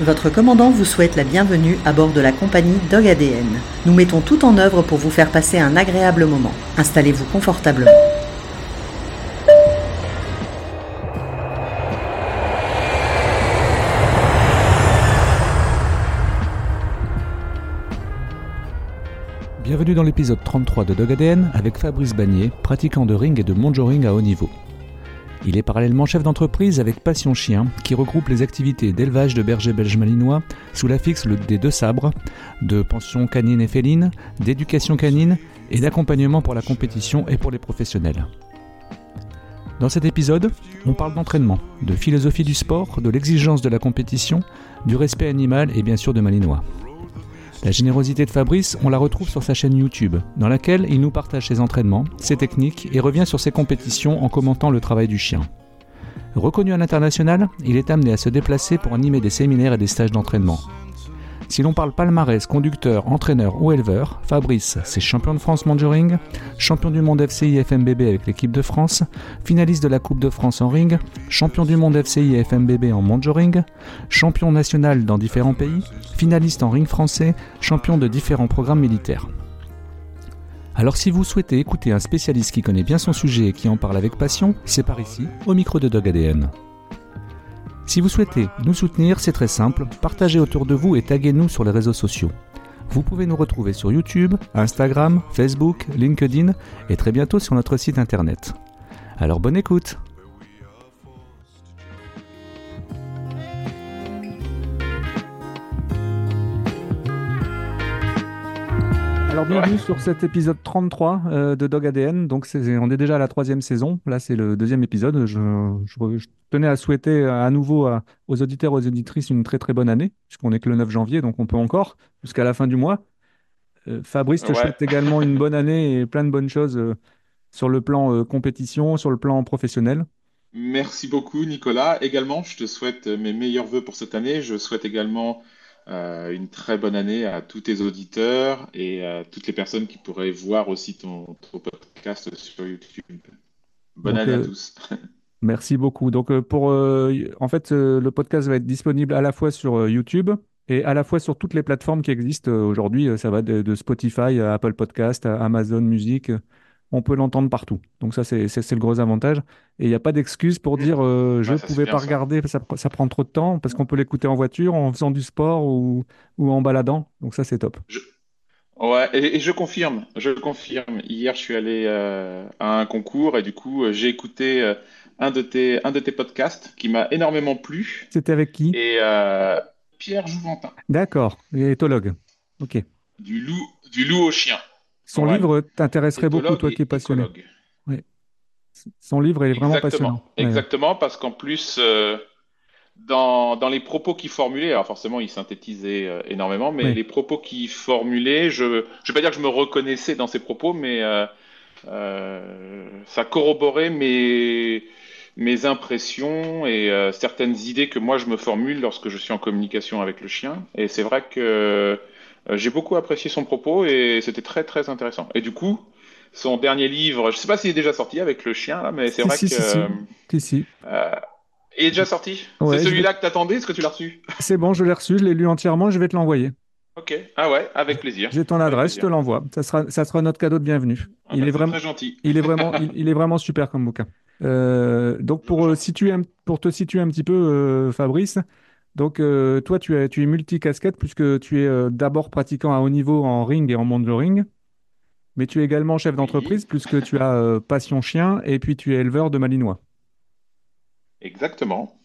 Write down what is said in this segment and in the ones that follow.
Votre commandant vous souhaite la bienvenue à bord de la compagnie Dog ADN. Nous mettons tout en œuvre pour vous faire passer un agréable moment. Installez-vous confortablement. Bienvenue dans l'épisode 33 de Dog ADN avec Fabrice Bagné, pratiquant de ring et de monjoring à haut niveau. Il est parallèlement chef d'entreprise avec Passion Chien, qui regroupe les activités d'élevage de bergers belges malinois sous l'affixe des deux sabres, de pension canine et féline, d'éducation canine et d'accompagnement pour la compétition et pour les professionnels. Dans cet épisode, on parle d'entraînement, de philosophie du sport, de l'exigence de la compétition, du respect animal et bien sûr de malinois. La générosité de Fabrice, on la retrouve sur sa chaîne YouTube, dans laquelle il nous partage ses entraînements, ses techniques et revient sur ses compétitions en commentant le travail du chien. Reconnu à l'international, il est amené à se déplacer pour animer des séminaires et des stages d'entraînement. Si l'on parle palmarès, conducteur, entraîneur ou éleveur, Fabrice, c'est champion de France Manjuring, champion du monde FCI FMBB avec l'équipe de France, finaliste de la Coupe de France en ring, champion du monde FCI FMBB en Manjuring, champion national dans différents pays, finaliste en ring français, champion de différents programmes militaires. Alors si vous souhaitez écouter un spécialiste qui connaît bien son sujet et qui en parle avec passion, c'est par ici, au micro de Dog ADN. Si vous souhaitez nous soutenir, c'est très simple, partagez autour de vous et taguez-nous sur les réseaux sociaux. Vous pouvez nous retrouver sur YouTube, Instagram, Facebook, LinkedIn et très bientôt sur notre site internet. Alors bonne écoute Alors bienvenue sur cet épisode 33 euh, de Dog ADN. Donc on est déjà à la troisième saison. Là c'est le deuxième épisode. Je, je- je tenais à souhaiter à nouveau à- aux auditeurs aux auditrices une très très bonne année, puisqu'on est que le 9 janvier, donc on peut encore jusqu'à la fin du mois. Euh, Fabrice te Ouais. souhaite également une bonne année et plein de bonnes choses euh, sur le plan euh, compétition, sur le plan professionnel. Merci beaucoup, Nicolas. Également, je te souhaite mes meilleurs vœux pour cette année. Je souhaite également euh, une très bonne année à tous tes auditeurs et à toutes les personnes qui pourraient voir aussi ton, ton podcast sur YouTube. Bonne Donc année à euh, tous. merci beaucoup. Donc euh, pour euh, en fait le podcast va être disponible à la fois sur YouTube et à la fois sur toutes les plateformes qui existent aujourd'hui. Ça va de, de Spotify à Apple Podcast, à Amazon Music. On peut l'entendre partout. Donc ça, c'est le gros avantage. Et il n'y a pas d'excuse pour Mm. dire euh, je ne pouvais pas regarder, ça, pr- ça prend trop de temps, parce qu'on peut l'écouter en voiture, en faisant du sport ou, ou en baladant. Donc ça, c'est top. Je- Ouais, et, et je confirme, je confirme. Hier, je suis allé euh, à un concours et du coup, euh, j'ai écouté euh, un de tes, un de tes podcasts qui m'a énormément plu. C'était avec qui? Et Pierre Jouventin, D'accord, éthologue. Ok. du loup, du loup au chien. Son Ouais. livre t'intéresserait beaucoup, toi qui es passionné. Oui. Son livre est vraiment passionnant. Exactement, Ouais, ouais. exactement, parce qu'en plus, euh, dans, dans les propos qu'il formulait, alors forcément, il synthétisait euh, énormément, mais Oui. les propos qu'il formulait, je ne vais pas dire que je me reconnaissais dans ses propos, mais euh, ça corroborait mes, mes impressions et certaines idées que moi je me formule lorsque je suis en communication avec le chien. Et c'est vrai que j'ai beaucoup apprécié son propos et c'était très très intéressant. Et du coup, son dernier livre, je sais pas s'il est déjà sorti avec le chien là, mais c'est vrai si, que si, si. euh, euh, il est déjà sorti. Ouais, C'est celui-là que t'attendais, est-ce que tu l'as reçu? C'est bon, je l'ai reçu, je l'ai lu entièrement, je vais te l'envoyer. Ok. Ah ouais, avec plaisir. J'ai ton adresse, je te l'envoie. Ça sera, ça sera notre cadeau de bienvenue. Ah Il bah, est vraiment, très gentil. il est vraiment, il, il est vraiment super comme bouquin. Euh, donc pour, euh, situer un- pour te situer un petit peu, euh, Fabrice, donc euh, toi tu es, tu es multicasquette puisque tu es euh, d'abord pratiquant à haut niveau en ring et en monitoring, mais tu es également chef d'entreprise puisque tu as euh, passion chien et puis tu es éleveur de malinois. exactement.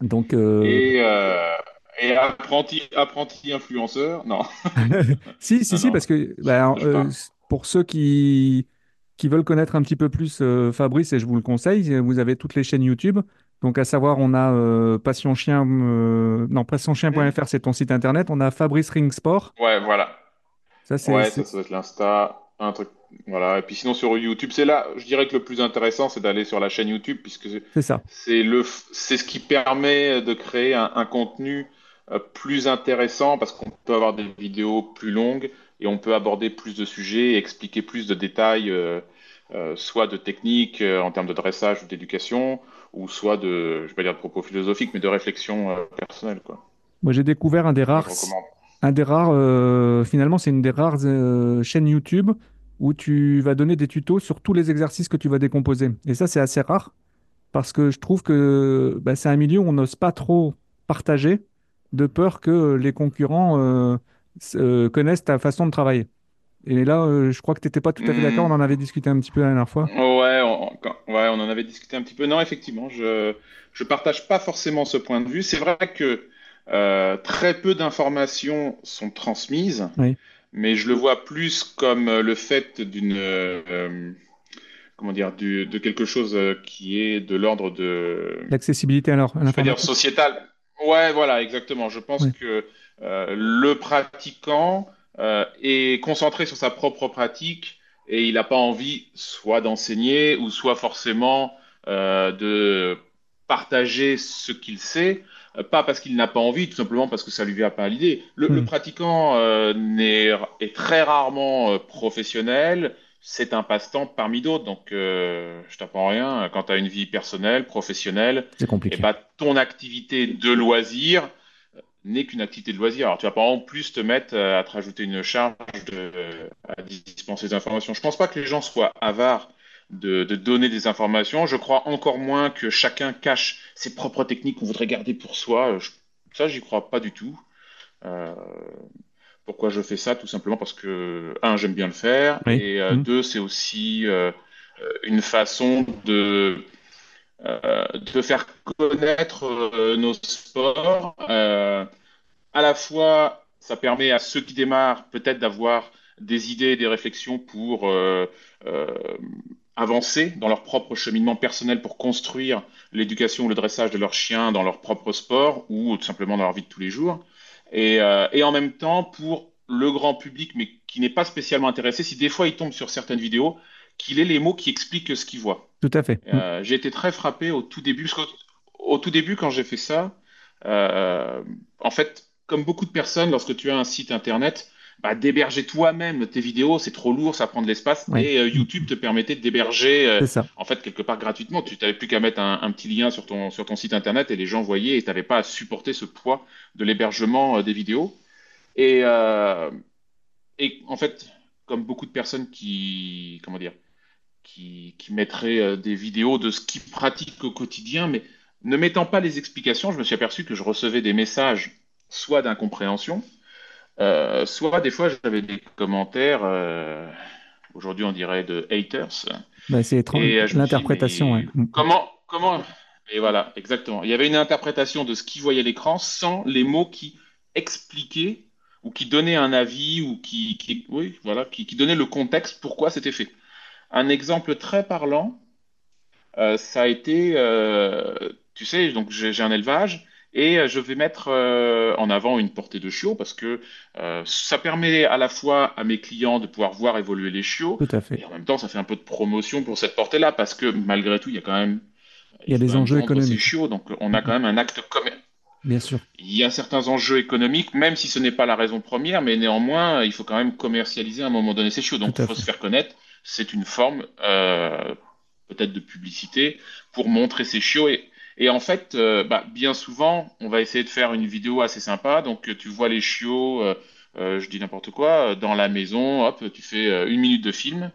Donc Et, et apprenti, apprenti influenceur? Non, si, si, non, si, non, parce que pas. pour ceux qui, qui veulent connaître un petit peu plus Fabrice, et je vous le conseille, vous avez toutes les chaînes YouTube. Donc, à savoir, on a euh, Passion Chien, euh, non, passionchien.fr, c'est ton site internet. On a Fabrice Ring Sport. Ouais, voilà. Ça, c'est, Ouais, ça, ça doit être l'Insta, un truc. Voilà. Et puis sinon sur YouTube, c'est là, je dirais que le plus intéressant, c'est d'aller sur la chaîne YouTube, puisque c'est ça. c'est le, c'est ce qui permet de créer un, un contenu euh, plus intéressant, parce qu'on peut avoir des vidéos plus longues et on peut aborder plus de sujets et expliquer plus de détails, euh, soit de techniques euh, en termes de dressage ou d'éducation, ou soit de, je vais pas dire de propos philosophiques, mais de réflexion euh, personnelle, quoi. Moi, j'ai découvert un des rares, un des rares, euh, finalement, c'est une des rares euh, chaînes YouTube où tu vas donner des tutos sur tous les exercices que tu vas décomposer. Et ça, c'est assez rare parce que je trouve que bah, c'est un milieu où on n'ose pas trop partager de peur que les concurrents connaissent ta façon de travailler. Et là, euh, je crois que tu n'étais pas tout à fait d'accord, on Hmm. en avait discuté un petit peu la dernière fois. Ouais, on, quand- ouais, on en avait discuté un petit peu. Non, effectivement, je je partage pas forcément ce point de vue. C'est vrai que euh, très peu d'informations sont transmises, Oui, mais je le vois plus comme euh, le fait d'une euh, comment dire du- de quelque chose qui est de l'ordre de l'accessibilité à je pas dire l'informatique. sociétal. Ouais, voilà, exactement. Je pense Oui, que le pratiquant euh, est concentré sur sa propre pratique et il n'a pas envie soit d'enseigner ou soit forcément euh, de partager ce qu'il sait, euh, pas parce qu'il n'a pas envie, tout simplement parce que ça lui vient pas à l'idée. Le, le Hmm, pratiquant euh, n'est- est très rarement euh, professionnel. C'est un passe-temps parmi d'autres, donc euh, je t'apprends rien. Quand tu as une vie personnelle, professionnelle, c'est et compliqué. bah, ton activité de loisir n'est qu'une activité de loisir. Alors, tu vas pas en plus te mettre euh, à te rajouter une charge de, à dispenser des informations. Je pense pas que les gens soient avares de, de donner des informations. Je crois encore moins que chacun cache ses propres techniques qu'on voudrait garder pour soi. Je- ça, j'y crois pas du tout. Euh, pourquoi je fais ça? Tout simplement parce que, un, j'aime bien le faire, Oui. et euh, Hmm, deux, c'est aussi euh, euh, une façon de euh, de faire connaître euh, nos sports. Euh, à la fois, ça permet à ceux qui démarrent peut-être d'avoir des idées, des réflexions pour euh, euh, avancer dans leur propre cheminement personnel pour construire l'éducation ou le dressage de leurs chiens dans leur propre sport ou tout simplement dans leur vie de tous les jours. Et, euh, et en même temps, pour le grand public, mais qui n'est pas spécialement intéressé, si des fois il tombe sur certaines vidéos, qu'il ait les mots qui expliquent ce qu'il voit. tout à fait. Euh, j'ai été très frappé au tout début, parce qu'au au tout début, quand j'ai fait ça, euh, en fait, comme beaucoup de personnes, lorsque tu as un site internet, bah, d'héberger toi-même tes vidéos, c'est trop lourd, ça prend de l'espace, oui, et euh, YouTube te permettait d'héberger, euh, en fait, quelque part gratuitement. Tu n'avais plus qu'à mettre un, un petit lien sur ton, sur ton site internet et les gens voyaient, et tu n'avais pas à supporter ce poids de l'hébergement euh, des vidéos. Et, et en fait, comme beaucoup de personnes qui, comment dire, qui, qui mettrait euh, des vidéos de ce qu'ils pratiquent au quotidien, mais ne mettant pas les explications, je me suis aperçu que je recevais des messages soit d'incompréhension, euh, soit des fois j'avais des commentaires, euh, aujourd'hui on dirait de haters, Bah, c'est étrange. l'interprétation. ouais. comment, comment, et voilà, exactement. Il y avait une interprétation de ce qu'ils voyaient à l'écran sans les mots qui expliquaient ou qui donnaient un avis ou qui, qui oui, voilà, qui, qui donnaient le contexte pourquoi c'était fait. Un exemple très parlant, euh, ça a été, euh, tu sais, donc j'ai un élevage et euh, je vais mettre euh, en avant une portée de chiots parce que ça permet à la fois à mes clients de pouvoir voir évoluer les chiots tout à fait. et en même temps ça fait un peu de promotion pour cette portée-là parce que malgré tout il y a quand même, Il y a des enjeux économiques. chiots donc on a quand même un acte commercial. Bien sûr. Il y a certains enjeux économiques, même si ce n'est pas la raison première, mais néanmoins, il faut quand même commercialiser à un moment donné ces chiots. Donc, il faut se faire connaître. C'est une forme, euh, peut-être de publicité, pour montrer ces chiots. Et, en fait, euh, bah, bien souvent, on va essayer de faire une vidéo assez sympa. Donc, tu vois les chiots, euh, euh, je dis n'importe quoi, euh, dans la maison, hop, tu fais euh, une minute de film.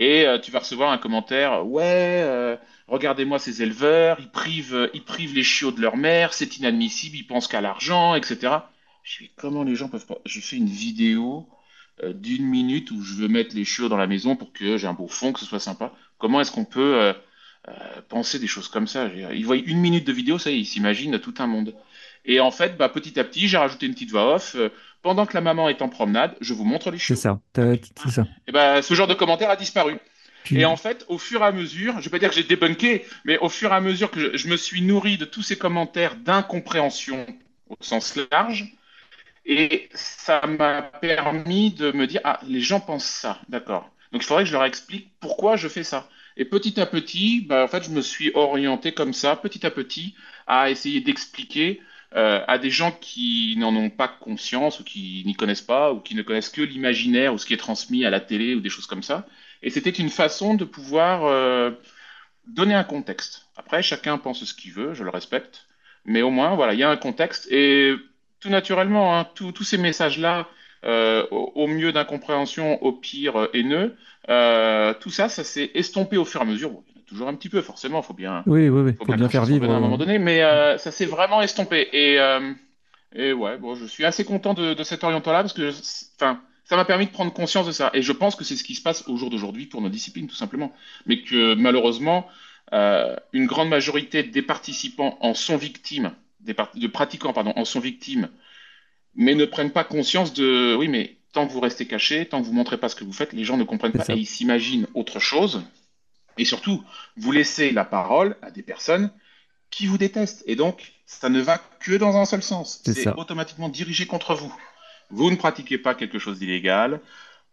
Et tu vas recevoir un commentaire, ouais, regardez-moi ces éleveurs, ils privent, ils privent les chiots de leur mère, c'est inadmissible, ils pensent qu'à l'argent, etc. Je dis, comment les gens peuvent pas... Je fais une vidéo d'une minute où je veux mettre les chiots dans la maison pour que j'ai un beau fond, que ce soit sympa. Comment est-ce qu'on peut euh, euh, penser des choses comme ça? Ils voient une minute de vidéo, ça y est, ils s'imaginent tout un monde. Et en fait, bah, petit à petit, j'ai rajouté une petite voix off. euh, pendant que la maman est en promenade, je vous montre les C'est chiots. ça. T'as- C'est ça. Et ben, ce genre de commentaire a disparu. Et en fait, au fur et à mesure, je vais pas dire que j'ai débunké, mais au fur et à mesure que je, je me suis nourri de tous ces commentaires d'incompréhension au sens large, et ça m'a permis de me dire, ah, les gens pensent ça, d'accord. Donc il faudrait que je leur explique pourquoi je fais ça. Et petit à petit, bah, en fait, je me suis orienté comme ça, petit à petit, à essayer d'expliquer euh, à des gens qui n'en ont pas conscience ou qui n'y connaissent pas ou qui ne connaissent que l'imaginaire ou ce qui est transmis à la télé ou des choses comme ça. Et c'était une façon de pouvoir euh, donner un contexte. Après, chacun pense ce qu'il veut, je le respecte. Mais au moins, voilà, il y a un contexte. Et tout naturellement, hein, tous ces messages-là, euh, au, mieux d'incompréhension, au pire euh, haineux, euh, tout ça, ça s'est estompé au fur et à mesure. Bon, il y en a toujours un petit peu, forcément, faut bien, oui, oui, oui. Faut, bien, faire vivre à un moment donné, mais ça s'est vraiment estompé. Et, et ouais, bon, je suis assez content de, de cet orientant-là parce que, enfin, ça m'a permis de prendre conscience de ça. Et je pense que c'est ce qui se passe au jour d'aujourd'hui pour nos disciplines, tout simplement. Mais que malheureusement, une grande majorité des participants en sont victimes, des, de pratiquants, pardon, en sont victimes mais ne prennent pas conscience de oui, mais tant que vous restez caché, tant que vous montrez pas ce que vous faites, les gens ne comprennent pas et ils s'imaginent autre chose. Et surtout, vous laissez la parole à des personnes qui vous détestent. Et donc, ça ne va que dans un seul sens. C'est automatiquement dirigé contre vous. Vous ne pratiquez pas quelque chose d'illégal.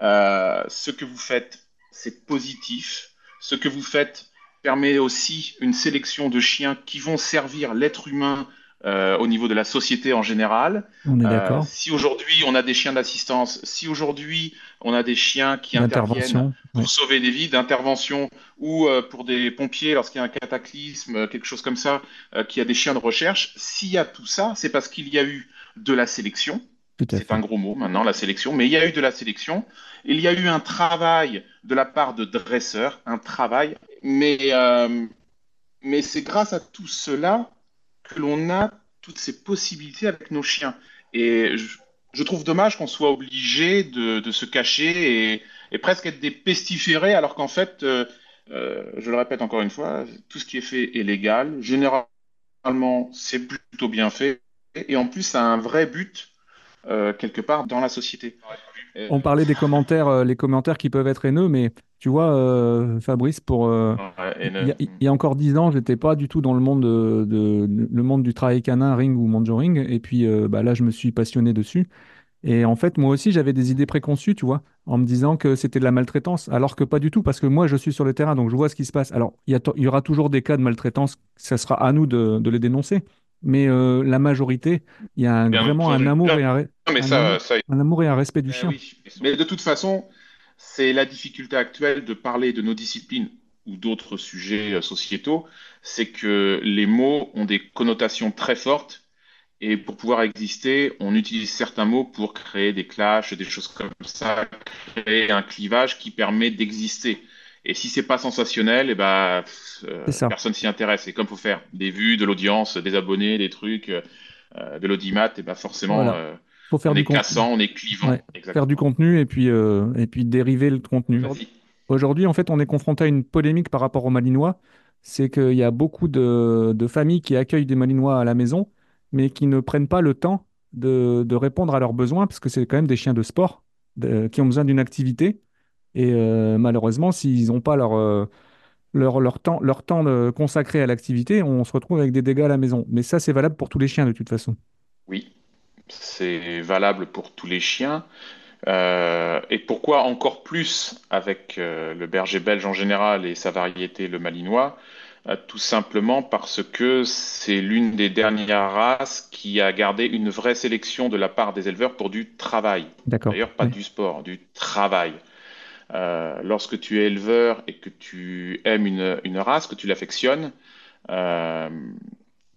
Euh, ce que vous faites, c'est positif. Ce que vous faites permet aussi une sélection de chiens qui vont servir l'être humain euh, au niveau de la société en général. On est d'accord. Euh, si aujourd'hui on a des chiens d'assistance, si aujourd'hui on a des chiens qui interviennent pour sauver des vies, d'intervention, ou euh, pour des pompiers lorsqu'il y a un cataclysme, quelque chose comme ça, qui a des chiens de recherche, s'il y a tout ça, c'est parce qu'il y a eu de la sélection. C'est un gros mot maintenant, la sélection, mais il y a eu de la sélection. Il y a eu un travail de la part de dresseurs, un travail, mais, mais c'est grâce à tout cela que l'on a toutes ces possibilités avec nos chiens. Et je, trouve dommage qu'on soit obligé de, se cacher et, presque être des pestiférés, alors qu'en fait, euh, euh, je le répète encore une fois, tout ce qui est fait est légal. Généralement, c'est plutôt bien fait. Et en plus, ça a un vrai but euh, quelque part dans la société. On parlait des commentaires, les commentaires qui peuvent être haineux, mais tu vois, euh, Fabrice, pour euh, il, y a, encore dix ans, j'étais pas du tout dans le monde de, le monde du travail canin, ring ou manjoring, et puis euh, bah, là, je me suis passionné dessus. Et en fait, moi aussi, j'avais des idées préconçues, tu vois, en me disant que c'était de la maltraitance, alors que pas du tout, parce que moi, je suis sur le terrain, donc je vois ce qui se passe. Alors, il y, aura toujours des cas de maltraitance, ça sera à nous de, les dénoncer, mais la majorité, il y a vraiment un amour, et un, un, amour, et un respect du eh chien. Mais de toute façon, c'est la difficulté actuelle de parler de nos disciplines ou d'autres sujets euh, sociétaux, c'est que les mots ont des connotations très fortes et pour pouvoir exister, on utilise certains mots pour créer des clashs, des choses comme ça, créer un clivage qui permet d'exister. Et si c'est pas sensationnel, et eh ben, euh, personne s'y intéresse. Et comme faut faire des vues, de l'audience, des abonnés, des trucs, euh, de l'audimat, et eh ben forcément, faut faire on du est cassant, on est clivant. faire du contenu et puis, euh, et puis dériver le contenu. Aujourd'hui, en fait, on est confronté à une polémique par rapport aux Malinois. C'est qu'il y a beaucoup de, de, familles qui accueillent des Malinois à la maison, mais qui ne prennent pas le temps de, de répondre à leurs besoins, parce que c'est quand même des chiens de sport qui ont besoin d'une activité. Et euh, malheureusement, s'ils n'ont pas leur, euh, leur, leur, temps, leur temps consacré à l'activité, on se retrouve avec des dégâts à la maison. Mais ça, c'est valable pour tous les chiens de toute façon. Oui, c'est valable pour tous les chiens. Euh, et pourquoi encore plus avec euh, le berger belge en général et sa variété, le malinois? Euh, Tout simplement parce que c'est l'une des dernières races qui a gardé une vraie sélection de la part des éleveurs pour du travail. D'ailleurs, pas du sport, du travail. Lorsque tu es éleveur et que tu aimes une, une race, que tu l'affectionnes,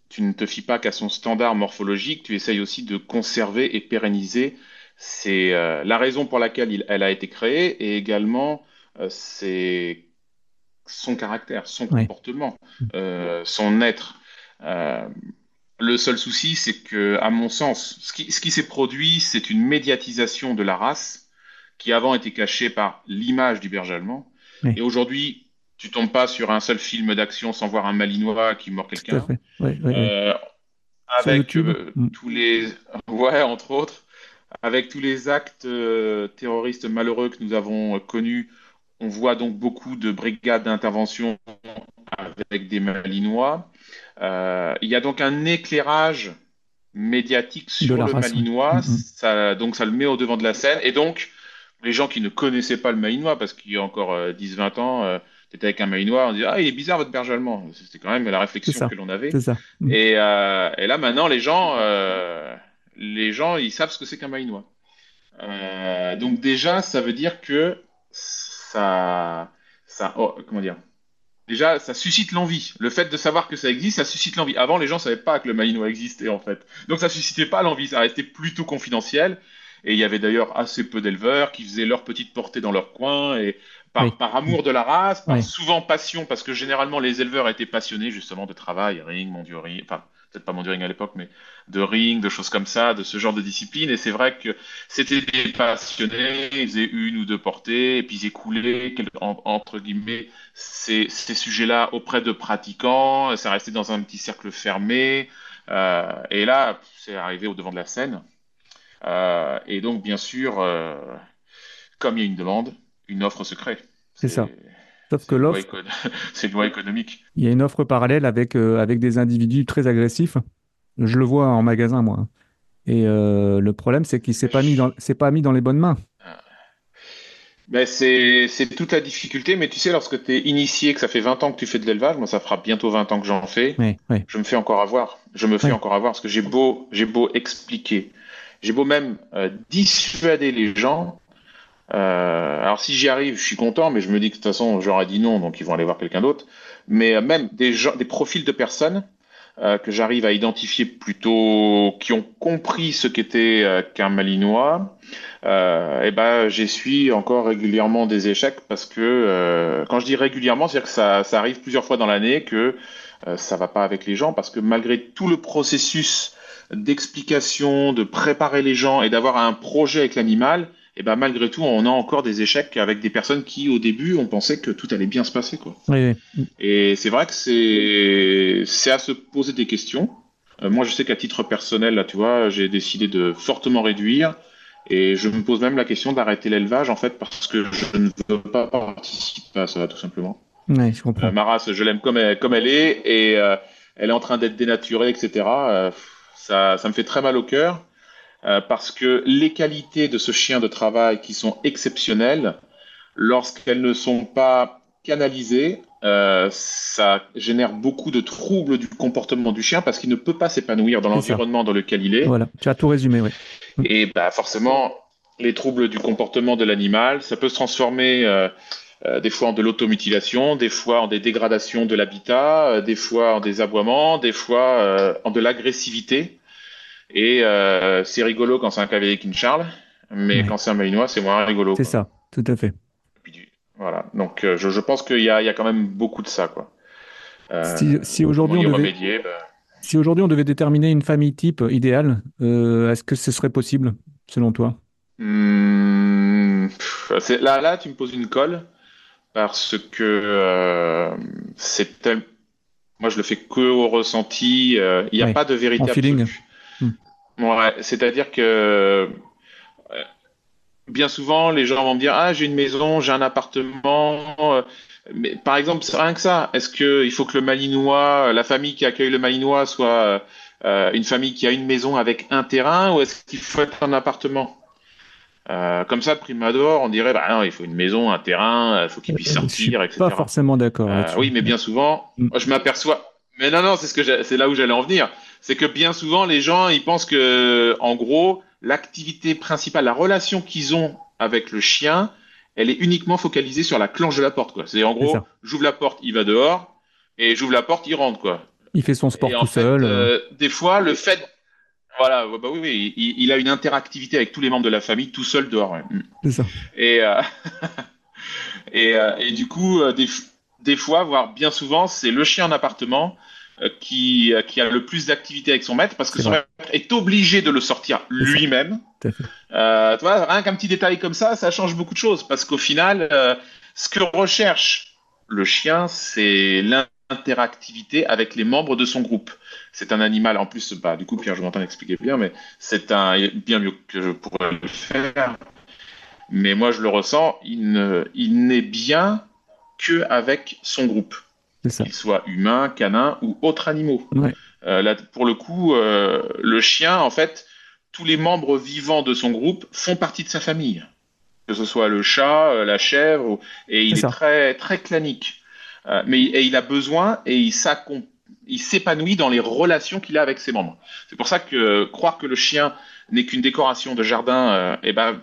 tu ne te fies pas qu'à son standard morphologique, tu essayes aussi de conserver et pérenniser. C'est euh, la raison pour laquelle elle a été créée et également euh, c'est son caractère, son comportement, euh, son être. le seul souci, c'est que, à mon sens, ce qui, ce qui s'est produit, c'est une médiatisation de la race qui avant était cachée par l'image du berger allemand. Et aujourd'hui, tu tombes pas sur un seul film d'action sans voir un Malinois qui mord quelqu'un. Euh, avec euh, mm. tous les, ouais, entre autres, avec tous les actes euh, terroristes malheureux que nous avons connus, on voit donc beaucoup de brigades d'intervention avec des Malinois. Il y a donc un éclairage médiatique sur le Malinois, mm, mm. ça, donc ça le met au devant de la scène, et donc les gens qui ne connaissaient pas le Malinois, parce qu'il y a encore 10-20 ans, étais avec un Malinois, on dit Ah, il est bizarre votre berger allemand. C'était quand même la réflexion que l'on avait. Ça. Mm. Et, euh, et, là, maintenant, les gens, euh, les gens ils savent ce que c'est qu'un Malinois. Euh, donc, déjà, ça veut dire que ça. ça oh, comment dire? Déjà, ça suscite l'envie. Le fait de savoir que ça existe, ça suscite l'envie. Avant, les gens ne savaient pas que le Malinois existait, en fait. Donc, ça suscitait pas l'envie. Ça restait plutôt confidentiel. Et il y avait d'ailleurs assez peu d'éleveurs qui faisaient leur petite portée dans leur coin. Et par, amour de la race, par souvent passion, parce que généralement, les éleveurs étaient passionnés, justement, de travail, ring, monduring, enfin, peut-être pas monduring à l'époque, mais de ring, de choses comme ça, de ce genre de discipline. Et c'est vrai que c'était des passionnés, ils faisaient une ou deux portées, et puis ils écoulaient, entre guillemets, ces, ces sujets-là auprès de pratiquants. Ça restait dans un petit cercle fermé. Euh, et là, c'est arrivé au devant de la scène. Euh, et donc, bien sûr, euh, comme il y a une demande, une offre se crée. C'est ça. Sauf que l'offre. C'est une loi économique. Il y a une offre parallèle avec, euh, avec des individus très agressifs. Je le vois en magasin, moi. Et le problème, c'est qu'il ne s'est pas, mis dans... pas mis dans les bonnes mains. Ben c'est toute la difficulté, mais tu sais, lorsque tu es initié, que ça fait 20 ans que tu fais de l'élevage, moi ça fera bientôt 20 ans que j'en fais, je me fais encore avoir. Je me fais encore avoir parce que j'ai beau, beau expliquer, j'ai beau même euh, dissuader les gens, euh, alors si j'y arrive, je suis content, mais je me dis que de toute façon, j'aurais dit non, donc ils vont aller voir quelqu'un d'autre. Mais euh, même des, gens, des profils de personnes euh, que j'arrive à identifier plutôt, qui ont compris ce qu'était euh, qu'un Malinois, euh, et eh ben j'essuie encore régulièrement des échecs parce que quand je dis régulièrement, c'est-à-dire que ça, ça, arrive plusieurs fois dans l'année que ça va pas avec les gens parce que malgré tout le processus d'explication, de préparer les gens et d'avoir un projet avec l'animal, et ben malgré tout, on a encore des échecs avec des personnes qui, au début, on pensait que tout allait bien se passer. Quoi. Et c'est vrai que c'est, c'est à se poser des questions. Euh, moi, je sais qu'à titre personnel, là, tu vois, j'ai décidé de fortement réduire. Et je me pose même la question d'arrêter l'élevage, en fait, parce que je ne veux pas participer à ça, tout simplement. Ouais, je comprends. Euh, ma race, je l'aime comme elle, comme elle est, et euh, elle est en train d'être dénaturée, etc. ça, ça me fait très mal au cœur. Euh, parce que les qualités de ce chien de travail qui sont exceptionnelles, lorsqu'elles ne sont pas canalisées, euh, ça génère beaucoup de troubles du comportement du chien parce qu'il ne peut pas s'épanouir dans l'environnement dans lequel il est. Voilà, tu as tout résumé, oui. Et bah, forcément, les troubles du comportement de l'animal, ça peut se transformer euh, des fois en de l'automutilation, des fois en des dégradations de l'habitat, des fois en des aboiements, des fois en de l'agressivité. Et euh, c'est rigolo quand c'est un cavalier qui Charles, mais quand c'est un malinois, c'est moins rigolo. C'est ça, tout à fait. voilà, donc euh, je, je, pense qu'il y, y, a quand même beaucoup de ça. Quoi. Euh, si, si aujourd'hui on, devait... Bah. si aujourd'hui on devait déterminer une famille type idéale, est-ce que ce serait possible, selon toi? Mmh, là, là, tu me poses une colle, parce que c'est tel... Moi, je le fais que au ressenti. Il n'y a pas de véritable. feeling. Ouais, c'est-à-dire que euh, bien souvent, les gens vont me dire Ah, j'ai une maison, j'ai un appartement. Euh, mais par exemple, c'est rien que ça. Est-ce qu'il faut que le Malinois, la famille qui accueille le Malinois, soit euh, une famille qui a une maison avec un terrain ou est-ce qu'il faut être un appartement? Comme ça, abord, on dirait, bah non, il faut une maison, un terrain, il faut qu'il puisse sortir, etc. Pas forcément d'accord. oui, mais bien souvent, mm. je m'aperçois. Mais non, non, c'est ce que c'est là où j'allais en venir c'est que bien souvent les gens ils pensent que en gros l'activité principale, la relation qu'ils ont avec le chien, elle est uniquement focalisée sur la clenche de la porte quoi. C'est en gros, j'ouvre la porte, il va dehors et j'ouvre la porte, il rentre quoi. Il fait son sport tout seul. Euh, des fois le fait voilà, bah oui, oui il, a une interactivité avec tous les membres de la famille tout seul dehors. Mm. C'est ça. Et, euh, et, euh, et, du coup, des, des fois, voire bien souvent, c'est le chien en appartement euh, qui, euh, qui a le plus d'activité avec son maître parce que son maître est obligé de le sortir lui-même. Euh, tu vois, rien qu'un petit détail comme ça, ça change beaucoup de choses parce qu'au final, euh, ce que recherche le chien, c'est l'interactivité avec les membres de son groupe. C'est un animal, en plus, bah, du coup, Pierre, je m'entends expliquer bien, mais c'est un bien mieux que je pourrais le faire. Mais moi, je le ressens, il n'est il bien que avec son groupe qu'ils soient humains, canins ou autres animaux. Euh, là, pour le coup, euh, le chien, en fait, tous les membres vivants de son groupe font partie de sa famille. Que ce soit le chat, euh, la chèvre, et il est, très, très clanique. Mais et il a besoin et il s'épanouit dans les relations qu'il a avec ses membres. C'est pour ça que croire que le chien n'est qu'une décoration de jardin, eh ben,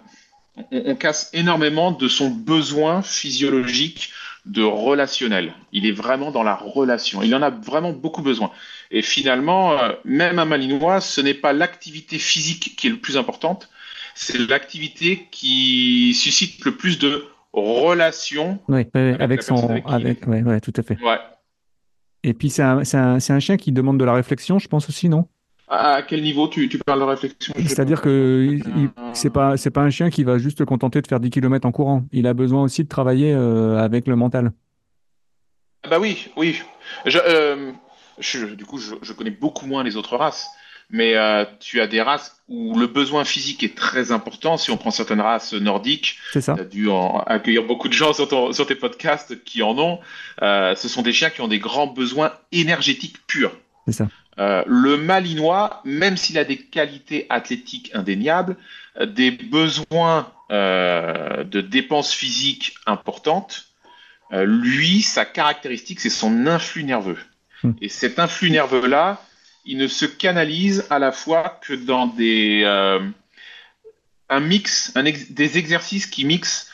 on, on, casse énormément de son besoin physiologique de relationnel. Il est vraiment dans la relation. Il en a vraiment beaucoup besoin. Et finalement, euh, même un Malinois, ce n'est pas l'activité physique qui est le plus importante, c'est l'activité qui suscite le plus de relations. Oui, avec, son. Avec, tout à fait. Et puis, c'est un, un, un, chien qui demande de la réflexion, je pense aussi, non? À quel niveau tu, tu parles de réflexion? C'est-à-dire que c'est pas c'est pas un chien qui va juste se contenter de faire 10 km en courant. Il a besoin aussi de travailler euh, avec le mental. Ah bah oui, oui. Je, euh, je, du coup, je, je, connais beaucoup moins les autres races, mais euh, tu as des races où le besoin physique est très important. Si on prend certaines races nordiques, tu as dû en accueillir beaucoup de gens sur, ton, sur tes podcasts qui en ont. ce sont des chiens qui ont des grands besoins énergétiques purs. C'est ça. Euh, le Malinois, même s'il a des qualités athlétiques indéniables, euh, des besoins euh, de dépenses physiques importantes, lui, sa caractéristique, c'est son influx nerveux. Hmm. Et cet influx nerveux-là, il ne se canalise à la fois que dans des, un mix, des exercices qui mixent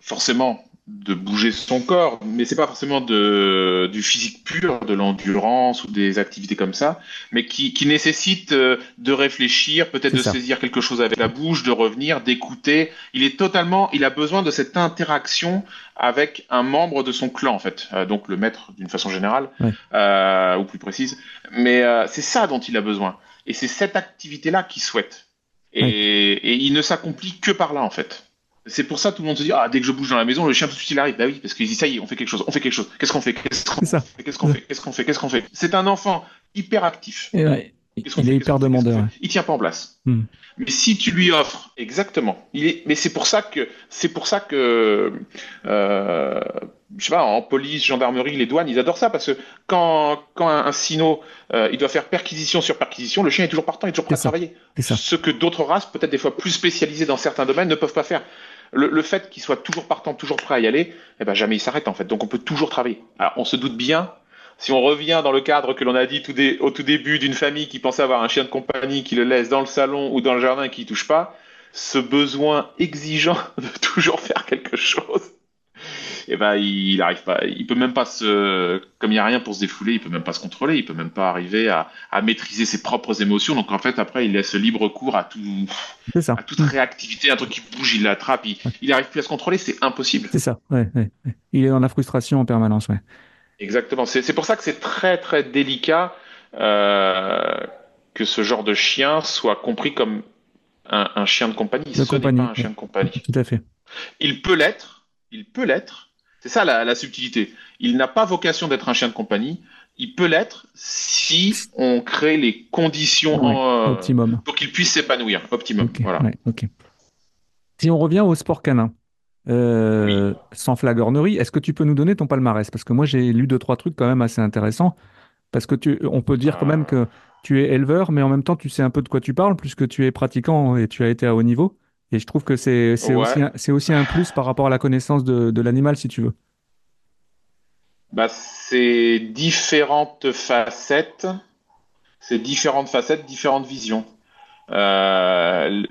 forcément de bouger son corps, mais c'est pas forcément de, du physique pur, de l'endurance ou des activités comme ça, mais qui, qui nécessite euh, de réfléchir, peut-être de saisir quelque chose avec la bouche, de revenir, d'écouter. Il est totalement, il a besoin de cette interaction avec un membre de son clan en fait, euh, donc le maître d'une façon générale euh, ou plus précise. Mais c'est ça dont il a besoin, et c'est cette activité-là qu'il souhaite. Et, et il ne s'accomplit que par là en fait. C'est pour ça que tout le monde se dit ah dès que je bouge dans la maison le chien tout de suite il arrive. Bah oui parce qu'il dit ça y est on fait quelque chose on fait quelque chose. Qu'est-ce qu'on fait? Qu'est-ce qu'on fait? Qu'est-ce qu'on fait? Qu'est-ce qu'on fait? Qu'est-ce qu'on fait? C'est un enfant hyper actif il est hyper demandeur il tient pas en place. Hmm. mais si tu lui offres exactement il est mais c'est pour ça que c'est pour ça que euh, je sais pas en police gendarmerie les douanes ils adorent ça parce que quand quand un, sino euh, il doit faire perquisition sur perquisition le chien est toujours partant il est toujours prêt à travailler ce que d'autres races peut-être des fois plus spécialisées dans certains domaines ne peuvent pas faire le, fait qu'il soit toujours partant, toujours prêt à y aller, eh ben jamais il s'arrête en fait. Donc on peut toujours travailler. Alors on se doute bien, si on revient dans le cadre que l'on a dit tout au tout début d'une famille qui pensait avoir un chien de compagnie qui le laisse dans le salon ou dans le jardin et qui ne touche pas, ce besoin exigeant de toujours faire quelque chose et eh ben il arrive pas, il peut même pas se, comme il y a rien pour se défouler, il peut même pas se contrôler, il peut même pas arriver à, à maîtriser ses propres émotions. Donc en fait après il laisse libre cours à tout, à toute réactivité, un truc qui bouge, il l'attrape, il, il arrive plus à se contrôler, c'est impossible. C'est ça, ouais, ouais, il est dans la frustration en permanence, ouais. Exactement. C'est pour ça que c'est très très délicat euh, que ce genre de chien soit compris comme un, un chien de compagnie. De Ce n'est pas un chien de compagnie. Tout à fait. Il peut l'être, il peut l'être, c'est ça la, subtilité. Il n'a pas vocation d'être un chien de compagnie. Il peut l'être si on crée les conditions euh, optimum. pour qu'il puisse s'épanouir. Optimum. voilà. Si on revient au sport canin, euh, sans flagornerie, est-ce que tu peux nous donner ton palmarès? Parce que moi, j'ai lu deux, trois trucs quand même assez intéressants. Parce que tu, on peut dire quand même que tu es éleveur, mais en même temps, tu sais un peu de quoi tu parles, puisque tu es pratiquant et tu as été à haut niveau. Et je trouve que c'est aussi, un, aussi un plus par rapport à la connaissance de, de l'animal, si tu veux. Bah, c'est différentes facettes, c'est différentes facettes, différentes visions. Euh,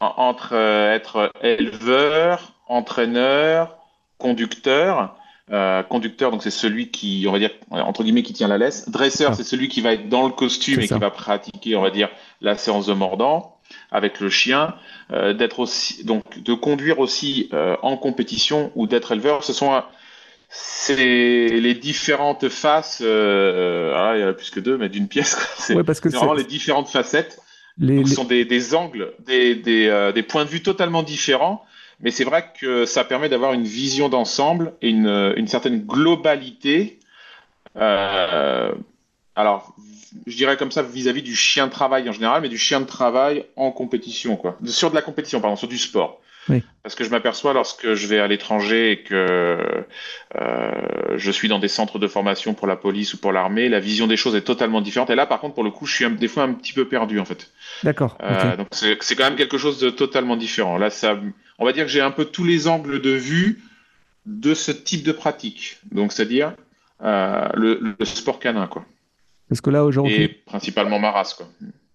entre euh, être éleveur, entraîneur, conducteur. Euh, conducteur, donc c'est celui qui, on va dire, entre guillemets, qui tient la laisse. Dresseur, ah. c'est celui qui va être dans le costume et qui va pratiquer, on va dire, la séance de mordant avec le chien, euh, d'être aussi, donc de conduire aussi euh, en compétition ou d'être éleveur. Ce sont c'est les différentes faces. Euh, ah, il y en a plus que deux, mais d'une pièce. C'est vraiment les différentes facettes. Ce sont des, des angles, des, des, des, points de vue totalement différents. Mais c'est vrai que ça permet d'avoir une vision d'ensemble et une, une, certaine globalité. Alors, je dirais comme ça vis-à-vis du chien de travail en général, mais du chien de travail en compétition, quoi. Sur de la compétition, pardon, sur du sport. Parce que je m'aperçois lorsque je vais à l'étranger et que euh, je suis dans des centres de formation pour la police ou pour l'armée, la vision des choses est totalement différente. Et là, par contre, pour le coup, je suis des fois un petit peu perdu, en fait. D'accord. Euh, donc c'est quand même quelque chose de totalement différent. Là, ça, on va dire que j'ai un peu tous les angles de vue de ce type de pratique. Donc, c'est-à-dire euh, le, le sport canin, quoi. Parce que là, aujourd'hui. Et principalement Maras, quoi.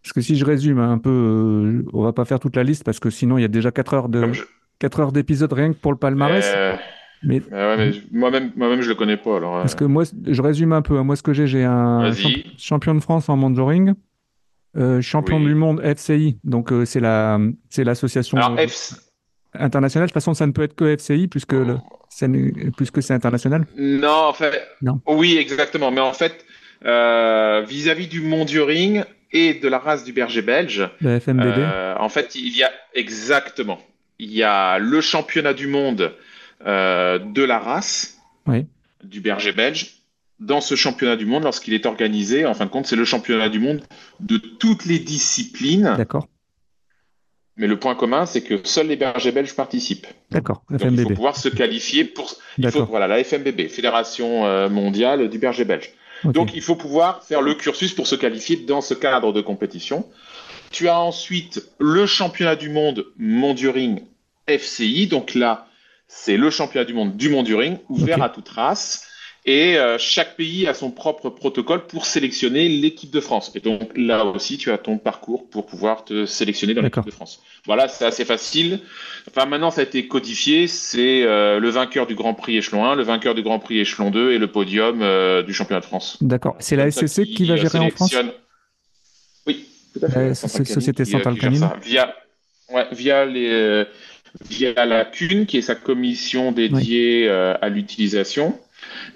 Parce que si je résume un peu, euh, on va pas faire toute la liste parce que sinon il y a déjà 4 heures de heures d'épisode rien que pour le palmarès. Euh, Mais, moi-même, moi-même, je le connais pas. Alors, parce que moi, je résume un peu. Hein. Moi, ce que j'ai, j'ai un champion de France en monitoring, champion du monde FCI. Donc, c'est la, c'est l'association internationale. De toute façon, ça ne peut être que FCI puisque le, puisque c'est international. Non, en fait. Non. Oui, exactement. Mais en fait, vis-à-vis du monitoring et de la race du berger belge, en fait, il y a exactement. Il y a le championnat du monde euh, de la race du berger belge dans ce championnat du monde lorsqu'il est organisé. En fin de compte, c'est le championnat du monde de toutes les disciplines. D'accord. Mais le point commun, c'est que seuls les bergers belges participent. D'accord. Il faut pouvoir se qualifier pour. Il faut, voilà, la FMBB, Fédération euh, mondiale du berger belge. Donc, il faut pouvoir faire le cursus pour se qualifier dans ce cadre de compétition. Tu as ensuite le championnat du monde Monduring FCI. Donc là, c'est le championnat du monde du Monduring, ouvert à toute race. Et euh, chaque pays a son propre protocole pour sélectionner l'équipe de France. Et donc là aussi, tu as ton parcours pour pouvoir te sélectionner dans l'équipe de France. Voilà, c'est assez facile. Enfin, maintenant, ça a été codifié. C'est euh, le vainqueur du Grand Prix échelon 1, le vainqueur du Grand Prix échelon 2 et le podium euh, du championnat de France. D'accord. C'est la SCC qui, va gérer en France Oui, tout à fait. La Société Centrale Canine Via, ouais, via les via la CUN, qui est sa commission dédiée à l'utilisation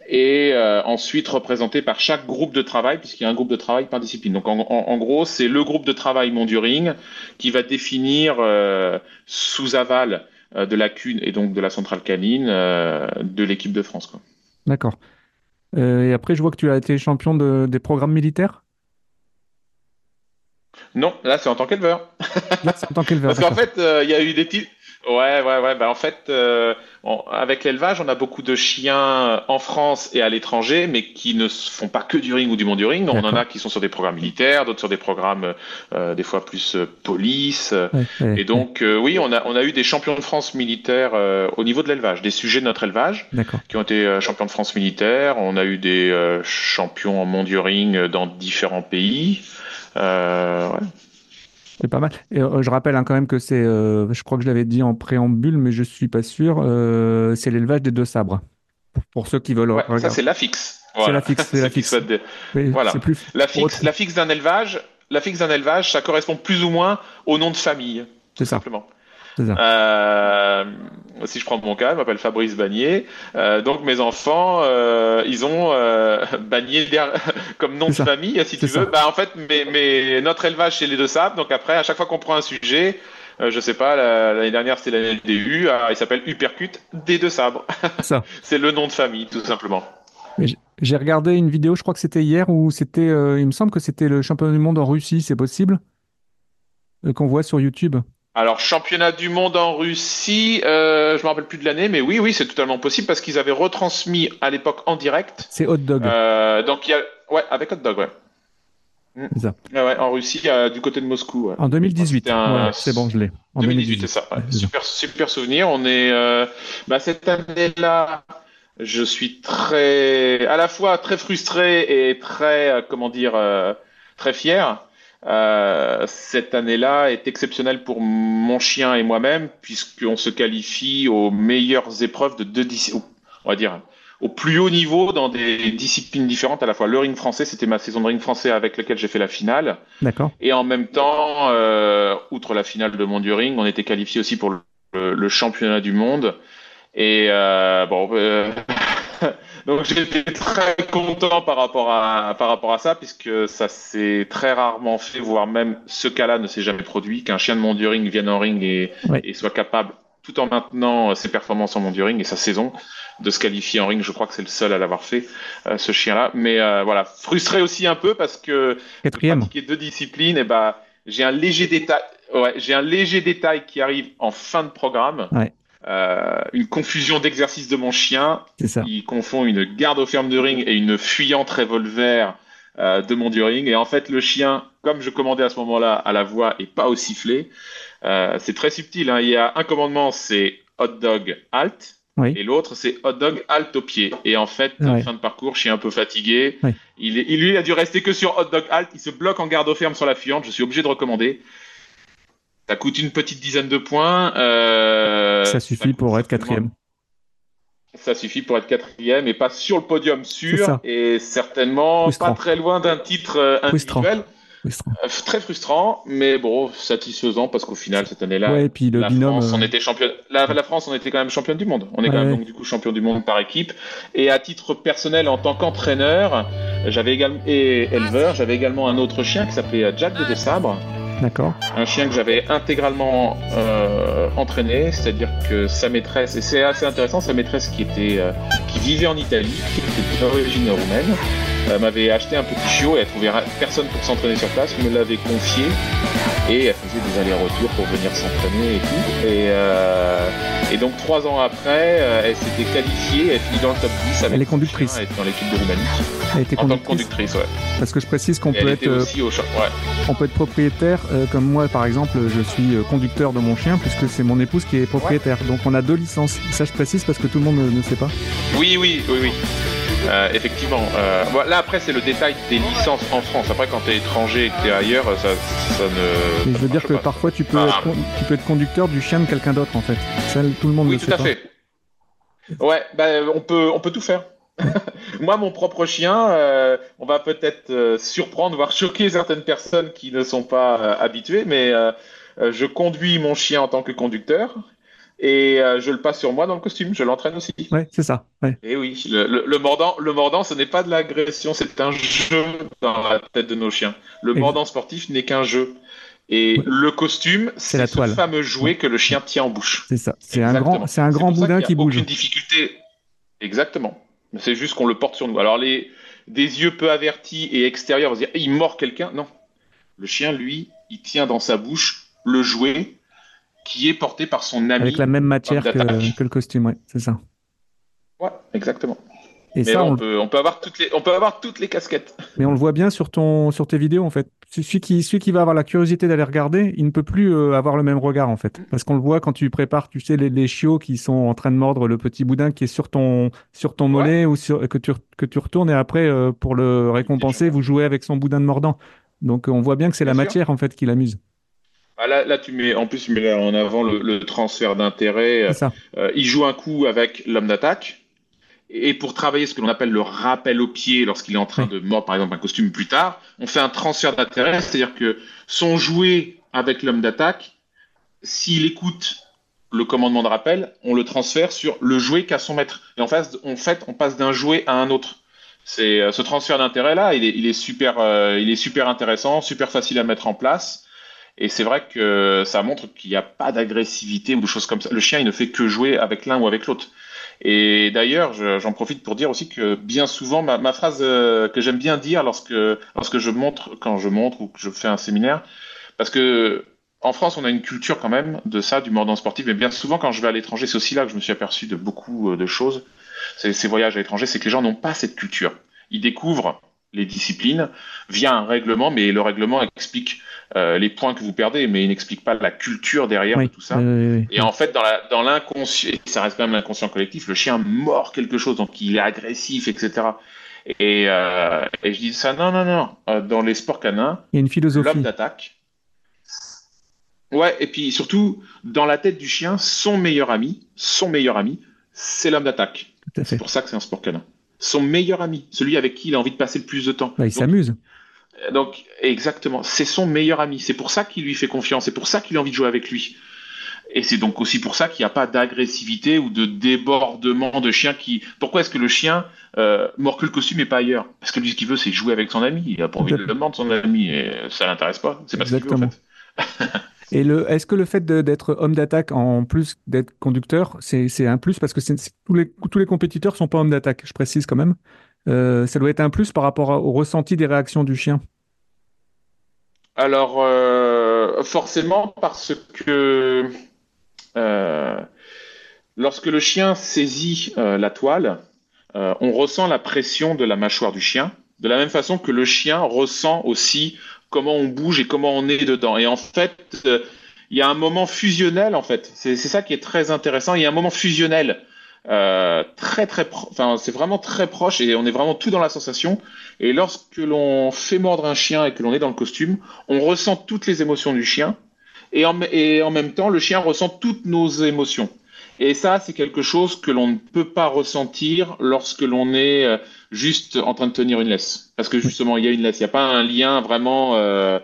et euh, ensuite représenté par chaque groupe de travail, puisqu'il y a un groupe de travail par discipline. Donc en, gros, c'est le groupe de travail Monduring qui va définir euh, sous aval euh, de la CUN et donc de la centrale canine de l'équipe de France. D'accord. et après, je vois que tu as été champion des programmes militaires? Non, là c'est en tant qu'éleveur. Là c'est en tant qu'éleveur. Parce qu'en fait, il y a eu des titres. Ouais, ouais, ouais. Bah, en fait, euh, avec l'élevage, on a beaucoup de chiens en France et à l'étranger, mais qui ne font pas que du ring ou du monde du ring. On en a qui sont sur des programmes militaires, d'autres sur des programmes euh, des fois plus euh, police. et donc, oui, on a, on a eu des champions de France militaires au niveau de l'élevage, des sujets de notre élevage qui ont été champions de France militaires. On a eu des champions en monde du ring dans différents pays. ouais. C'est pas mal. Et euh, je rappelle hein, quand même que c'est, euh, je crois que je l'avais dit en préambule, mais je suis pas sûr, euh, c'est l'élevage des deux sabres. Pour, ceux qui veulent. Ouais, ça, c'est la fixe. C'est la fixe. C'est la fixe. voilà. Plus la fixe, la fixe d'un élevage, la fixe d'un élevage, ça correspond plus ou moins au nom de famille. C'est simplement. Euh, si je prends mon cas, je m'appelle Fabrice Bagné. Euh, donc mes enfants, euh, ils ont Bagné comme nom de famille, si tu veux. Bah, en fait, mais, mais notre élevage c'est les deux sables. Donc après, à chaque fois qu'on prend un sujet, euh, je sais pas, l'année dernière c'était l'année DU, ah, il s'appelle Upercute des deux sabres. c'est le nom de famille, tout simplement. J'ai regardé une vidéo, je crois que c'était hier, où c'était, il me semble que c'était le championnat du monde en Russie, c'est possible Qu'on voit sur YouTube. Alors, championnat du monde en Russie, euh, je me rappelle plus de l'année, mais oui, oui, c'est totalement possible parce qu'ils avaient retransmis à l'époque en direct. C'est Hot Dog. Euh, donc, il y a... Ouais, avec Hot Dog, ouais. C'est ça. Ouais, en Russie, du côté de Moscou. En 2018. c'est bon, je l'ai. En 2018, c'est ça. super, super souvenir. On est euh, bah, cette année-là. Je suis très, à la fois très frustré et très, euh, comment dire, euh, très fier euh, cette année-là est exceptionnelle pour mon chien et moi-même, puisqu'on se qualifie aux meilleures épreuves de deux disciplines, on va dire, au plus haut niveau dans des disciplines différentes. À la fois le ring français, c'était ma saison de ring français avec laquelle j'ai fait la finale. D'accord. Et en même temps, euh, outre la finale de monde du ring, on était qualifié aussi pour le, championnat du monde. Et euh, bon, euh, Donc j'étais très content par rapport à par rapport à ça puisque ça s'est très rarement fait, voire même ce cas-là ne s'est jamais produit qu'un chien de monduring vienne en ring et, et soit capable tout en maintenant ses performances en monduring et sa saison de se qualifier en ring. Je crois que c'est le seul à l'avoir fait, euh, ce chien-là. Mais euh, voilà, frustré aussi un peu parce que Quatrième. pratiquer deux disciplines, et eh ben j'ai un léger détail. Ouais, j'ai un léger détail qui arrive en fin de programme. Ouais. Euh, une confusion d'exercice de mon chien. Ça. Il confond une garde au ferme de ring et une fuyante revolver euh, de mon du ring. Et en fait, le chien, comme je commandais à ce moment-là à la voix et pas au sifflet, euh, c'est très subtil. Hein. Il y a un commandement, c'est hot dog halt. Et l'autre, c'est hot dog halt au pied. Et en fait, en fin de parcours, je suis un peu fatigué. Il, il, lui, a dû rester que sur hot dog halt. Il se bloque en garde au ferme sur la fuyante. Je suis obligé de recommander. Ça coûte une petite dizaine de points. Euh, ça suffit pour être quatrième. Ça suffit pour être quatrième et pas sur le podium sûr et certainement pas très loin d'un titre euh, individuel. Euh, très frustrant, mais bon, satisfaisant parce qu'au final cette année-là, la France, on était championne. La, France, on était quand même championne du monde. On est quand même donc du coup champion du monde par équipe. Et à titre personnel, en tant qu'entraîneur, j'avais également et éleveur, j'avais également un autre chien qui s'appelait Jack de Sabre Un chien que j'avais intégralement euh, entraîné, c'est-à-dire que sa maîtresse, et c'est assez intéressant, sa maîtresse qui était, euh, qui vivait en Italie, qui était d'origine roumaine, euh, m'avait acheté un petit chiot et elle trouvait personne pour s'entraîner sur place, me l'avait confié et elle faisait des allers-retours pour venir s'entraîner et tout. Et, euh, et donc trois ans après, euh, elle s'était qualifiée, elle finit dans le top 10 avec elle est conductrice. elle dans l'équipe de Roumanie. Elle était en tant que conductrice, ouais. Parce que je précise qu'on peut être aussi au ouais. on peut être propriétaire comme moi par exemple, je suis conducteur de mon chien puisque c'est mon épouse qui est propriétaire. Donc on a deux licences. Ça je précise parce que tout le monde ne, ne sait pas. Oui, oui, oui, oui. Euh, effectivement. Euh, là, après, c'est le détail des licences en France. Après, quand tu es étranger et que tu es ailleurs, ça, ça ne. Mais je veux dire que parfois, tu peux, être, tu peux être conducteur du chien de quelqu'un d'autre, en fait. Ça, tout le monde oui, le tout à fait. Ouais, bah, on, peut, on peut tout faire. Moi, mon propre chien, euh, on va peut-être surprendre, voire choquer certaines personnes qui ne sont pas habituées, mais je conduis mon chien en tant que conducteur et euh, je le passe sur moi dans le costume, je l'entraîne aussi. Ouais, c'est ça. Ouais. Et oui, le, mordant, le mordant, ce n'est pas de l'agression, c'est un jeu dans la tête de nos chiens. Le mordant sportif n'est qu'un jeu. Et le costume, c'est la toile. fameux jouet que le chien tient en bouche. C'est ça. C'est un grand, c'est un grand boudin qui bouge. Aucune difficulté. Exactement. C'est juste qu'on le porte sur nous. Alors les des yeux peu avertis et extérieurs, on va dire, il mord quelqu'un. Non. Le chien, lui, il tient dans sa bouche le jouet qui est porté par son ami. Avec la même matière que, le costume, ouais, c'est ça. Ouais, exactement. Et ça, on, peut, on, peut, avoir toutes les, on peut avoir toutes les casquettes. Mais on le voit bien sur, ton, sur tes vidéos, en fait. Celui qui, celui qui va avoir la curiosité d'aller regarder, il ne peut plus euh, avoir le même regard, en fait. Parce qu'on le voit quand tu prépares, tu sais, les, chiots qui sont en train de mordre le petit boudin qui est sur ton, sur ton mollet ou sur, que, tu, que tu retournes et après, euh, pour le récompenser, vous jouez avec son boudin de mordant. Donc on voit bien que c'est la matière, en fait, qui l'amuse. Ah, là, là, tu mets, en plus, tu mets en avant le, transfert d'intérêt. Euh, il joue un coup avec l'homme d'attaque. Et pour travailler ce que l'on appelle le rappel au pied lorsqu'il est en train de mordre, par exemple, un costume plus tard, on fait un transfert d'intérêt, c'est-à-dire que son jouet avec l'homme d'attaque, s'il écoute le commandement de rappel, on le transfère sur le jouet qu'a son maître. Et en fait, en fait on passe d'un jouet à un autre. C'est euh, ce transfert d'intérêt là, il est, il est super, euh, il est super intéressant, super facile à mettre en place. Et c'est vrai que ça montre qu'il n'y a pas d'agressivité ou de choses comme ça. Le chien, il ne fait que jouer avec l'un ou avec l'autre. Et d'ailleurs, j'en profite pour dire aussi que bien souvent, ma, phrase euh, que j'aime bien dire lorsque, lorsque je montre, quand je montre ou que je fais un séminaire, parce que en France, on a une culture quand même de ça, du mordant sportif, mais bien souvent, quand je vais à l'étranger, c'est aussi là que je me suis aperçu de beaucoup euh, de choses. Ces voyages à l'étranger, c'est que les gens n'ont pas cette culture. Ils découvrent les disciplines via un règlement, mais le règlement explique euh, les points que vous perdez, mais il n'explique pas la culture derrière de tout ça. et en fait, dans l'inconscient, dans ça reste quand même l'inconscient collectif, le chien mord quelque chose, donc il est agressif, etc. Et, euh, et je dis ça, non, non, non. Euh, dans les sports canins, il y a une philosophie. L'homme d'attaque. Ouais, et puis surtout, dans la tête du chien, son meilleur ami, son meilleur ami, c'est l'homme d'attaque. C'est pour ça que c'est un sport canin. Son meilleur ami, celui avec qui il a envie de passer le plus de temps. Bah, il s'amuse. Donc, exactement, c'est son meilleur ami. C'est pour ça qu'il lui fait confiance. C'est pour ça qu'il a envie de jouer avec lui. Et c'est donc aussi pour ça qu'il n'y a pas d'agressivité ou de débordement de chien qui. Pourquoi est-ce que le chien euh, mord que le costume et pas ailleurs? Parce que lui, ce qu'il veut, c'est jouer avec son ami. Il a pas envie de le mordre son ami et ça l'intéresse pas. C'est pas ce qu'il veut en fait. et le, est-ce que le fait d'être homme d'attaque en plus d'être conducteur, c'est, un plus? Parce que tous les tous les compétiteurs sont pas hommes d'attaque. Je précise quand même. Euh, ça doit être un plus par rapport au ressenti des réactions du chien. Alors, euh, forcément, parce que euh, lorsque le chien saisit la toile, on ressent la pression de la mâchoire du chien, de la même façon que le chien ressent aussi comment on bouge et comment on est dedans. Et en fait, il y a un moment fusionnel, en fait. C'est ça qui est très intéressant. Il y a un moment fusionnel euh, très très, enfin c'est vraiment très proche et on est vraiment tout dans la sensation. Et lorsque l'on fait mordre un chien et que l'on est dans le costume, on ressent toutes les émotions du chien et en, et en même temps le chien ressent toutes nos émotions. Et ça, c'est quelque chose que l'on ne peut pas ressentir lorsque l'on est euh, juste en train de tenir une laisse. Parce que justement, il y a une laisse, il n'y a pas un lien vraiment. Euh,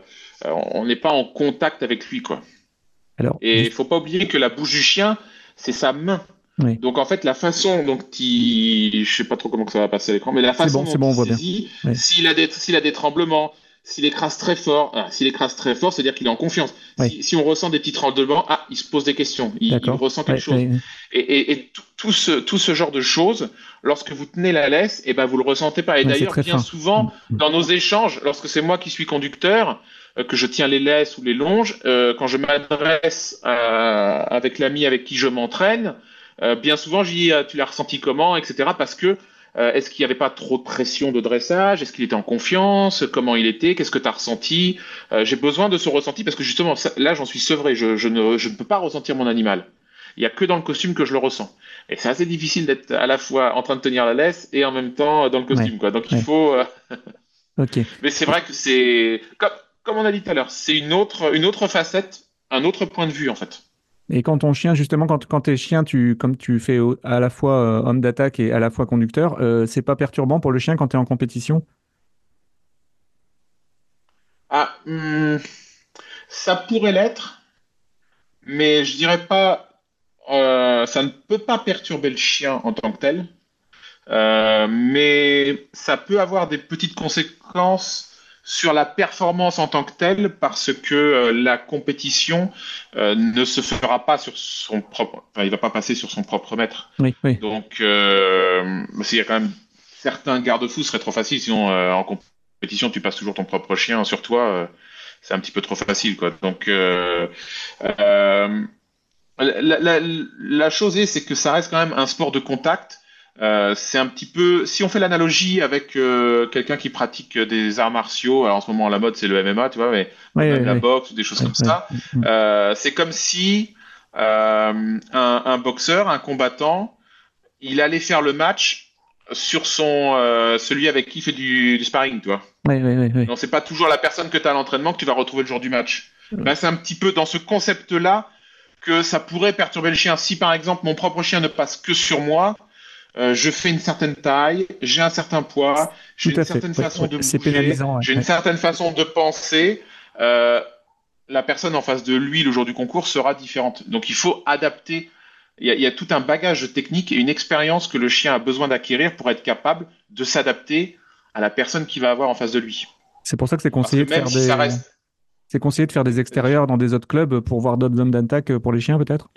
on n'est pas en contact avec lui, quoi. Alors, et il faut pas oublier que la bouche du chien, c'est sa main. Donc en fait, la façon dont il, je sais pas trop comment ça va passer à l'écran, mais la façon dont il saisit, s'il a des, s'il a des tremblements, s'il écrase très fort, ah, s'il écrase très fort, c'est-à-dire qu'il est en confiance. Si, on ressent des petits tremblements, ah, il se pose des questions, il, ressent quelque chose. Et, et, tout, ce, tout ce genre de choses, lorsque vous tenez la laisse, et eh ben vous le ressentez pas. Et d'ailleurs, bien souvent, mm, mm. dans nos échanges, lorsque c'est moi qui suis conducteur, euh, que je tiens les laisses ou les longes, euh, quand je m'adresse avec l'ami avec qui je m'entraîne, euh, bien souvent, je dis, tu l'as ressenti comment, etc. Parce que est-ce qu'il n'y avait pas trop de pression de dressage? Est-ce qu'il était en confiance? Comment il était? Qu'est-ce que tu as ressenti J'ai besoin de ce ressenti parce que justement, là, j'en suis sevré. Je, je, ne, je, ne, peux pas ressentir mon animal. Il n'y a que dans le costume que je le ressens. Et c'est assez difficile d'être à la fois en train de tenir la laisse et en même temps dans le costume. quoi. Donc il faut. ok. Mais c'est vrai que c'est. Comme, comme on a dit tout à l'heure, c'est une autre, une autre facette, un autre point de vue en fait. Et quand ton chien, justement, quand, quand tu es chien, tu, comme tu fais à la fois euh, homme d'attaque et à la fois conducteur, euh, c'est pas perturbant pour le chien quand tu es en compétition? Ah, hmm, ça pourrait l'être, mais je dirais pas. Euh, ça ne peut pas perturber le chien en tant que tel, mais ça peut avoir des petites conséquences sur la performance en tant que telle parce que euh, la compétition euh, ne se fera pas sur son propre, enfin, il va pas passer sur son propre maître. Oui, oui. Donc, euh, il y a quand même certains garde-fous, ce serait trop facile. Sinon, euh, en compétition, tu passes toujours ton propre chien sur toi. c'est un petit peu trop facile, quoi. Donc, la, la, la, chose est, c'est que ça reste quand même un sport de contact euh, c'est un petit peu, si on fait l'analogie avec euh, quelqu'un qui pratique des arts martiaux, alors en ce moment la mode c'est le MMA, tu vois, mais même la boxe ou des choses comme ça, euh, c'est comme si un, un, boxeur, un combattant, il allait faire le match sur son celui avec qui il fait du, du sparring, tu vois. Oui, oui, oui. Donc c'est pas toujours la personne que tu as à l'entraînement que tu vas retrouver le jour du match. C'est un petit peu dans ce concept-là que ça pourrait perturber le chien. Si par exemple mon propre chien ne passe que sur moi, euh, je fais une certaine taille, j'ai un certain poids, j'ai une certaine façon de bouger, j'ai une certaine façon de penser. Euh, la personne en face de lui le jour du concours sera différente. Donc il faut adapter. Il y, a, tout un bagage technique et une expérience que le chien a besoin d'acquérir pour être capable de s'adapter à la personne qui va avoir en face de lui. C'est pour ça que c'est conseillé de faire des. C'est conseillé de faire des extérieurs dans des autres clubs pour voir d'autres zones d'attaque pour les chiens peut-être?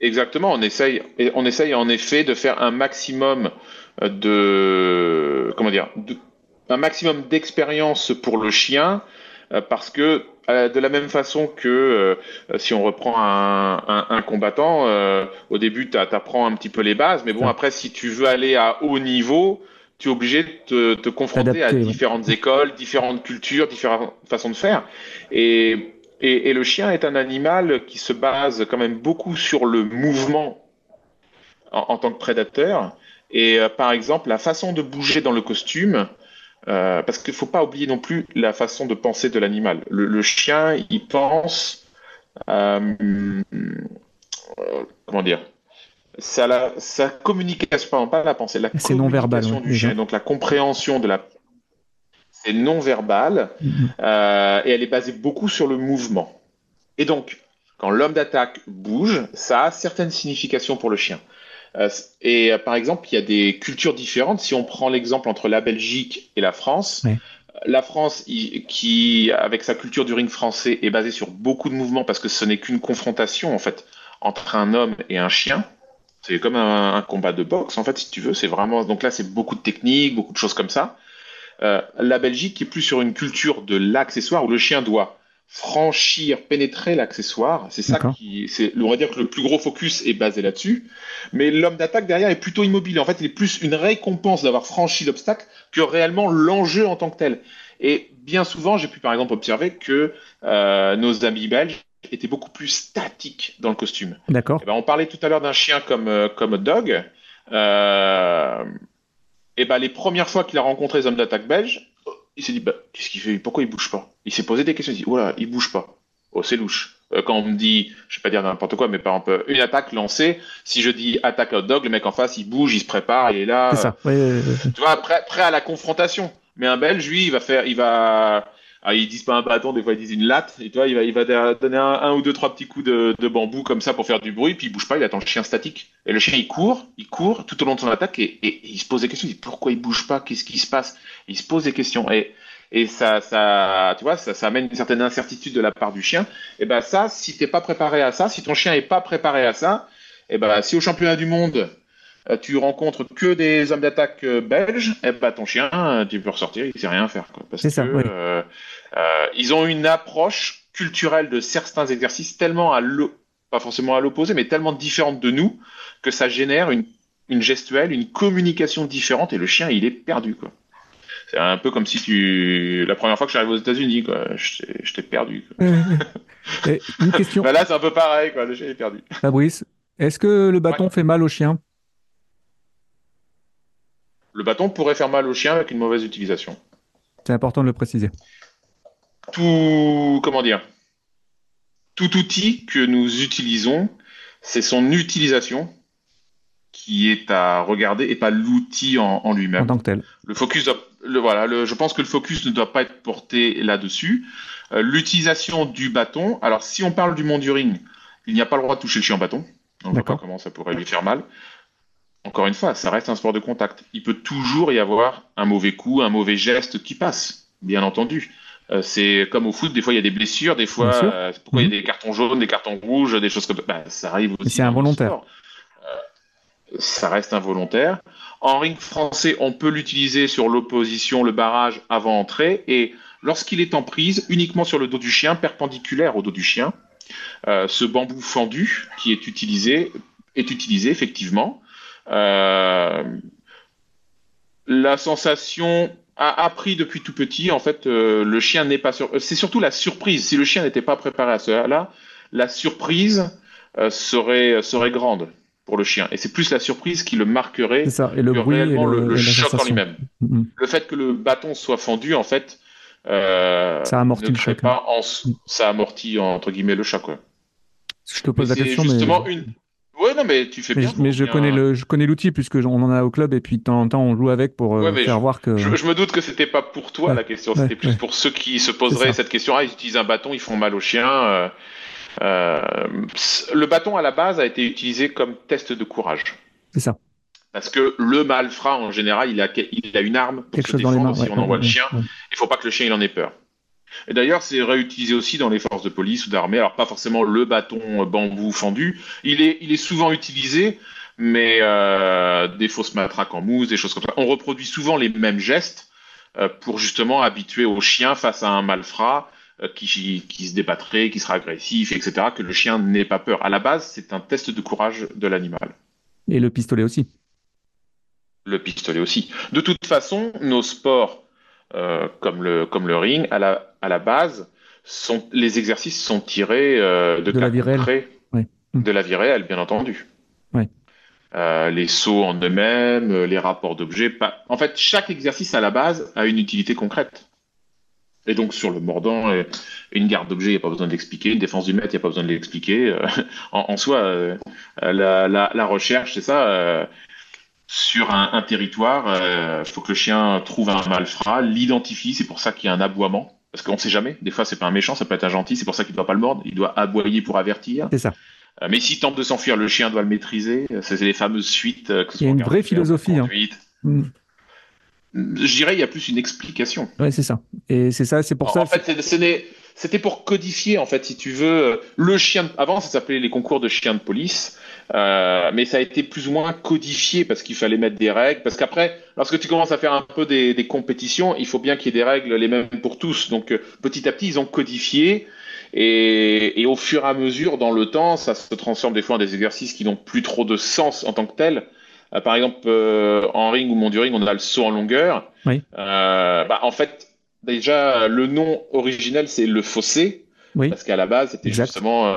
Exactement, on essaye, on essaye en effet de faire un maximum de, comment dire, un maximum d'expérience pour le chien, euh, parce que euh, de la même façon que euh, si on reprend un, combattant, au début tu apprends un petit peu les bases, mais bon après si tu veux aller à haut niveau, tu es obligé de te, confronter à différentes écoles, différentes cultures, différentes façons de faire, et et, le chien est un animal qui se base quand même beaucoup sur le mouvement en, tant que prédateur. Et euh, par exemple, la façon de bouger dans le costume, euh, parce qu'il ne faut pas oublier non plus la façon de penser de l'animal. Le, chien, il pense, euh, comment dire, ça la, sa communication, pas la pensée, la communication non verbal, du chien, donc la compréhension de la non verbal mhm. euh, et elle est basée beaucoup sur le mouvement. Et donc, quand l'homme d'attaque bouge, ça a certaines significations pour le chien. Euh, et euh, par exemple, il y a des cultures différentes. Si on prend l'exemple entre la Belgique et la France, la France, qui avec sa culture du ring français, est basée sur beaucoup de mouvements parce que ce n'est qu'une confrontation en fait entre un homme et un chien. C'est comme un, un, combat de boxe en fait, si tu veux. C'est vraiment donc là, c'est beaucoup de techniques, beaucoup de choses comme ça. Euh, la Belgique qui est plus sur une culture de l'accessoire où le chien doit franchir, pénétrer l'accessoire. C'est ça qui, c'est, on va dire que le plus gros focus est basé là-dessus. Mais l'homme d'attaque derrière est plutôt immobile. En fait, il est plus une récompense d'avoir franchi l'obstacle que réellement l'enjeu en tant que tel. Et bien souvent, j'ai pu par exemple observer que euh, nos amis belges étaient beaucoup plus statiques dans le costume. D'accord. Eh ben, on parlait tout à l'heure d'un chien comme euh, comme Dog. Euh, et ben, les premières fois qu'il a rencontré les hommes d'attaque belges, il s'est dit bah, qu'est-ce qu'il fait? Pourquoi il bouge pas? Il s'est posé des questions. Il s'est dit voilà, il bouge pas. Oh, c'est louche. Euh, quand on me dit, je vais pas dire n'importe quoi, mais par exemple, une attaque lancée, si je dis attaque hot dog, le mec en face, il bouge, il se prépare, il est là. C'est ça. Euh, tu vois, prêt, prêt à la confrontation. Mais un Belge, lui, il va faire, il va, ah, ils disent pas un bâton, des fois ils disent une latte. Et toi, il va, il va donner un, ou deux, trois petits coups de, de, bambou comme ça pour faire du bruit, puis il bouge pas, il attend le chien statique. Et le chien, il court, il court tout au long de son attaque et, et, il se pose des questions. Il dit pourquoi il bouge pas, qu'est-ce qui se passe? Il se pose des questions. Et, et ça, ça, tu vois, ça, ça amène une certaine incertitude de la part du chien. Et ben ça, si t'es pas préparé à ça, si ton chien est pas préparé à ça, et ben si au championnat du monde tu rencontres que des hommes d'attaque euh, belges, et ben ton chien, euh, tu peux ressortir, il sait rien faire. Quoi, parce que ça, euh, ils ont une approche culturelle de certains exercices tellement à pas forcément à l'opposé, mais tellement différente de nous que ça génère une, une gestuelle, une communication différente et le chien il est perdu quoi. C'est un peu comme si tu. La première fois que je suis arrivé aux États-Unis, quoi. Je t'ai perdu. Quoi. une question. bah là, c'est un peu pareil, quoi. Le chien est perdu. Fabrice, est-ce que le bâton fait mal au chien? Le bâton pourrait faire mal au chien avec une mauvaise utilisation. C'est important de le préciser. Tout. Comment dire? Tout outil que nous utilisons, c'est son utilisation qui est à regarder et pas l'outil en, en lui-même. En tant que tel. Le focus doit le, voilà, le, je pense que le focus ne doit pas être porté là-dessus. Euh, L'utilisation du bâton. Alors, si on parle du monde du ring, il n'y a pas le droit de toucher le chien en bâton. On ne voit pas comment ça pourrait lui faire mal. Encore une fois, ça reste un sport de contact. Il peut toujours y avoir un mauvais coup, un mauvais geste qui passe, bien entendu. Euh, c'est comme au foot, des fois il y a des blessures, des fois, euh, pourquoi il y a mhm. des cartons jaunes, des cartons rouges, des choses comme ça. Ben, ça arrive aussi. C'est involontaire. Euh, ça reste involontaire. En ring français, on peut l'utiliser sur l'opposition, le barrage avant entrée, et lorsqu'il est en prise, uniquement sur le dos du chien, perpendiculaire au dos du chien, ce bambou fendu qui est utilisé est utilisé effectivement. Euh, la sensation a appris depuis tout petit. En fait, euh, le chien n'est pas sur. C'est surtout la surprise. Si le chien n'était pas préparé à cela, la surprise serait serait grande pour le chien. Et c'est plus la surprise qui le marquerait ça. Et le que bruit réellement le, le, choc en lui-même. Mm -hmm. Le fait que le bâton soit fendu, en fait, euh, ça amortit le choc. Pas en, ça amortit entre guillemets le choc. Je te pose la question, justement mais... une. Ouais, non, mais tu fais bien. Mais je bien. connais le, je connais l'outil puisque on en a au club et puis de temps en temps on joue avec pour ouais, faire je, voir que. Je, je, me doute que c'était pas pour toi ouais, la question, c'était plus pour ceux qui se poseraient cette question. Ah, ils utilisent un bâton, ils font mal au chien. Euh, euh, le bâton à la base a été utilisé comme test de courage. C'est ça. Parce que le malfrat en général, il a, il a une arme pour Quelque se chose dans les défendre mains. si on envoie le chien. Il faut pas que le chien il en ait peur. Et d'ailleurs, c'est réutilisé aussi dans les forces de police ou d'armée. Alors pas forcément le bâton bambou fendu. Il est, il est souvent utilisé, mais euh, des fausses matraques en mousse, des choses comme ça. On reproduit souvent les mêmes gestes euh, pour justement habituer au chien face à un malfrat euh, qui, qui se débattrait, qui sera agressif, etc. Que le chien n'ait pas peur. À la base, c'est un test de courage de l'animal. Et le pistolet aussi. Le pistolet aussi. De toute façon, nos sports, euh, comme, le, comme le ring, à la, à la base, sont, les exercices sont tirés euh, de, de la vie réelle. Oui. De la vie réelle, bien entendu. Euh, les sauts en eux-mêmes, les rapports d'objets. Pas... En fait, chaque exercice à la base a une utilité concrète. Et donc, sur le mordant, une garde d'objet, il n'y a pas besoin d'expliquer. Une défense du maître, il n'y a pas besoin de l'expliquer. En, en, soi, la, la, la, recherche, c'est ça. Euh, sur un, un territoire, il euh, faut que le chien trouve un malfrat, l'identifie. C'est pour ça qu'il y a un aboiement. Parce qu'on ne sait jamais. Des fois, c'est pas un méchant, ça peut être un gentil. C'est pour ça qu'il ne doit pas le mordre. Il doit aboyer pour avertir. C'est ça. Mais s'il tente de s'enfuir, le chien doit le maîtriser. C'est les fameuses suites. Que il y a une vraie philosophie. Hein. Mm. Je dirais il y a plus une explication. Ouais, c'est ça. Et c'est ça, c'est pour en, ça. En fait, c'était pour codifier, en fait, si tu veux, le chien. Avant, ça s'appelait les concours de chiens de police, euh, mais ça a été plus ou moins codifié parce qu'il fallait mettre des règles. Parce qu'après, lorsque tu commences à faire un peu des, des compétitions, il faut bien qu'il y ait des règles les mêmes pour tous. Donc, euh, petit à petit, ils ont codifié. Et, et, au fur et à mesure, dans le temps, ça se transforme des fois en des exercices qui n'ont plus trop de sens en tant que tels. Euh, par exemple, euh, en ring ou mon du ring, on a le saut en longueur. Oui. Euh, bah, en fait, déjà, le nom originel, c'est le fossé. Oui. Parce qu'à la base, c'était justement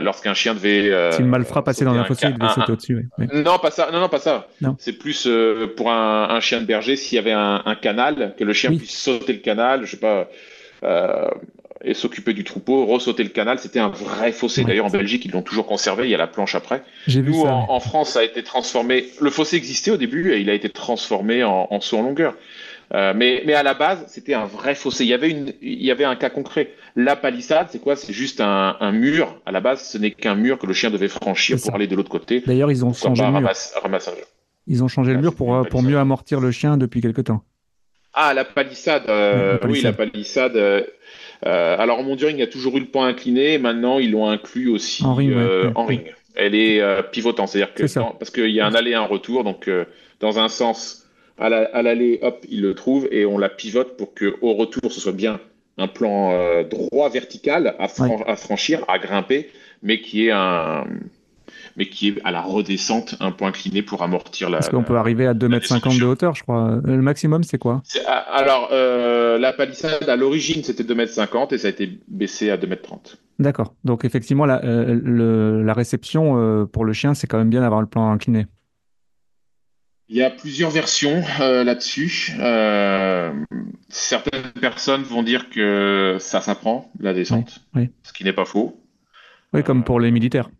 lorsqu'un chien devait. si le malfrat passait dans un fossé, il devait un, sauter au-dessus. Oui. Non, pas ça. Non, non, pas ça. Non. C'est plus pour un, un, chien de berger, s'il y avait un, un, canal, que le chien oui. puisse sauter le canal, je sais pas. et s'occuper du troupeau, ressauter le canal. C'était un vrai fossé. D'ailleurs, en Belgique, ils l'ont toujours conservé. Il y a la planche après. J'ai vu ça. en, ouais. en France, ça a été transformé. Le fossé existait au début et il a été transformé en, en saut en longueur. Euh, mais, mais à la base, c'était un vrai fossé. Il y avait une, il y avait un cas concret. La palissade, c'est quoi? C'est juste un, un mur. À la base, ce n'est qu'un mur que le chien devait franchir pour aller de l'autre côté. D'ailleurs, ils ont changé le mur. Ils ont changé le Ah, mur pour, mieux amortir le chien depuis quelque temps. Ah, la palissade. euh, Oui, la palissade. euh, alors, en monduring, il y a toujours eu le point incliné. Maintenant, ils l'ont inclus aussi En ring, ouais, ouais, en ring. Elle est pivotante, c'est-à-dire que dans- parce qu'il y a un aller et un retour, donc dans un sens, à la- à l'aller, hop, il le trouve et on la pivote pour que au retour, ce soit bien un plan euh, droit vertical à, fran- à franchir, à grimper, mais qui est un mais qui est à la redescente un point incliné pour amortir la. Parce qu'on peut arriver à 2m50 de hauteur, je crois. Euh, Le maximum, c'est quoi? Ah, Alors, euh, la palissade, à l'origine, c'était 2m50 et ça a été baissé à 2m30. D'accord. Donc, effectivement, la, euh, le- la réception pour le chien, c'est quand même bien d'avoir le plan incliné. Il y a plusieurs versions euh, là-dessus. Euh, certaines personnes vont dire que ça s'apprend, la descente, Oui, oui. ce qui n'est pas faux. Oui, comme pour les militaires.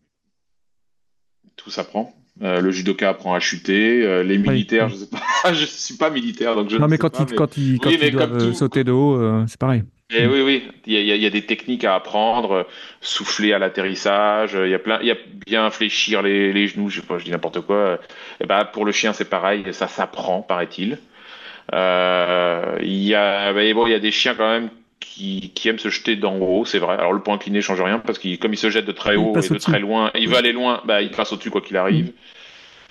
Tout s'apprend. Euh, le judoka apprend à chuter. euh, les militaires, oui. je sais pas, je suis pas militaire, donc je Non, ne mais sais quand pas, quand ils, quand Oui, ils mais doivent comme euh, tout- sauter de haut, euh, c'est pareil. Et oui, oui, il y, a, il y il des techniques à apprendre, souffler à l'atterrissage, il y a plein, il y a bien fléchir les, les genoux, je sais pas, je dis n'importe quoi. Et ben pour le chien c'est pareil, ça s'apprend, paraît-il. Il y a, bon, il y a des chiens quand même qui, qui aiment se jeter d'en haut, c'est vrai. Alors le point incliné change rien parce qu'il comme il se jette de très haut et de très loin, et il veut aller loin, bah il passe au-dessus quoi qu'il arrive.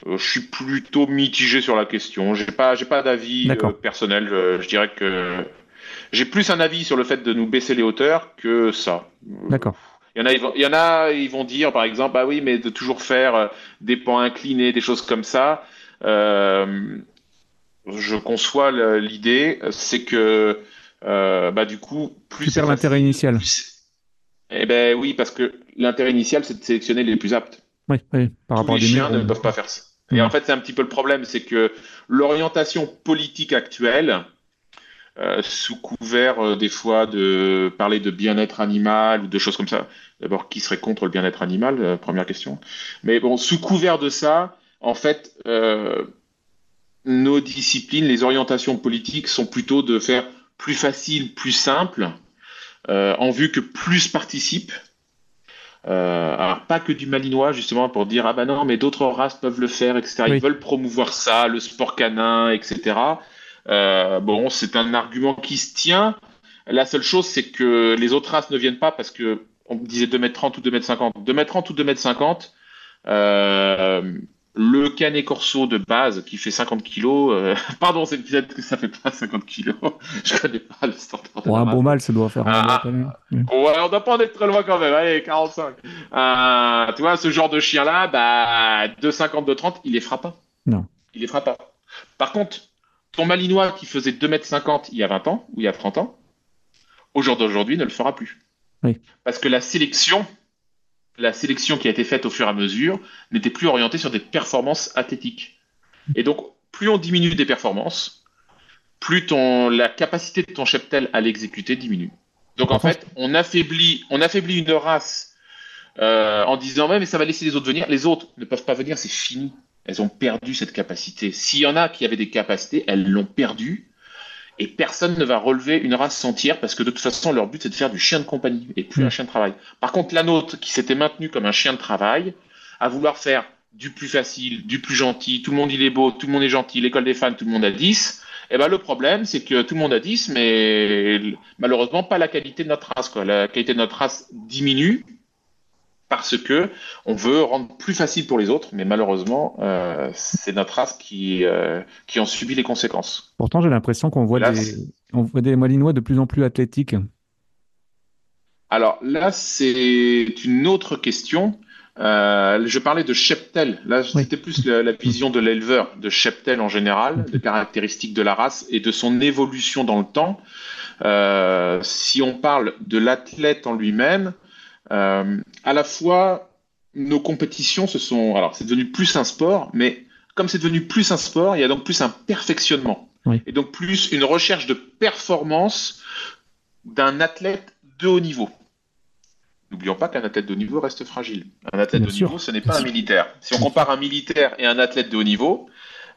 Euh, je suis plutôt mitigé sur la question. J'ai pas, j'ai pas d'avis euh, personnel. Euh, je dirais que j'ai plus un avis sur le fait de nous baisser les hauteurs que ça. D'accord. Il y en a, ils vont, il y en a, ils vont dire par exemple, bah oui, mais de toujours faire des pans inclinés, des choses comme ça. Euh, je conçois l'idée, c'est que euh, bah du coup, plus Tu l'intérêt initial. plus- Eh ben oui, parce que l'intérêt initial, c'est de sélectionner les plus aptes Oui, oui, par tous rapport à les des chiens murs. ne euh, peuvent pas faire ça. Et en fait, c'est un petit peu le problème, c'est que l'orientation politique actuelle, euh, sous couvert euh, des fois de parler de bien-être animal ou de choses comme ça. D'abord, qui serait contre le bien-être animal euh, Première question. Mais bon, sous couvert de ça, en fait, euh, nos disciplines, les orientations politiques sont plutôt de faire plus facile, plus simple, euh, en vue que plus participent. Euh, alors pas que du malinois justement pour dire ah bah non mais d'autres races peuvent le faire etc Oui. ils veulent promouvoir ça le sport canin etc Euh, bon c'est un argument qui se tient la seule chose c'est que les autres races ne viennent pas parce que on disait 2m30 ou 2m50 2m30 ou 2m50 euh, le canet corso de base qui fait 50 kilos euh, pardon c'est peut-être que ça fait pas 50 kilos je connais pas le standard de un beau mâle, ça doit faire Ah. Ouais, on doit pas en être très loin quand même. Allez, 45. Euh, tu vois, ce genre de chien-là, bah, 2,50, 2,30, il les fera pas. Non. Il les fera pas. Par contre, ton malinois qui faisait 2m50 il y a 20 ans, ou il y a 30 ans, au jour d'aujourd'hui, ne le fera plus. Oui. Parce que la sélection, la sélection qui a été faite au fur et à mesure, n'était plus orientée sur des performances athlétiques. Et donc, plus on diminue des performances, plus ton, la capacité de ton cheptel à l'exécuter diminue. Donc en fait, on affaiblit, on affaiblit une race euh, en disant mais ça va laisser les autres venir. Les autres ne peuvent pas venir, c'est fini. Elles ont perdu cette capacité. S'il y en a qui avaient des capacités, elles l'ont perdu. Et personne ne va relever une race entière parce que de toute façon, leur but c'est de faire du chien de compagnie et plus Mm. un chien de travail. Par contre, la nôtre qui s'était maintenue comme un chien de travail, à vouloir faire du plus facile, du plus gentil, tout le monde il est beau, tout le monde est gentil, l'école des fans, tout le monde a 10. Et ben le problème, c'est que tout le monde a 10, mais malheureusement pas la qualité de notre race. Quoi. La qualité de notre race diminue parce que on veut rendre plus facile pour les autres, mais malheureusement, euh, c'est notre race qui, euh, qui en subit les conséquences. Pourtant, j'ai l'impression qu'on voit, Là, des... on voit des malinois de plus en plus athlétiques. Alors là, c'est une autre question. Euh, je parlais de cheptel. Là, Oui. c'était plus la, la vision de l'éleveur, de cheptel en général, de caractéristiques de la race et de son évolution dans le temps. Si on parle de l'athlète en lui-même, euh, à la fois nos compétitions se sont. Alors, c'est devenu plus un sport, mais comme c'est devenu plus un sport, il y a donc plus un perfectionnement. Oui. Et donc plus une recherche de performance d'un athlète de haut niveau. N'oublions pas qu'un athlète de haut niveau reste fragile. Un athlète de haut niveau, ce n'est pas un militaire. Si on compare un militaire et un athlète de haut niveau,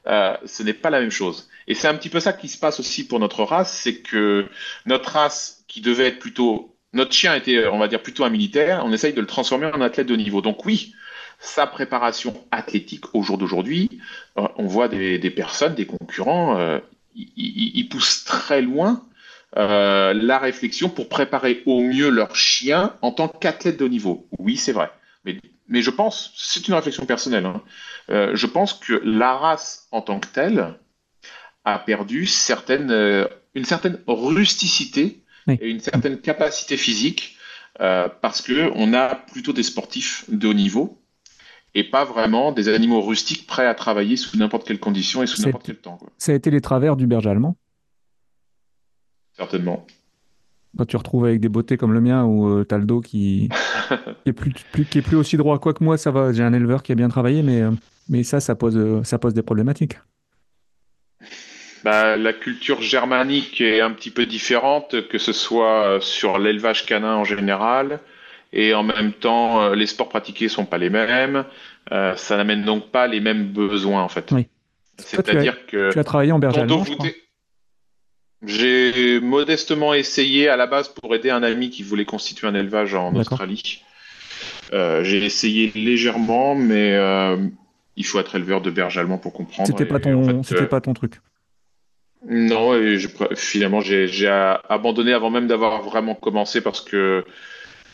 euh, ce n'est pas la même chose. Et c'est un petit peu ça qui se passe aussi pour notre race, c'est que notre race qui devait être plutôt, notre chien était, on va dire, plutôt un militaire, on essaye de le transformer en athlète de niveau. Donc oui, sa préparation athlétique au jour d'aujourd'hui, euh, on voit des, personnes, des concurrents, euh, ils, poussent très loin euh, la réflexion pour préparer au mieux leur chien en tant qu'athlète de niveau. Oui, c'est vrai. Mais, mais, je pense, c'est une réflexion personnelle, hein, je pense que la race en tant que telle a perdu certaines, une certaine rusticité et une certaine capacité physique parce qu'on a plutôt des sportifs de haut niveau et pas vraiment des animaux rustiques prêts à travailler sous n'importe quelle condition et sous n'importe quel temps. Ça a été les travers du berger allemand? Certainement. Quand tu retrouves avec des beautés comme le mien où euh, tu as le dos qui... est plus, qui est plus aussi droit. Quoique moi, ça va, j'ai un éleveur qui a bien travaillé, mais, euh, mais ça, ça pose, euh, ça pose des problématiques. Bah, la culture germanique est un petit peu différente, que ce soit sur l'élevage canin en général, et en même temps, euh, les sports pratiqués sont pas les mêmes. Euh, ça n'amène donc pas les mêmes besoins en fait. Oui. C'est-à-dire que tu as travaillé en berger allemand. J'ai modestement essayé à la base pour aider un ami qui voulait constituer un élevage en Australie. Euh, j'ai essayé légèrement, mais il faut être éleveur de berger allemand pour comprendre. C'était pas ton, c'était pas ton truc. Non, et finalement j'ai abandonné avant même d'avoir vraiment commencé parce que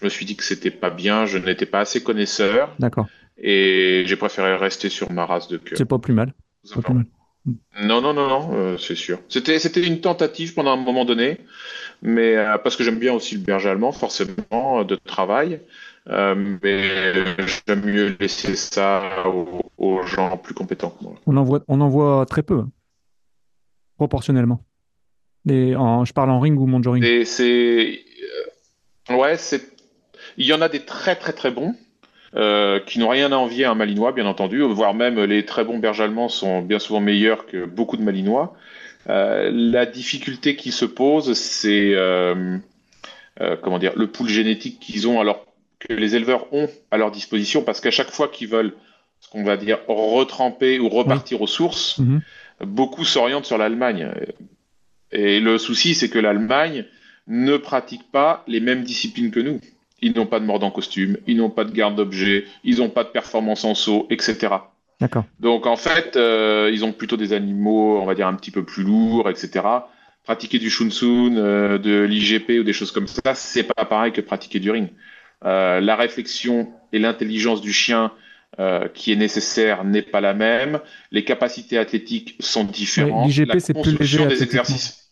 je me suis dit que c'était pas bien, je n'étais pas assez connaisseur. D'accord. Et j'ai préféré rester sur ma race de cœur. C'est pas plus mal. Non, non, non, non, euh, c'est sûr. C'était, c'était une tentative pendant un moment donné, mais euh, parce que j'aime bien aussi le berger allemand, forcément, de travail. Euh, mais j'aime mieux laisser ça aux, gens plus compétents que moi. On en voit, on en voit très peu, hein, proportionnellement. Et en, je parle en ring ou monjoring. C'est, ouais, c'est il y en a des très très très bons. Euh, qui n'ont rien à envier à un Malinois, bien entendu, voire même les très bons berges allemands sont bien souvent meilleurs que beaucoup de Malinois. Euh, la difficulté qui se pose, c'est euh, comment dire, le pool génétique qu'ils ont, alors que les éleveurs ont à leur disposition, parce qu'à chaque fois qu'ils veulent, ce qu'on va dire, retremper ou repartir aux sources, mhm. Beaucoup s'orientent sur l'Allemagne. Et le souci, c'est que l'Allemagne ne pratique pas les mêmes disciplines que nous. Ils n'ont pas de mordant costume, ils n'ont pas de garde d'objets, ils n'ont pas de performance en saut, etc. D'accord. Donc en fait, euh, ils ont plutôt des animaux, on va dire un petit peu plus lourds, etc. Pratiquer du shunsun, euh, de l'IGP ou des choses comme ça, c'est pas pareil que pratiquer du ring. Euh, la réflexion et l'intelligence du chien qui est nécessaire n'est pas la même. Les capacités athlétiques sont différentes. L'IGP c'est plus léger des exercices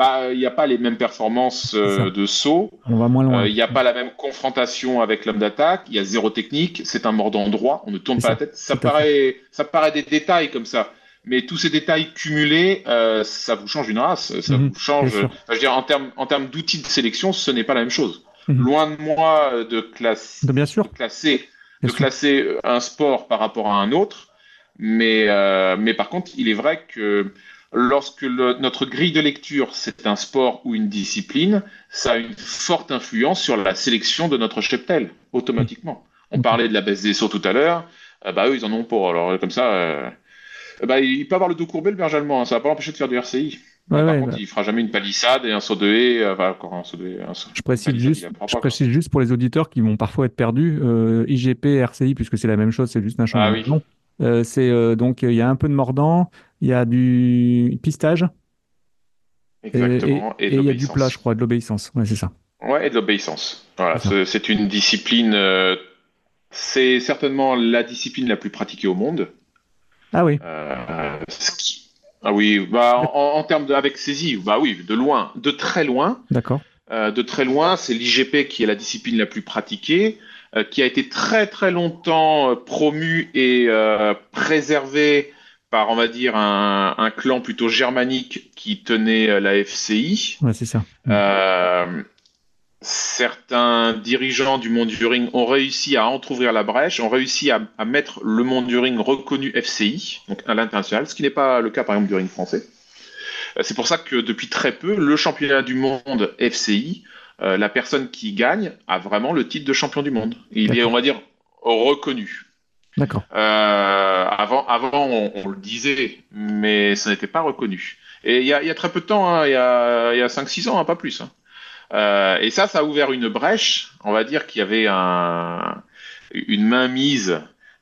bah, il n'y a pas les mêmes performances euh, de saut. On va moins loin. Euh, il n'y a pas la même confrontation avec l'homme d'attaque. Il y a zéro technique. C'est un mordant droit. On ne tourne pas la tête. Ça paraît, ça paraît des détails comme ça. Mais tous ces détails cumulés, euh, ça vous change une race. Ça mhm. vous change. je veux dire, en termes en termes d'outils de sélection, ce n'est pas la même chose. Mhm. Loin de moi de, classe, bien sûr. classer, de classer un sport par rapport à un autre. Mais, mais par contre, il est vrai que Lorsque notre grille de lecture, c'est un sport ou une discipline, ça a une forte influence sur la sélection de notre cheptel, automatiquement. On parlait de la baisse des sauts tout à l'heure, euh, bah eux, ils en ont pour. Alors, comme ça, euh, bah, il peut avoir le dos courbé, le berger allemand, hein. ça va pas l'empêcher de faire du RCI. Par contre, bah. il fera jamais une palissade et un saut de haie. Euh, encore un saut de haie je précise, juste, je précise juste pour les auditeurs qui vont parfois être perdus, IGP, RCI, puisque c'est la même chose, c'est juste un changement ah, oui. Euh, c'est euh, donc il y a un peu de mordant, il y a du pistage. Exactement. Et, il y a du plat, je crois, de l'obéissance. Ouais, c'est ça. Ouais, et de l'obéissance. Voilà, c'est une discipline. Euh, c'est certainement la discipline la plus pratiquée au monde. Ah oui. Ah oui, bah, en, termes de, avec saisie, bah oui, de loin, de très loin. D'accord. de très loin, c'est l'IGP qui est la discipline la plus pratiquée. Euh, qui a été très très longtemps euh, promu et euh, préservé par, on va dire, un, un, clan plutôt germanique qui tenait la FCI. Ouais, c'est ça. Euh, certains dirigeants du monde du ring ont réussi à entrouvrir la brèche, ont réussi à, à mettre le monde du ring reconnu FCI, donc à l'international, ce qui n'est pas le cas par exemple du ring français. c'est pour ça que depuis très peu, le championnat du monde FCI, la personne qui gagne a vraiment le titre de champion du monde. Il est, on va dire, reconnu. D'accord. avant, avant on, le disait, mais ça n'était pas reconnu. Et il y a, très peu de temps, hein, il y a, y a 5-6 ans, hein, pas plus. Hein. Euh, et ça, ça a ouvert une brèche. On va dire qu'il y avait un, une mainmise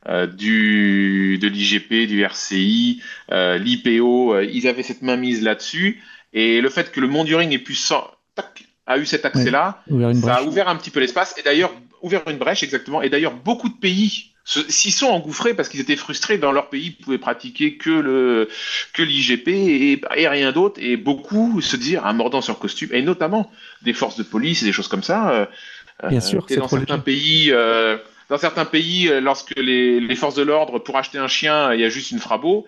euh, du, de l'IGP, du RCI, euh, l'IPO. Ils avaient cette mainmise là-dessus. Et le fait que le monde du ring ait pu a eu cet accès-là, ça a ouvert un petit peu l'espace. Et d'ailleurs, ouvert une brèche, exactement. Et d'ailleurs, beaucoup de pays s'y sont engouffrés parce qu'ils étaient frustrés dans leur pays, ils pouvaient pratiquer que le que l'IGP et, et, rien d'autre, et beaucoup se dire un mordant sur costume, et notamment des forces de police et des choses comme ça. Euh, Bien sûr, euh, dans certains pays, euh, dans certains pays, euh, lorsque les, les forces de l'ordre pour acheter un chien, il y a juste une frabo,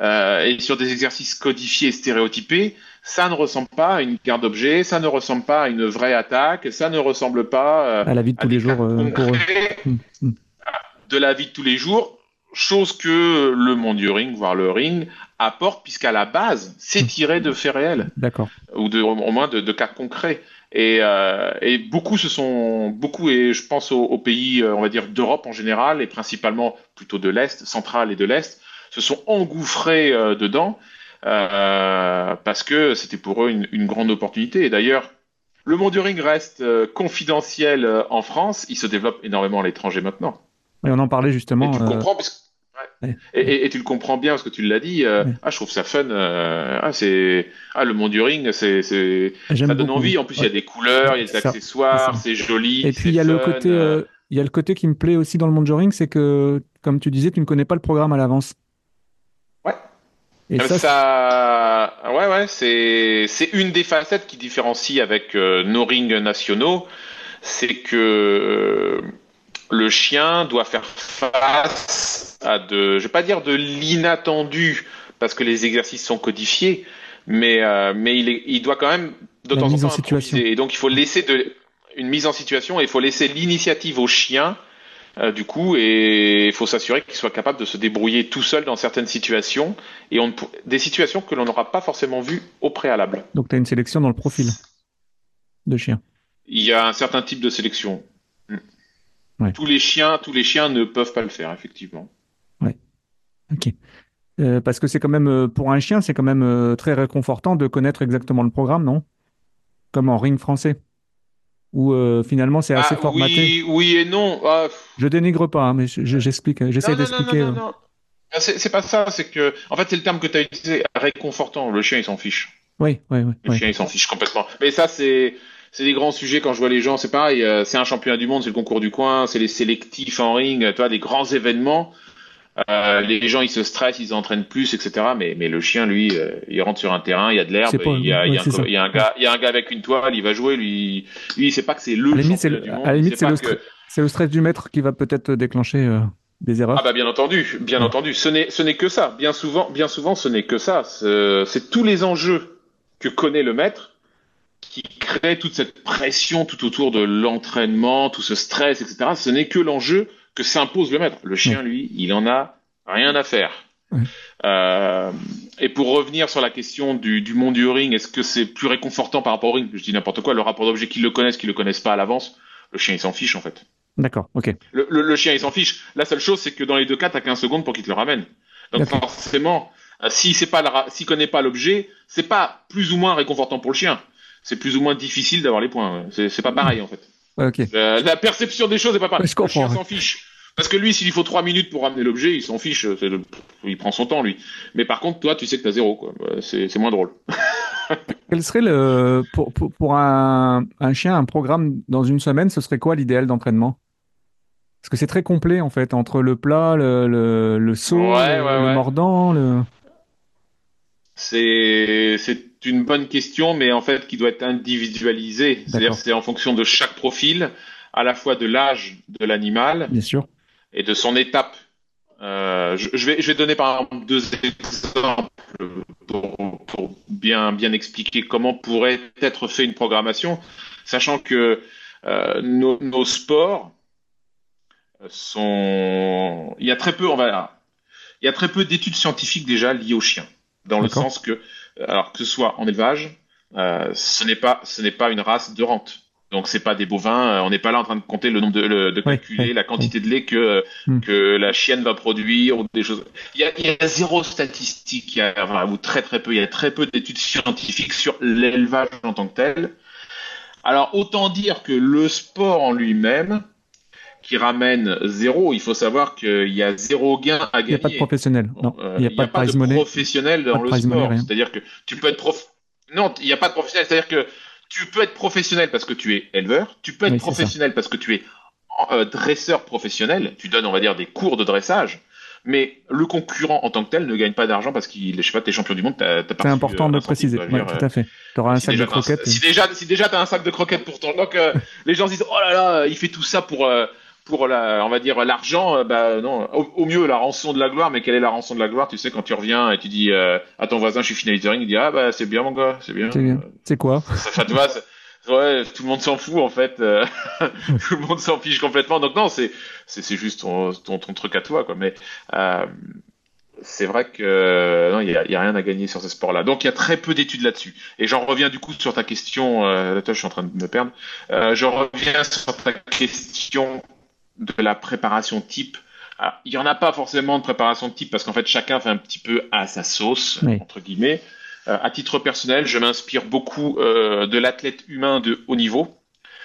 euh, et sur des exercices codifiés et stéréotypés, ça ne ressemble pas à une garde d'objet, ça ne ressemble pas à une vraie attaque, ça ne ressemble pas à la vie de tous les jours pour eux. De la vie de tous les jours, chose que le monde du ring, voire le ring, apporte, puisqu'à la base, c'est tiré de faits réels. D'accord. Ou de, au moins de, cas concrets. Et, euh, et, beaucoup se sont, beaucoup, et je pense aux, pays, euh, on va dire, d'Europe en général, et principalement plutôt de l'Est, central et de l'Est, se sont engouffrés euh, dedans, parce que c'était pour eux une, une, grande opportunité. Et d'ailleurs, le monde du ring reste confidentiel en France, il se développe énormément à l'étranger maintenant. Et on en parlait justement. Et tu, comprends, et, tu le comprends bien parce que tu l'as dit. Euh, ah, je trouve ça fun. Euh, ah, c'est ah, le monde du ring, c'est ça donne envie. En plus, il y a des couleurs, il y a des accessoires, c'est joli. Et puis il y a le côté, euh. il y a le côté qui me plaît aussi dans le monde du ring, c'est que, comme tu disais, tu ne connais pas le programme à l'avance. Ouais. Et ça, ça... ouais, ouais, c'est c'est une des facettes qui différencie avec nos rings nationaux, c'est que le chien doit faire face à de, je vais pas dire de l'inattendu, parce que les exercices sont codifiés, mais, euh, mais il, est, il doit quand même de temps en temps situation. Et donc il faut laisser de, une mise en situation et il faut laisser l'initiative au chien. Euh, du coup, et il faut s'assurer qu'il soit capable de se débrouiller tout seul dans certaines situations, et on, des situations que l'on n'aura pas forcément vues au préalable. Donc tu as une sélection dans le profil de chien. Il y a un certain type de sélection. Tous les chiens, tous les chiens ne peuvent pas le faire, effectivement. Ouais. Ok. Euh, parce que c'est quand même euh, pour un chien, c'est quand même euh, très réconfortant de connaître exactement le programme, non? Comme en ring français, où finalement c'est assez ah, formaté. Oui, oui et non. Ah, je dénigre pas, hein, mais j'explique, j'essaie d'expliquer. Non, non, non, ah, C'est pas ça, c'est que en fait c'est le terme que tu as utilisé, réconfortant. Le chien il s'en fiche. Oui, oui, oui. Le chien il s'en fiche complètement. Mais ça c'est c'est des grands sujets quand je vois les gens. C'est pareil, euh, c'est un championnat du monde, c'est le concours du coin, c'est les sélectifs en ring, tu vois, des grands événements. Euh, les gens ils se stressent, ils s'entraînent plus, etc. Mais, mais le chien, lui, euh, il rentre sur un terrain, il y a de l'herbe, il, y a, il, y a un gars, il y a un gars avec une toile, il va jouer, lui, lui, il sait pas que c'est le. À la limite, c'est le, le, stress du maître qui va peut-être déclencher des erreurs. Ah bah bien entendu, bien entendu. Ce n'est, ce n'est que ça. Bien souvent, bien souvent, ce n'est que ça. C'est tous les enjeux que connaît le maître qui crée toute cette pression tout autour de l'entraînement, tout ce stress, etc. Ce n'est que l'enjeu que s'impose le maître. Le chien, lui, il en a rien à faire. Euh, et pour revenir sur la question du, du monde du ring, est-ce que c'est plus réconfortant par rapport au ring? Je dis n'importe quoi. Le rapport d'objet, qu'ils le connaissent, qu'ils le connaissent pas à l'avance, le chien il s'en fiche en fait. D'accord, ok. Le, le, chien il s'en fiche. La seule chose, c'est que dans les deux cas, t'as 15 secondes pour qu'il te le ramène. Donc forcément, euh, s'il s'il connaît pas l'objet, c'est pas plus ou moins réconfortant pour le chien c'est plus ou moins difficile d'avoir les points. C'est pas pareil en fait. la perception des choses est pas pareille. Je comprends. Le chien s'en fiche. Parce que lui, s'il faut trois minutes pour ramener l'objet, il s'en fiche. Il prend son temps, lui. Mais par contre, toi, tu sais que t'as zéro, quoi. C'est moins drôle. Quel serait le pour, pour, un, un, chien un programme dans une semaine Ce serait quoi l'idéal d'entraînement? Parce que c'est très complet en fait entre le plat, le, le, le saut, le mordant, le. C'est une bonne question, mais en fait qui doit être individualisée. C'est-à-dire c'est en fonction de chaque profil, à la fois de l'âge de l'animal, et de son étape. Euh, je, vais je vais donner par exemple deux exemples pour, bien bien expliquer comment pourrait être fait une programmation, sachant que euh, nos, nos sports sont, il y a très peu, on va, il y a très peu d'études scientifiques déjà liées aux chiens dans le sens que alors que ce soit en élevage, euh, ce n'est pas, ce n'est pas une race de rente. Donc c'est pas des bovins. euh, on n'est pas là en train de compter le nombre de, le- de calculer la quantité de lait que Hmm. que la chienne va produire ou des choses. Il y a, il y a zéro statistique, il y a, enfin, ou très très peu. Il y a très peu d'études scientifiques sur l'élevage en tant que tel. Alors autant dire que le sport en lui-même, qui ramène zéro, il faut savoir qu'il y a zéro gain à Il n'y gagner. a pas de professionnel. Non, Euh, il n'y a pas de money. professionnel dans le sport. C'est-à-dire que tu peux être prof. Non, il n'y a pas de professionnel. C'est-à-dire que tu peux être professionnel parce que tu es éleveur. Tu peux être Oui, professionnel parce que tu es euh, dresseur professionnel. Tu donnes, on va dire, des cours de dressage. Mais le concurrent en tant que tel ne gagne pas d'argent parce qu'il, je sais pas, t'es champion du monde. T'as, t'as pas C'est important euh, de préciser. Ouais, dire, tout à fait. Tu auras un si sac de un- croquettes. Si déjà, si déjà t'as un sac de croquettes pour ton donc euh, les gens se disent oh là là, il fait tout ça pour euh, pour la, on va dire l'argent. euh, bah non, au, au mieux la rançon de la gloire. Mais quelle est la rançon de la gloire? Tu sais quand tu reviens et tu dis euh, à ton voisin, je suis finaliste de ring, il dit ah bah c'est bien mon gars, c'est bien. C'est bien. C'est quoi? Ça, ça te va. c'est- Ouais, tout le monde s'en fout en fait. euh, tout le monde s'en fiche complètement. Donc non, c'est c'est c'est juste ton, ton ton truc à toi quoi. Mais euh, c'est vrai que euh, non, il y a, y a rien à gagner sur ce sport-là. Donc il y a très peu d'études là-dessus. Et j'en reviens du coup sur ta question. Euh, toi, je suis en train de me perdre. Euh, je reviens sur ta question de la préparation type. Alors, il y en a pas forcément de préparation type parce qu'en fait chacun fait un petit peu à sa sauce Oui. entre guillemets. Euh, à titre personnel, je m'inspire beaucoup euh, de l'athlète humain de haut niveau.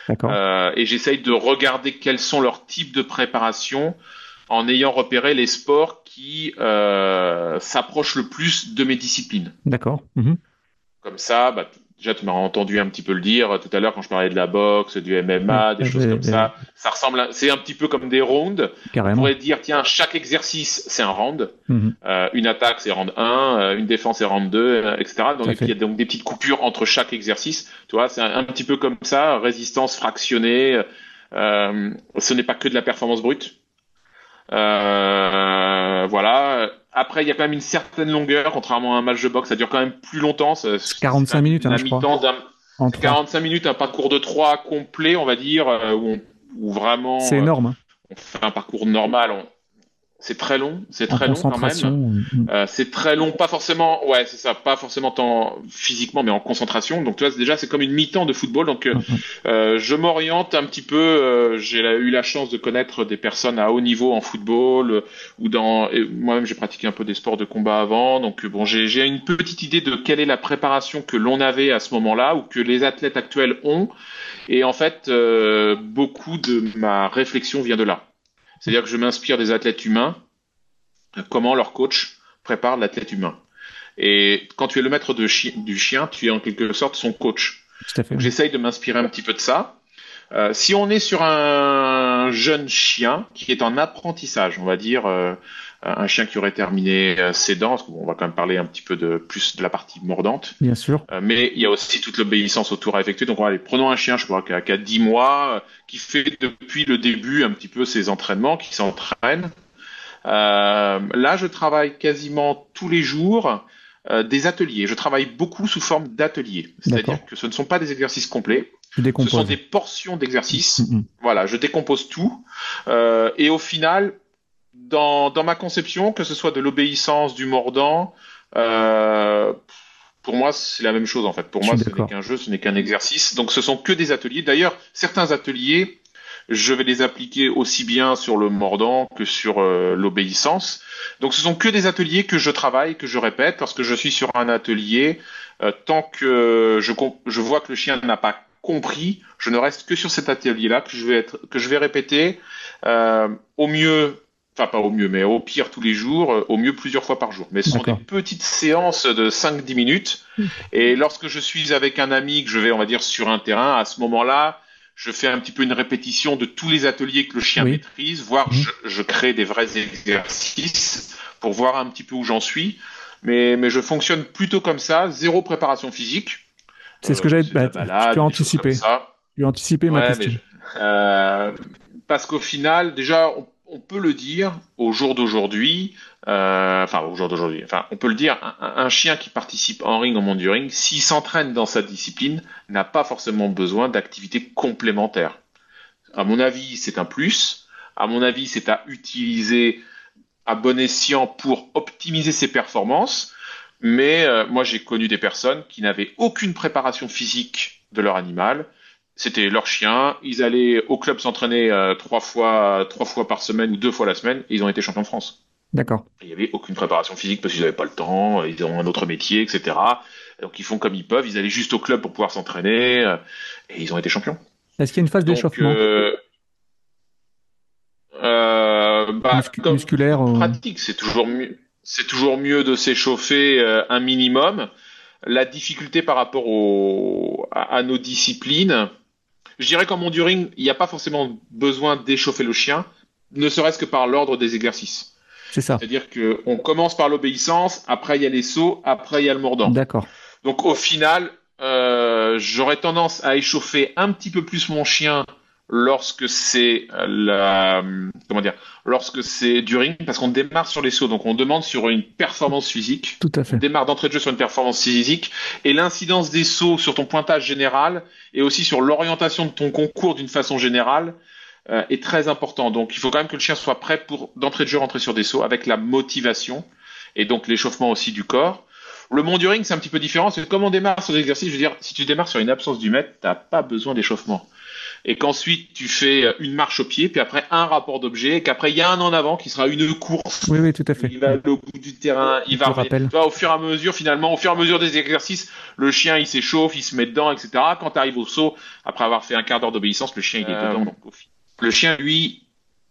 D'accord. Euh, et j'essaye de regarder quels sont leurs types de préparation en ayant repéré les sports qui s'approchent le plus de mes disciplines. D'accord. Mhm. Comme ça, bah, déjà tu m'as entendu un petit peu le dire euh, tout à l'heure quand je parlais de la boxe, du MMA, des ouais, choses comme ça. Ça ressemble, à- c'est un petit peu comme des rounds. On Carrément. pourrait dire tiens chaque exercice c'est un round. Mhm. Euh, une attaque c'est round 1, euh, une défense c'est round 2, euh, etc. Donc il y a donc des petites coupures entre chaque exercice. Tu vois, c'est un, un petit peu comme ça, résistance fractionnée. Euh, ce n'est pas que de la performance brute. Euh, voilà. Après, il y a quand même une certaine longueur, contrairement à un match de boxe, ça dure quand même plus longtemps. ça- c'est 45 minutes, hein, je crois. mi-temps d'un- En trois. 45 minutes, un parcours de 3 complet, on va dire, euh, où, on- où vraiment C'est euh, énorme. hein. on fait un parcours normal. on- C'est très long, c'est très long quand même. Euh, c'est très long, pas forcément, ouais, c'est ça, pas forcément tant physiquement, mais en concentration. Donc, tu vois, déjà, c'est comme une mi-temps de football. Donc, euh, euh, je m'oriente un petit peu. euh, j'ai eu la chance de connaître des personnes à haut niveau en football euh, ou dans. Moi-même, j'ai pratiqué un peu des sports de combat avant. Donc, bon, j'ai j'ai une petite idée de quelle est la préparation que l'on avait à ce moment-là ou que les athlètes actuels ont. Et en fait, euh, beaucoup de ma réflexion vient de là. C'est-à-dire que je m'inspire des athlètes humains, comment leur coach prépare l'athlète humain. Et quand tu es le maître de chi- du chien, tu es en quelque sorte son coach. J'essaye de m'inspirer un petit peu de ça. Euh, si on est sur un jeune chien qui est en apprentissage, on va dire euh, un chien qui aurait terminé euh, ses dents, parce qu'on va quand même parler un petit peu de plus de la partie mordante, Bien sûr. euh, mais il y a aussi toute l'obéissance autour à effectuer. Donc, allez, prenons un chien, je crois, qui a, qui a 10 mois, euh, qui fait depuis le début un petit peu ses entraînements, qui s'entraîne. Euh, là, je travaille quasiment tous les jours euh, des ateliers. Je travaille beaucoup sous forme d'ateliers. C'est-à-dire que ce ne sont pas des exercices complets, ce sont des portions d'exercices. Mhm. Voilà, je décompose tout. Euh, et au final, dans, dans ma conception, que ce soit de l'obéissance, du mordant, euh, pour moi, c'est la même chose en fait. Pour moi, ce n'est qu'un jeu, ce n'est qu'un exercice. Donc, ce sont que des ateliers. D'ailleurs, certains ateliers, je vais les appliquer aussi bien sur le mordant que sur euh, l'obéissance. Donc, ce sont que des ateliers que je travaille, que je répète. Lorsque je suis sur un atelier, euh, tant que je, je vois que le chien n'a pas compris, je ne reste que sur cet atelier-là que je vais être, que je vais répéter euh, au mieux, enfin pas au mieux, mais au pire tous les jours, euh, au mieux plusieurs fois par jour. Mais ce sont des petites séances de 5-10 minutes. Et lorsque je suis avec un ami, que je vais, on va dire, sur un terrain, à ce moment-là, je fais un petit peu une répétition de tous les ateliers que le chien Oui. maîtrise, voire Mhm. je, je crée des vrais exercices pour voir un petit peu où j'en suis. Mais, mais je fonctionne plutôt comme ça, zéro préparation physique. C'est ce que Euh, j'avais- la bah, balade, tu comme ça. Tu as anticipé ma question. je- euh, parce qu'au final, déjà, on, on peut le dire au jour d'aujourd'hui, euh, enfin au jour d'aujourd'hui, enfin on peut le dire, un, chien qui participe en ring, en monde du ring, s'il s'entraîne dans sa discipline, n'a pas forcément besoin d'activités complémentaires. À mon avis, c'est un plus. À mon avis, c'est à utiliser à bon escient pour optimiser ses performances. Mais euh, moi, j'ai connu des personnes qui n'avaient aucune préparation physique de leur animal. C'était leur chien. Ils allaient au club s'entraîner euh, trois fois, trois fois par semaine ou deux fois la semaine. Et ils ont été champions de France. D'accord. Il n'y avait aucune préparation physique parce qu'ils n'avaient pas le temps. Ils ont un autre métier, etc. Donc ils font comme ils peuvent. Ils allaient juste au club pour pouvoir s'entraîner euh, et ils ont été champions. Est-ce qu'il y a une phase d'échauffement? Euh, euh, bah, Muscu musculaire pratique C'est toujours mieux. C'est toujours mieux de s'échauffer un minimum. La difficulté par rapport au, à, à nos disciplines, je dirais qu'en monduring, il n'y a pas forcément besoin d'échauffer le chien, ne serait-ce que par l'ordre des exercices. C'est ça. C'est-à-dire qu'on commence par l'obéissance, après il y a les sauts, après il y a le mordant. D'accord. Donc au final, euh, j'aurais tendance à échauffer un petit peu plus mon chien lorsque c'est la comment dire lorsque c'est du ring parce qu'on démarre sur les sauts. Donc on demande sur une performance physique. Tout à fait. On démarre d'entrée de jeu sur une performance physique. Et l'incidence des sauts sur ton pointage général et aussi sur l'orientation de ton concours d'une façon générale euh, est très important. Donc il faut quand même que le chien soit prêt pour d'entrée de jeu rentrer sur des sauts avec la motivation et donc l'échauffement aussi du corps. Le mont du ring, c'est un petit peu différent. C'est comme on démarre sur des exercices, je veux dire, si tu démarres sur une absence du maître, t'as pas besoin d'échauffement et qu'ensuite tu fais une marche au pied, puis après un rapport d'objet, et qu'après il y a un en avant qui sera une course. Oui, oui, tout à fait. Il va aller au bout du terrain, il va, rappelle. au fur et à mesure, finalement, au fur et à mesure des exercices, le chien il s'échauffe, il se met dedans, etc. Quand tu arrives au saut, après avoir fait un quart d'heure d'obéissance, le chien il est Euh, dedans. Donc, le chien, lui,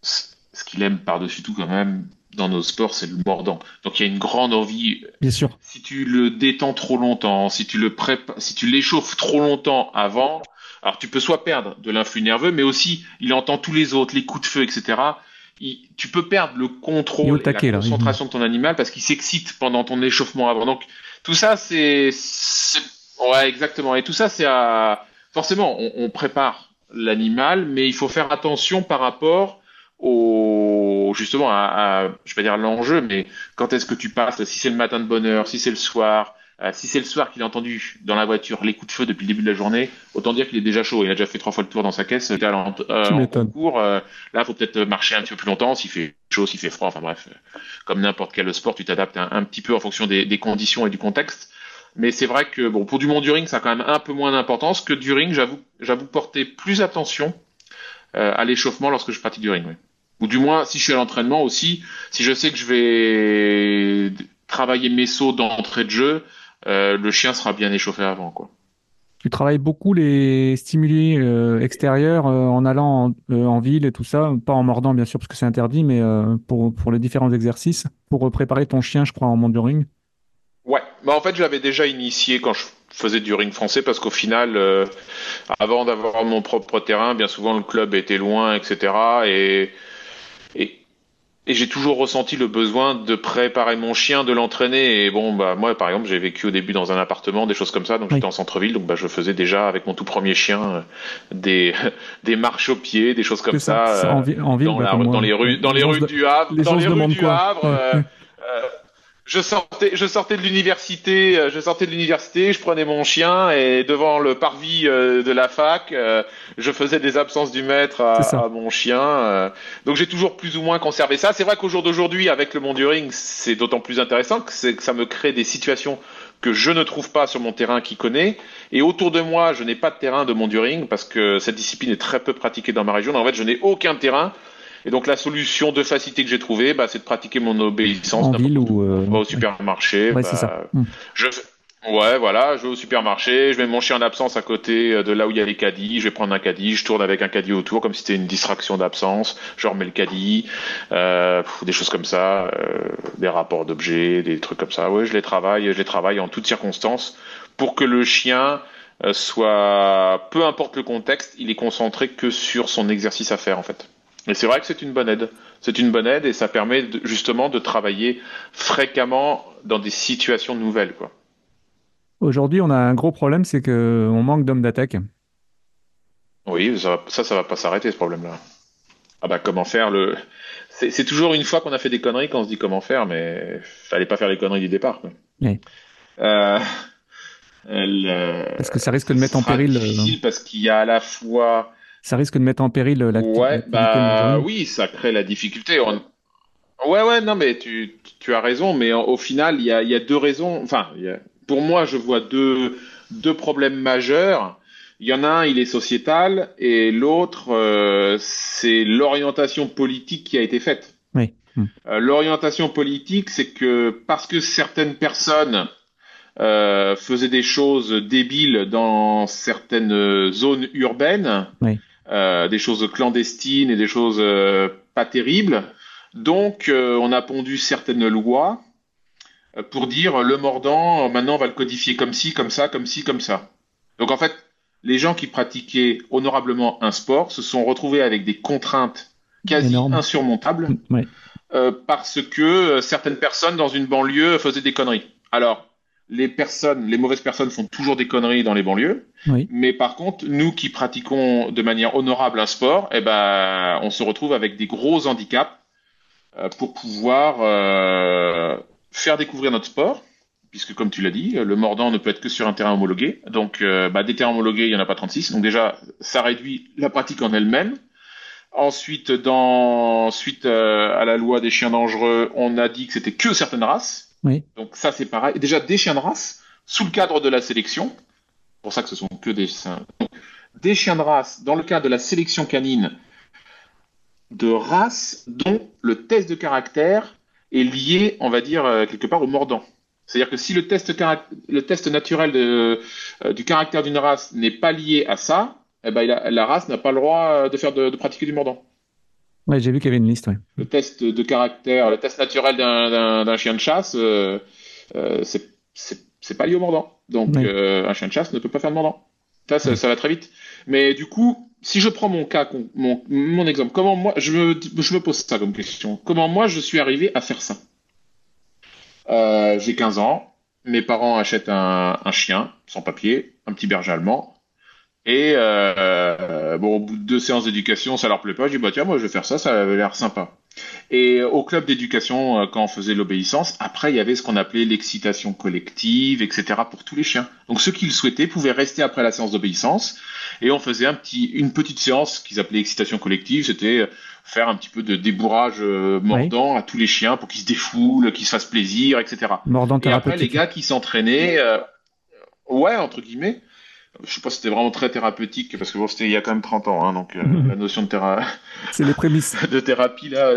ce qu'il aime par-dessus tout quand même, dans nos sports, c'est le mordant. Donc il y a une grande envie. Bien sûr. Si tu le détends trop longtemps, si tu le prépa- si tu l'échauffes trop longtemps avant, alors tu peux soit perdre de l'influx nerveux, mais aussi il entend tous les autres, les coups de feu, etc. Il- tu peux perdre le contrôle et taquet, la là. concentration de ton animal parce qu'il s'excite pendant ton échauffement avant. Donc tout ça, c'est, ouais, exactement. Et tout ça, c'est à, forcément, on, on prépare l'animal, mais il faut faire attention par rapport au, justement, à, à je vais dire l'enjeu, mais quand est-ce que tu passes, si c'est le matin de bonne heure, si c'est le soir, euh, si c'est le soir qu'il a entendu dans la voiture les coups de feu depuis le début de la journée, autant dire qu'il est déjà chaud. Il a déjà fait trois fois le tour dans sa caisse. Il est allé en, euh, en concours. euh, là, faut peut-être marcher un petit peu plus longtemps. S'il fait chaud, s'il fait froid. Enfin bref, euh, comme n'importe quel sport, tu t'adaptes un, un petit peu en fonction des, des conditions et du contexte. Mais c'est vrai que bon, pour du monde du ring, ça a quand même un peu moins d'importance que du ring. J'avoue, j'avoue porter plus attention euh, à l'échauffement lorsque je pratique du ring. oui. Ou du moins, si je suis à l'entraînement aussi, si je sais que je vais travailler mes sauts d'entrée de jeu, euh, le chien sera bien échauffé avant, quoi. Tu travailles beaucoup les stimuli euh, extérieurs euh, en allant en, euh, en ville et tout ça, pas en mordant bien sûr parce que c'est interdit, mais euh, pour, pour les différents exercices, pour préparer ton chien, je crois, en monduring. Ouais, bah en fait, je l'avais déjà initié quand je faisais du ring français parce qu'au final, euh, avant d'avoir mon propre terrain, bien souvent le club était loin, etc. Et, et, et j'ai toujours ressenti le besoin de préparer mon chien, de l'entraîner. Et bon, bah moi, par exemple, j'ai vécu au début dans un appartement, des choses comme ça, donc Oui. j'étais en centre-ville, donc bah je faisais déjà avec mon tout premier chien euh, des des marches au pied, des choses comme ça, en, vi- en ville, dans, bah, la dans les rues, dans les rues du Havre, dans les rues du quoi. Havre. Euh, ouais. euh, je sortais, je sortais de l'université, euh, je sortais de l'université, je prenais mon chien et devant le parvis euh, de la fac, euh, je faisais des absences du maître à, à mon chien. donc j'ai toujours plus ou moins conservé ça. C'est vrai qu'au jour d'aujourd'hui, avec le monde du ring, c'est d'autant plus intéressant que, que ça me crée des situations que je ne trouve pas sur mon terrain qui connaît. Et autour de moi, je n'ai pas de terrain de monduring parce que cette discipline est très peu pratiquée dans ma région. En fait, je n'ai aucun terrain. Et donc la solution de facilité que j'ai trouvée, bah, c'est de pratiquer mon obéissance En ville ou. euh, au supermarché. Ouais, bah, c'est ça. Hmm. Je... Ouais, voilà, je vais au supermarché, je mets mon chien en absence à côté euh, de là où il y a les caddies, je vais prendre un caddie, je tourne avec un caddie autour comme si c'était une distraction d'absence, je remets le caddie, euh, des choses comme ça, euh, des rapports d'objets, des trucs comme ça. Ouais, je les travaille, je les travaille en toutes circonstances pour que le chien euh, soit, peu importe le contexte, il est concentré que sur son exercice à faire en fait. Et c'est vrai que c'est une bonne aide. C'est une bonne aide et ça permet de- justement de travailler fréquemment dans des situations nouvelles, quoi. Aujourd'hui, on a un gros problème, c'est que on manque d'hommes d'attaque. Oui, ça, ça, ça va pas s'arrêter ce problème-là. Ah bah comment faire le C'est toujours une fois qu'on a fait des conneries qu'on se dit comment faire, mais fallait pas faire les conneries du départ. Quoi. Oui. Euh, euh, Parce que ça risque de mettre en péril. euh, difficile parce qu'il y a à la fois Ça risque de mettre en péril euh, l'acti- Ouais, bah oui, ça crée la difficulté. On... Ouais, ouais, non, mais tu, tu as raison, mais au final, il y a, y a deux raisons. Enfin, a- pour moi, je vois deux, deux problèmes majeurs. Il y en a un, il est sociétal, et l'autre, euh, c'est l'orientation politique qui a été faite. Oui. Euh, l'orientation politique, c'est que parce que certaines personnes euh, faisaient des choses débiles dans certaines zones urbaines, Oui. Euh, des choses clandestines et des choses euh, pas terribles, donc euh, on a pondu certaines lois pour dire le mordant, maintenant on va le codifier comme ci, comme ça, comme ci, comme ça. Donc en fait, les gens qui pratiquaient honorablement un sport se sont retrouvés avec des contraintes quasi Énorme. insurmontables Ouais. euh, parce que certaines personnes dans une banlieue faisaient des conneries. Alors, les personnes, les mauvaises personnes font toujours des conneries dans les banlieues, Oui. mais par contre, nous qui pratiquons de manière honorable un sport, eh ben, on se retrouve avec des gros handicaps euh, pour pouvoir euh, faire découvrir notre sport, puisque comme tu l'as dit, le mordant ne peut être que sur un terrain homologué. Donc, euh, bah, des terrains homologués, il n'y en a pas 36. Donc déjà, ça réduit la pratique en elle-même. Ensuite, dans suite euh, à la loi des chiens dangereux, on a dit que c'était que certaines races. Donc ça, c'est pareil. Déjà, des chiens de race, sous le cadre de la sélection. Pour ça que ce sont que des... des chiens de race, dans le cadre de la sélection canine, de race dont le test de caractère est lié, on va dire, euh, quelque part au mordant. C'est-à-dire que si le test, le test naturel euh, du caractère d'une race n'est pas lié à ça, eh ben, la race n'a pas le droit euh, de faire de, de pratiquer du mordant. Ouais, j'ai vu qu'il y avait une liste, ouais. Le test de caractère, le test naturel d'un- chien de chasse, euh, euh, c'est pas lié au mordant. Donc euh, un chien de chasse ne peut pas faire de mordant. Ça, ça, ça va très vite. Mais du coup, si je prends mon cas, mon, mon exemple, comment moi, je me, je me pose ça comme question. Comment moi je suis arrivé à faire ça? J'ai 15 ans, mes parents achètent un, un chien sans papier, un petit berger allemand. Et euh, bon, au bout de deux séances d'éducation, ça leur plaît pas. Je dis bah tiens, moi je vais faire ça, ça avait l'air sympa. Et au club d'éducation, euh, quand on faisait l'obéissance, après il y avait ce qu'on appelait l'excitation collective, etc. pour tous les chiens. Donc ceux qui le souhaitaient pouvaient rester après la séance d'obéissance, et on faisait un petit, une petite séance qu'ils appelaient excitation collective. C'était faire un petit peu de débourrage euh, mordant à tous les chiens pour qu'ils se défoulent, qu'ils se fassent plaisir, etc. Mordant Et après, les gars qui s'entraînaient, euh, ouais, entre guillemets. Je sais pas si c'était vraiment très thérapeutique, parce que bon, c'était il y a quand même 30 ans, hein, donc euh, Mhm. la notion de, théra- C'est les prémices. de thérapie, là,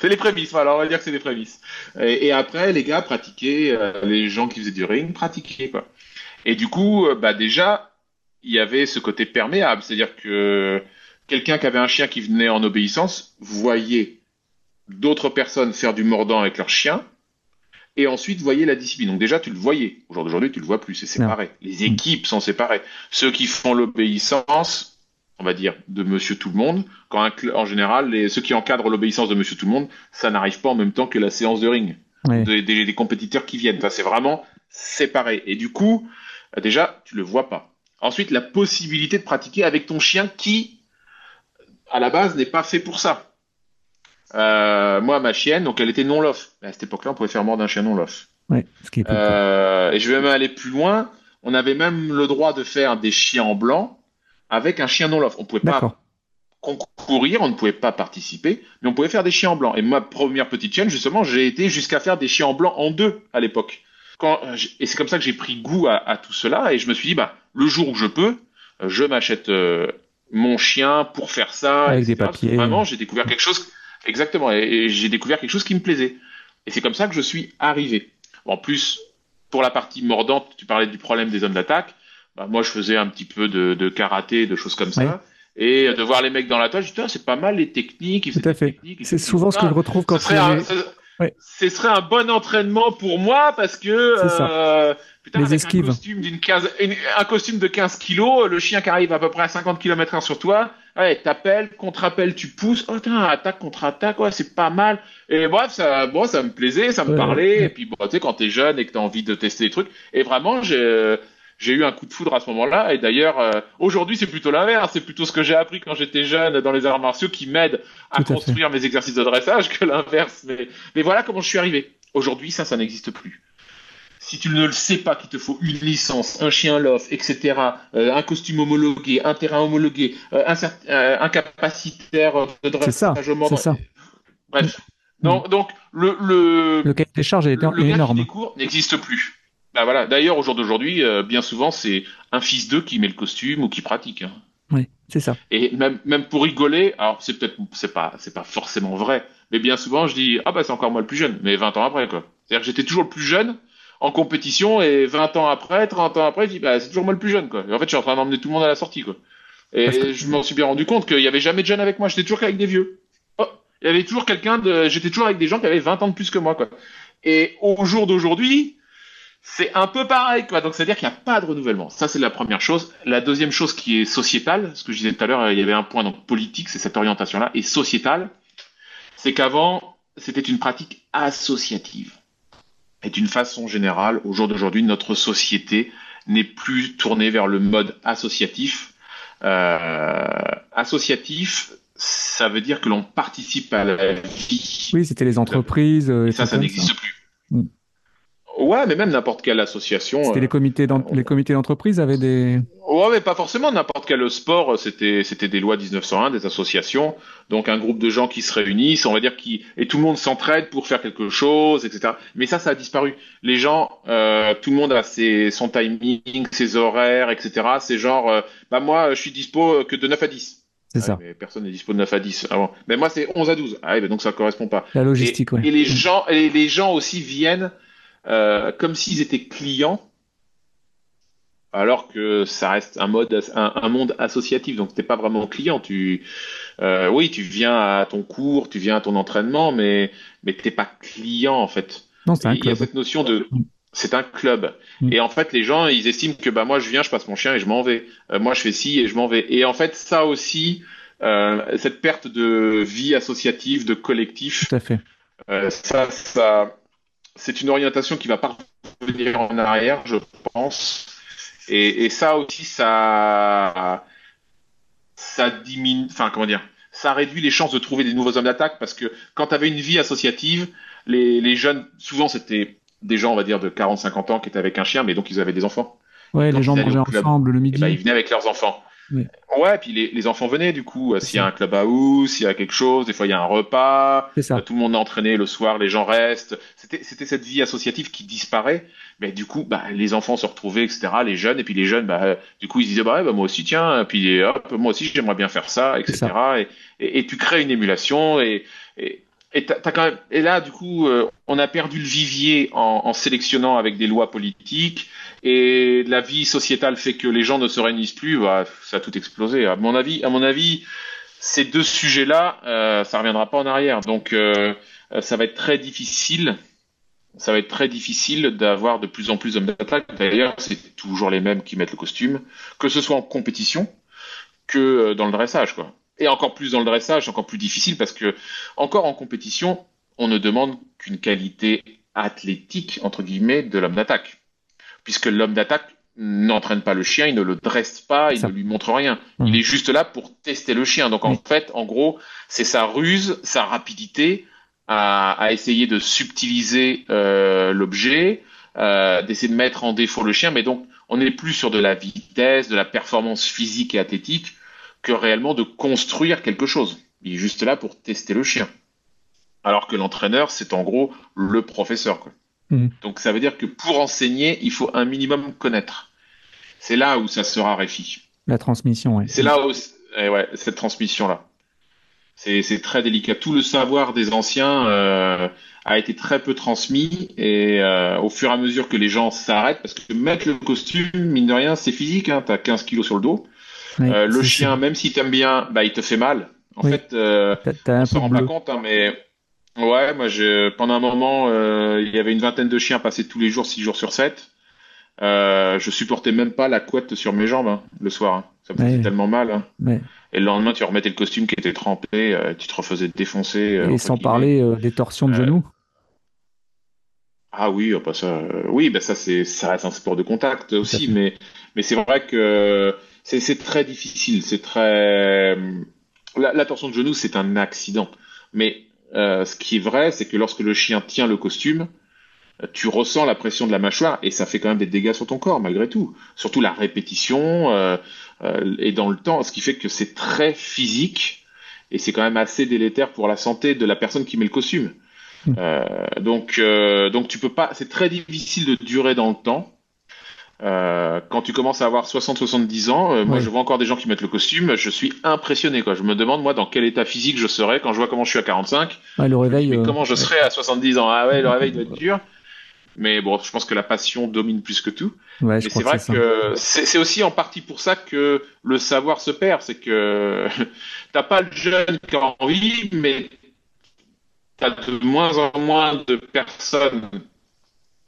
c'est les prémices, voilà, on va dire que c'est les prémices. Et, et après, les gars pratiquaient, euh, les gens qui faisaient du ring pratiquaient, quoi. Et du coup, euh, bah déjà, il y avait ce côté perméable, c'est-à-dire que quelqu'un qui avait un chien qui venait en obéissance voyait d'autres personnes faire du mordant avec leur chien, et ensuite voyait la discipline. Donc déjà, tu le voyais. Aujourd'hui, tu le vois plus, c'est séparé. Les équipes sont séparées. Ceux qui font l'obéissance, on va dire, de Monsieur Tout le Monde, quand un en général, les, ceux qui encadrent l'obéissance de Monsieur Tout le Monde, ça n'arrive pas en même temps que la séance de ring des, des- des compétiteurs qui viennent. Enfin, c'est vraiment séparé. Et du coup, déjà, tu le vois pas. Ensuite, la possibilité de pratiquer avec ton chien qui, à la base, n'est pas fait pour ça. Euh, moi, ma chienne, donc elle était non lof. À cette époque-là, on pouvait faire mordre un chien non lof. Ouais, ce qui est plus cool. Euh, et je vais même aller plus loin. On avait même le droit de faire des chiens en blanc avec un chien non lof. On pouvait pas concourir, on ne pouvait pas participer, mais on pouvait faire des chiens en blanc. Et ma première petite chienne, justement, j'ai été jusqu'à faire des chiens en blanc en deux à l'époque. Quand, euh, et c'est comme ça que j'ai pris goût à, à tout cela, et je me suis dit, bah, le jour où je peux, je m'achète euh, mon chien pour faire ça. Avec des etc. Papiers. Vraiment, j'ai découvert quelque chose, exactement, et, et j'ai découvert quelque chose qui me plaisait. Et c'est comme ça que je suis arrivé. En plus, pour la partie mordante, tu parlais du problème des zones d'attaque. Bah, moi, je faisais un petit peu de, de karaté, de choses comme ça. Ouais. Et de voir les mecs dans la toile, je dis, Putain, c'est pas mal les techniques. Tout à fait. C'est souvent ce que je retrouve quand Ce serait, un, ce, Ouais. ce serait un bon entraînement pour moi parce que C'est ça. euh, putain, Les avec esquives. un costume d'une 15, une- un costume de 15 kilos, le chien qui arrive à peu près à 50 km/h sur toi, ouais, t'appelles, contre-appel, tu pousses, oh putain, attaque, contre-attaque, ouais, c'est pas mal. Et bref, ça, bon, ça me plaisait, ça me Ouais, parlait. ouais. Et puis bon, tu sais, quand t'es jeune et que t'as envie de tester des trucs, et vraiment, j'ai j'ai eu un coup de foudre à ce moment-là. Et d'ailleurs, euh, aujourd'hui, c'est plutôt l'inverse. C'est plutôt ce que j'ai appris quand j'étais jeune dans les arts martiaux qui m'aide à fait. construire mes exercices de dressage que l'inverse. Mais, mais voilà comment je suis arrivé. Aujourd'hui, ça, ça n'existe plus. Si tu ne le sais pas qu'il te faut une licence, un chien lof, etc., euh, un costume homologué, un terrain homologué, euh, un, euh, un capacitaire de C'est ça, dressage c'est ça. Bref, Donc, Mm. donc le, le, Le cahier des charges est, le gars qui énorme. les cours n'existe plus. Bah voilà. D'ailleurs, au jour d'aujourd'hui, euh, bien souvent, c'est un fils d'eux qui met le costume ou qui pratique. hein. Oui, c'est ça. Et même, même pour rigoler, alors c'est peut-être, c'est pas, c'est pas forcément vrai, mais bien souvent, je dis, ah bah c'est encore moi le plus jeune, mais 20 ans après, quoi. C'est-à-dire que j'étais toujours le plus jeune en compétition et 20 ans après, 30 ans après, je dis, bah c'est toujours moi le plus jeune, quoi. Et en fait, je suis en train d'emmener tout le monde à la sortie, quoi. Et que- je m'en suis bien rendu compte qu'il y avait jamais de jeunes avec moi, j'étais toujours qu'avec des vieux. Oh, il y avait toujours quelqu'un de, j'étais toujours avec des gens qui avaient 20 ans de plus que moi, quoi. Et au jour d'aujourd'hui, c'est un peu pareil, quoi. Donc, c'est-à-dire qu'il n'y a pas de renouvellement. Ça, c'est la première chose. La deuxième chose qui est sociétale, ce que je disais tout à l'heure, il y avait un point donc politique, c'est cette orientation-là, et sociétale, c'est qu'avant, c'était une pratique associative. Et d'une façon générale, au jour d'aujourd'hui, notre société n'est plus tournée vers le mode associatif. Euh, associatif, ça veut dire que l'on participe à la vie. Oui, c'était les entreprises. euh, Et ça, ça n'existe plus. Mm. Ouais, mais même n'importe quelle association. C'était euh, les comités d'en- les comités d'entreprise avaient des. Ouais, mais pas forcément. N'importe quel sport, c'était c'était des lois 1901, des associations. Donc un groupe de gens qui se réunissent, on va dire qui et tout le monde s'entraide pour faire quelque chose, etc. Mais ça, ça a disparu. Les gens, euh, tout le monde a ses son timing, ses horaires, etc. C'est genre, euh, bah moi, je suis dispo que de 9 à 10. C'est Ah ça. mais personne n'est dispo de 9 à 10. Ah bon. Mais moi, c'est 11 à 12. Ah bah donc ça correspond pas. La logistique, et, ouais. et les gens, et les gens aussi viennent euh, comme s'ils étaient clients, alors que ça reste un mode, un, un monde associatif. Donc t'es pas vraiment client. Tu, euh, oui, tu viens à ton cours, tu viens à ton entraînement, mais mais t'es pas client en fait. Non, c'est un Il y a club. cette notion de c'est un club. Mm. Et en fait, les gens, ils estiment que bah moi je viens, je passe mon chien et je m'en vais. Euh, moi je fais ci et je m'en vais. Et en fait, ça aussi, euh, cette perte de vie associative, de collectif, Tout à fait. euh, ça, ça, c'est une orientation qui va pas revenir en arrière, je pense. Et, et ça aussi, ça, ça diminue, enfin comment dire, ça réduit les chances de trouver des nouveaux hommes d'attaque parce que quand tu avais une vie associative, les, les jeunes, souvent c'était des gens, on va dire, de 40-50 ans qui étaient avec un chien, mais donc ils avaient des enfants. Ouais, Quand les gens mangeaient ensemble le Et midi. ben, ils venaient avec leurs enfants. Oui. Ouais, puis les, les enfants venaient du coup. euh, S'il y a un club house, s'il y a quelque chose, des fois il y a un repas, C'est ça. tout le monde est entraîné le soir, les gens restent. C'était, c'était cette vie associative qui disparaît. Mais du coup, bah, les enfants se retrouvaient, etc. Les jeunes, et puis les jeunes, bah, du coup, ils se disaient, bah, ouais, bah, moi aussi, tiens, et puis hop, moi aussi, j'aimerais bien faire ça, etc. Et, et, et tu crées une émulation, et, et, et là, du coup, euh, on a perdu le vivier en, sélectionnant avec des lois politiques, et la vie sociétale fait que les gens ne se réunissent plus, bah, ça a tout explosé. À mon avis, à mon avis, ces deux sujets-là, euh, ça reviendra pas en arrière. Donc, euh, ça va être très difficile. Ça va être très difficile d'avoir de plus en plus d'hommes d'attaque. D'ailleurs, c'est toujours les mêmes qui mettent le costume, que ce soit en compétition que euh, dans le dressage, quoi. Et encore plus dans le dressage, encore plus difficile parce que encore en compétition, on ne demande qu'une qualité athlétique entre guillemets de l'homme d'attaque, puisque l'homme d'attaque n'entraîne pas le chien, il ne le dresse pas, il Ça. ne lui montre rien. Mhm. Il est juste là pour tester le chien. Donc en Oui. fait, en gros, c'est sa ruse, sa rapidité à, à essayer de subtiliser euh, l'objet, euh, d'essayer de mettre en défaut le chien. Mais donc, on n'est plus sur de la vitesse, de la performance physique et athlétique que réellement de construire quelque chose. Il est juste là pour tester le chien. Alors que l'entraîneur, c'est en gros le professeur. Quoi. Mhm. Donc ça veut dire que pour enseigner, il faut un minimum connaître. C'est là où ça se raréfie. La transmission, ouais. C'est là où, eh ouais, cette transmission-là. C'est, très délicat. Tout le savoir des anciens euh, a été très peu transmis et euh, au fur et à mesure que les gens s'arrêtent, parce que mettre le costume, mine de rien, c'est physique, hein, t'as 15 kilos sur le dos. Ouais, Euh, le chien, même s'il t'aime bien, bah, il te fait mal. En Oui. fait, euh, on s'en rend pas compte, hein, mais ouais, moi, je, pendant un moment, euh, il y avait une vingtaine de chiens passés tous les jours, 6 jours sur 7. Euh, je supportais même pas la couette sur mes jambes hein, le soir. hein. Ça me faisait Ouais. tellement mal. hein. Ouais. Et le lendemain, tu remettais le costume qui était trempé, euh, tu te refaisais défoncer. euh, Et sans parler des torsions de genoux. Ah oui, bah ça, oui, bah ça c'est, ça reste un sport de contact aussi, mais mais c'est vrai que c'est c'est très difficile, c'est très la, la torsion de genou, c'est un accident. Mais euh, ce qui est vrai, c'est que lorsque le chien tient le costume, euh, tu ressens la pression de la mâchoire et ça fait quand même des dégâts sur ton corps malgré tout. Surtout la répétition euh, euh, et dans le temps, ce qui fait que c'est très physique et c'est quand même assez délétère pour la santé de la personne qui met le costume. Mmh. donc, donc tu peux pas. C'est très difficile de durer dans le temps. Euh, quand tu commences à avoir 60-70 ans, euh, moi je vois encore des gens qui mettent le costume, je suis impressionné quoi. Je me demande moi dans quel état physique je serais quand je vois comment je suis à 45. le réveil. Euh, comment je serais à 70 ans? Ah ouais, le réveil doit être dur. Mais bon, je pense que la passion domine plus que tout. Ouais, c'est vrai que c'est aussi en partie pour ça que le savoir se perd. C'est que t'as pas le jeune qui a envie, mais t'as de moins en moins de personnes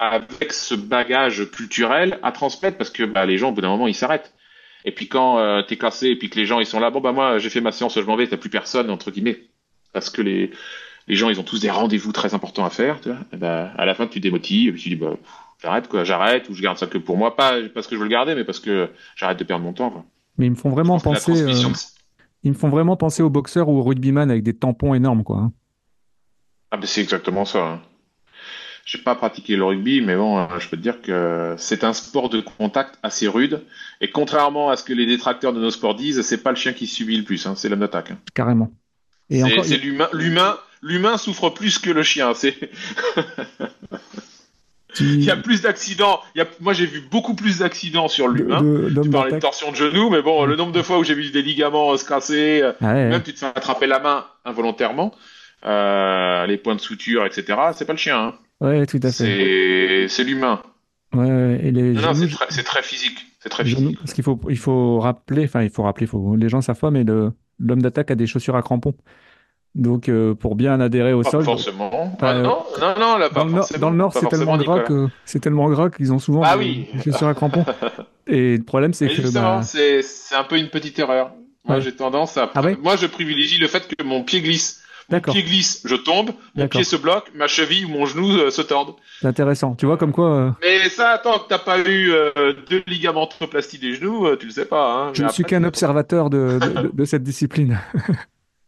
avec ce bagage culturel à transmettre parce que bah, les gens au bout d'un moment ils s'arrêtent. Et puis quand euh, t'es cassé et puis que les gens ils sont là, bon bah moi j'ai fait ma séance, je m'en vais, t'as plus personne entre guillemets parce que les les gens ils ont tous des rendez-vous très importants à faire, tu vois. Et bah, à la fin tu démotives et puis tu dis bah j'arrête quoi, j'arrête ou je garde ça que pour moi, pas parce que je veux le garder mais parce que j'arrête de perdre mon temps. Quoi. Mais ils me font vraiment penser, euh, ils me font vraiment penser aux boxeurs ou aux rugbyman avec des tampons énormes quoi. Hein. Ah bah c'est exactement ça. Hein. J'ai pas pratiqué le rugby, mais bon, je peux te dire que c'est un sport de contact assez rude. Et contrairement à ce que les détracteurs de nos sports disent, c'est pas le chien qui subit le plus, hein, c'est l'homme d'attaque. Hein. Carrément. Et c'est l'humain, l'humain, l'humain souffre plus que le chien. C'est. Il y a plus d'accidents. Moi, j'ai vu beaucoup plus d'accidents sur l'humain. Tu parlais de torsion de genou, mais bon, le nombre de fois où j'ai vu des ligaments se casser, ah même tu te fais attraper la main involontairement, euh, les points de suture, etc. C'est pas le chien. Hein. Ouais, tout à fait. C'est l'humain. Ouais, et les non, c'est très, très, physique. C'est très physique. Parce qu'il faut, il faut rappeler, enfin, il faut rappeler, faut, les gens savent pas, mais l'homme d'attaque a des chaussures à crampons. Donc, euh, pour bien adhérer au pas sol. Forcément. Ah, non, non, non, là, pas dans, le dans le Nord, c'est tellement gras que c'est tellement gras qu'ils ont souvent ah, des, oui. chaussures à crampons. et le problème, c'est que. Bah... c'est un peu une petite erreur. Moi, j'ai tendance à. Ah Moi, je privilégie le fait que mon pied glisse. Mon pied glisse, je tombe, mon pied se bloque, ma cheville ou mon genou euh, se tordent. C'est intéressant. Tu vois comme quoi. Euh, Mais ça, tant que t'as pas eu euh, deux ligamentoplasties des genoux, tu le sais pas. Hein. Je ne suis qu'un observateur de, de, cette discipline.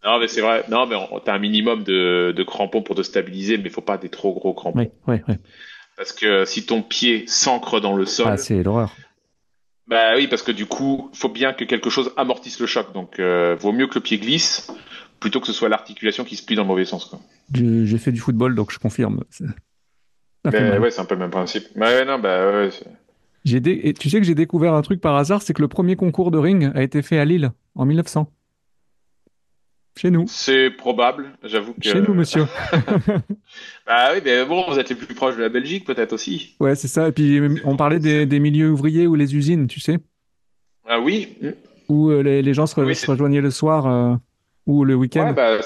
non, mais c'est vrai. Non, mais t'as un minimum de, crampons pour te stabiliser, mais il faut pas des trop gros crampons. Oui, oui, oui. Parce que si ton pied s'ancre dans le sol. Ah, c'est l'horreur. Bah oui, parce que du coup, il faut bien que quelque chose amortisse le choc. Donc, vaut mieux que le pied glisse plutôt que ce soit l'articulation qui se plie dans le mauvais sens. J'ai fait du football, donc je confirme. ouais, c'est un peu le même principe. Ouais, non, bah, Et tu sais que j'ai découvert un truc par hasard, c'est que le premier concours de ring a été fait à Lille en 1900. Chez nous. C'est probable, j'avoue que. Chez nous, monsieur. bah oui, mais bon, vous êtes les plus proches de la Belgique, peut-être aussi. Ouais, c'est ça. Et puis, on parlait des, milieux ouvriers ou les usines, tu sais. Ah oui. Où euh, les, gens se, rejoignaient le soir. Euh, ou le week-end bah,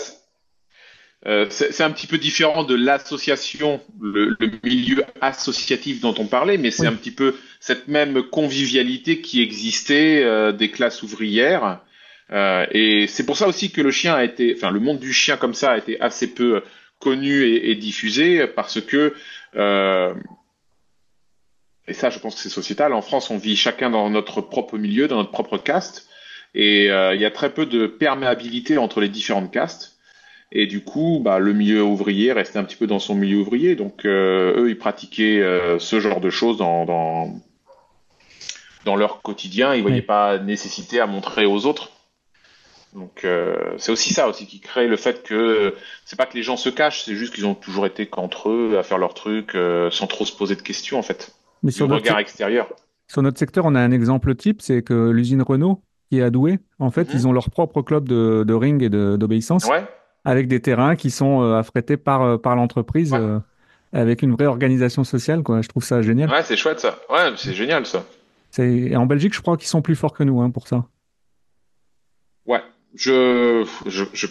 euh, c'est un petit peu différent de l'association, le, milieu associatif dont on parlait, mais c'est un petit peu cette même convivialité qui existait euh, des classes ouvrières. Euh, et c'est pour ça aussi que le chien a été, enfin le monde du chien comme ça a été assez peu connu et, et diffusé parce que et ça je pense que c'est sociétal. En France, on vit chacun dans notre propre milieu, dans notre propre caste. Et euh, il y a très peu de perméabilité entre les différentes castes. Et du coup, bah, le milieu ouvrier restait un petit peu dans son milieu ouvrier. Donc, euh, eux, ils pratiquaient euh, ce genre de choses dans, dans, dans leur quotidien. Ils ne voyaient pas nécessité à montrer aux autres. Donc, c'est aussi ça aussi qui crée le fait que c'est pas que les gens se cachent, c'est juste qu'ils ont toujours été qu'entre eux à faire leur truc sans trop se poser de questions en fait. Mais sur le regard extérieur. Sur notre secteur, on a un exemple type, c'est que l'usine Renault qui est à Douai. En fait, ils mhm. ont leur propre club de, de ring et d'obéissance. Avec des terrains qui sont euh, affrétés par, euh, par l'entreprise. Euh, avec une vraie organisation sociale, quoi. Je trouve ça génial. Ouais, c'est chouette ça. Ouais, c'est génial ça. Et en Belgique, je crois qu'ils sont plus forts que nous hein, pour ça. Ouais, je, je, je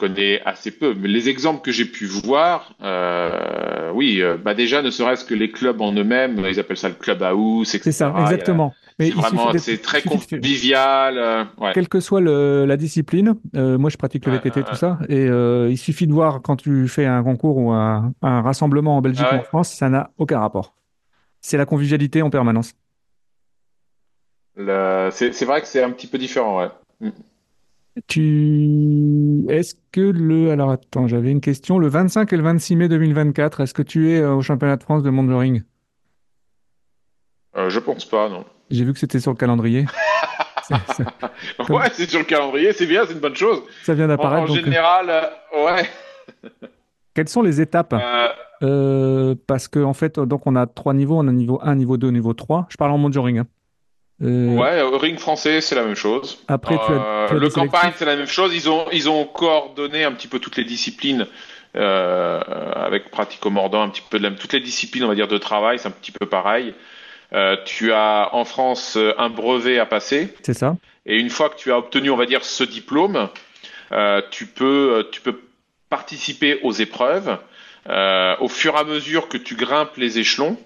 connais assez peu, mais les exemples que j'ai pu voir, euh, oui, euh, bah déjà, ne serait-ce que les clubs en eux-mêmes, ils appellent ça le club house, etc. C'est ça, exactement. Mais vraiment, c'est très convivial. Euh, ouais. Quelle que soit le, la discipline, moi je pratique le VTT, tout ça, et il suffit de voir quand tu fais un concours ou un, un rassemblement en Belgique ou en France, ça n'a aucun rapport. C'est la convivialité en permanence. C'est vrai que c'est un petit peu différent, ouais. Tu est-ce que le alors attends j'avais une question le 25 et le 26 mai 2024 est-ce que tu es euh, au championnat de France de monitoring euh, Je pense pas non. J'ai vu que c'était sur le calendrier. Ouais c'est sur le calendrier c'est bien c'est une bonne chose. Ça vient d'apparaître. En, général euh, ouais. Quelles sont les étapes? Euh, Euh, Parce que en fait, donc on a trois niveaux, on a niveau 1, niveau 2, niveau 3. Je parle en monitoring. Hein. Euh, Ouais, au ring français, c'est la même chose. Après, tu as- Euh, tu as le campagne, c'est la même chose. Ils ont, ils ont coordonné un petit peu toutes les disciplines euh, avec pratico-mordant, un petit peu de la, toutes les disciplines, on va dire, de travail, c'est un petit peu pareil. Euh, tu as en France euh, un brevet à passer, C'est ça. et une fois que tu as obtenu, on va dire, ce diplôme, euh, tu peux, euh, tu peux participer aux épreuves. Euh, au fur et à mesure que tu grimpes les échelons,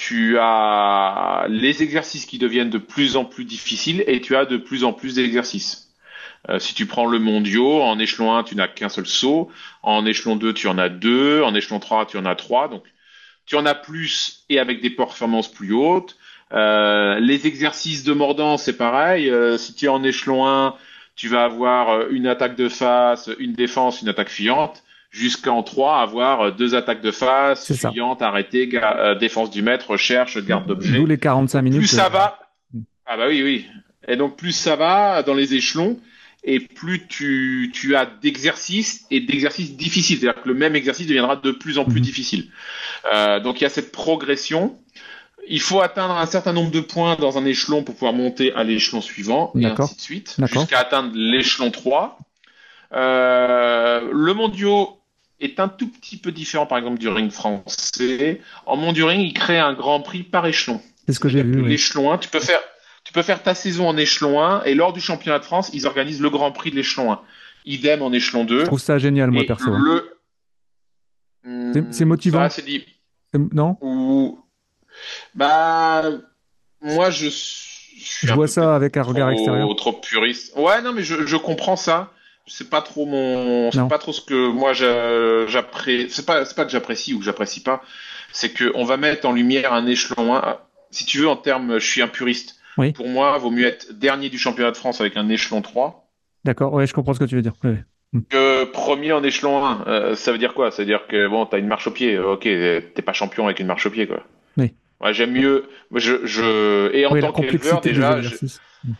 tu as les exercices qui deviennent de plus en plus difficiles et tu as de plus en plus d'exercices. Euh, si tu prends le mondiaux, en échelon 1, tu n'as qu'un seul saut. En échelon 2, tu en as deux. En échelon 3, tu en as trois. Donc, tu en as plus et avec des performances plus hautes. Euh, les exercices de mordant, c'est pareil. Euh, si tu es en échelon 1, tu vas avoir une attaque de face, une défense, une attaque fuyante. Jusqu'en 3, avoir euh, deux attaques de face, fuyante, arrêtée, euh, défense du maître, recherche, garde d'objet D'où les 45 minutes. plus ça va. Ah bah oui, oui. Et donc plus ça va dans les échelons, et plus tu, tu as d'exercices et d'exercices difficiles. C'est-à-dire que le même exercice deviendra de plus en plus Mhm. difficile. Euh, donc il y a cette progression. Il faut atteindre un certain nombre de points dans un échelon pour pouvoir monter à l'échelon suivant, et ainsi de suite, jusqu'à atteindre l'échelon 3. Euh, le mondiaux est un tout petit peu différent, par exemple, du ring français. En mondiaux ring, il crée un grand prix par échelon. C'est ce que j'ai vu. L'échelon 1, tu peux faire, tu peux faire ta saison en échelon 1 et lors du championnat de France, ils organisent le Grand Prix de l'échelon 1. Idem en échelon 2. Je trouve ça génial, moi, Et perso. Le... C'est- motivant. Ça, c'est dit. Non? Ou... Bah, moi, je, suis- je vois ça avec un regard trop, extérieur. trop puriste. Ouais, non, mais je, je comprends ça. C'est pas trop mon, c'est pas trop ce que moi j'a- j'apprécie. C'est pas, c'est pas que j'apprécie ou que j'apprécie pas. C'est que on va mettre en lumière un échelon 1. Si tu veux, en termes, je suis un puriste. Oui. Pour moi, vaut mieux être dernier du championnat de France avec un échelon 3 D'accord, ouais, je comprends ce que tu veux dire. Ouais. que premier en échelon 1. Euh, ça veut dire quoi? Ça veut dire que bon, t'as une marche au pied. Ok, t'es pas champion avec une marche au pied, quoi. Oui. Ouais, j'aime mieux. Je, je... Et en Oui, tant qu'éleveur, déjà, je,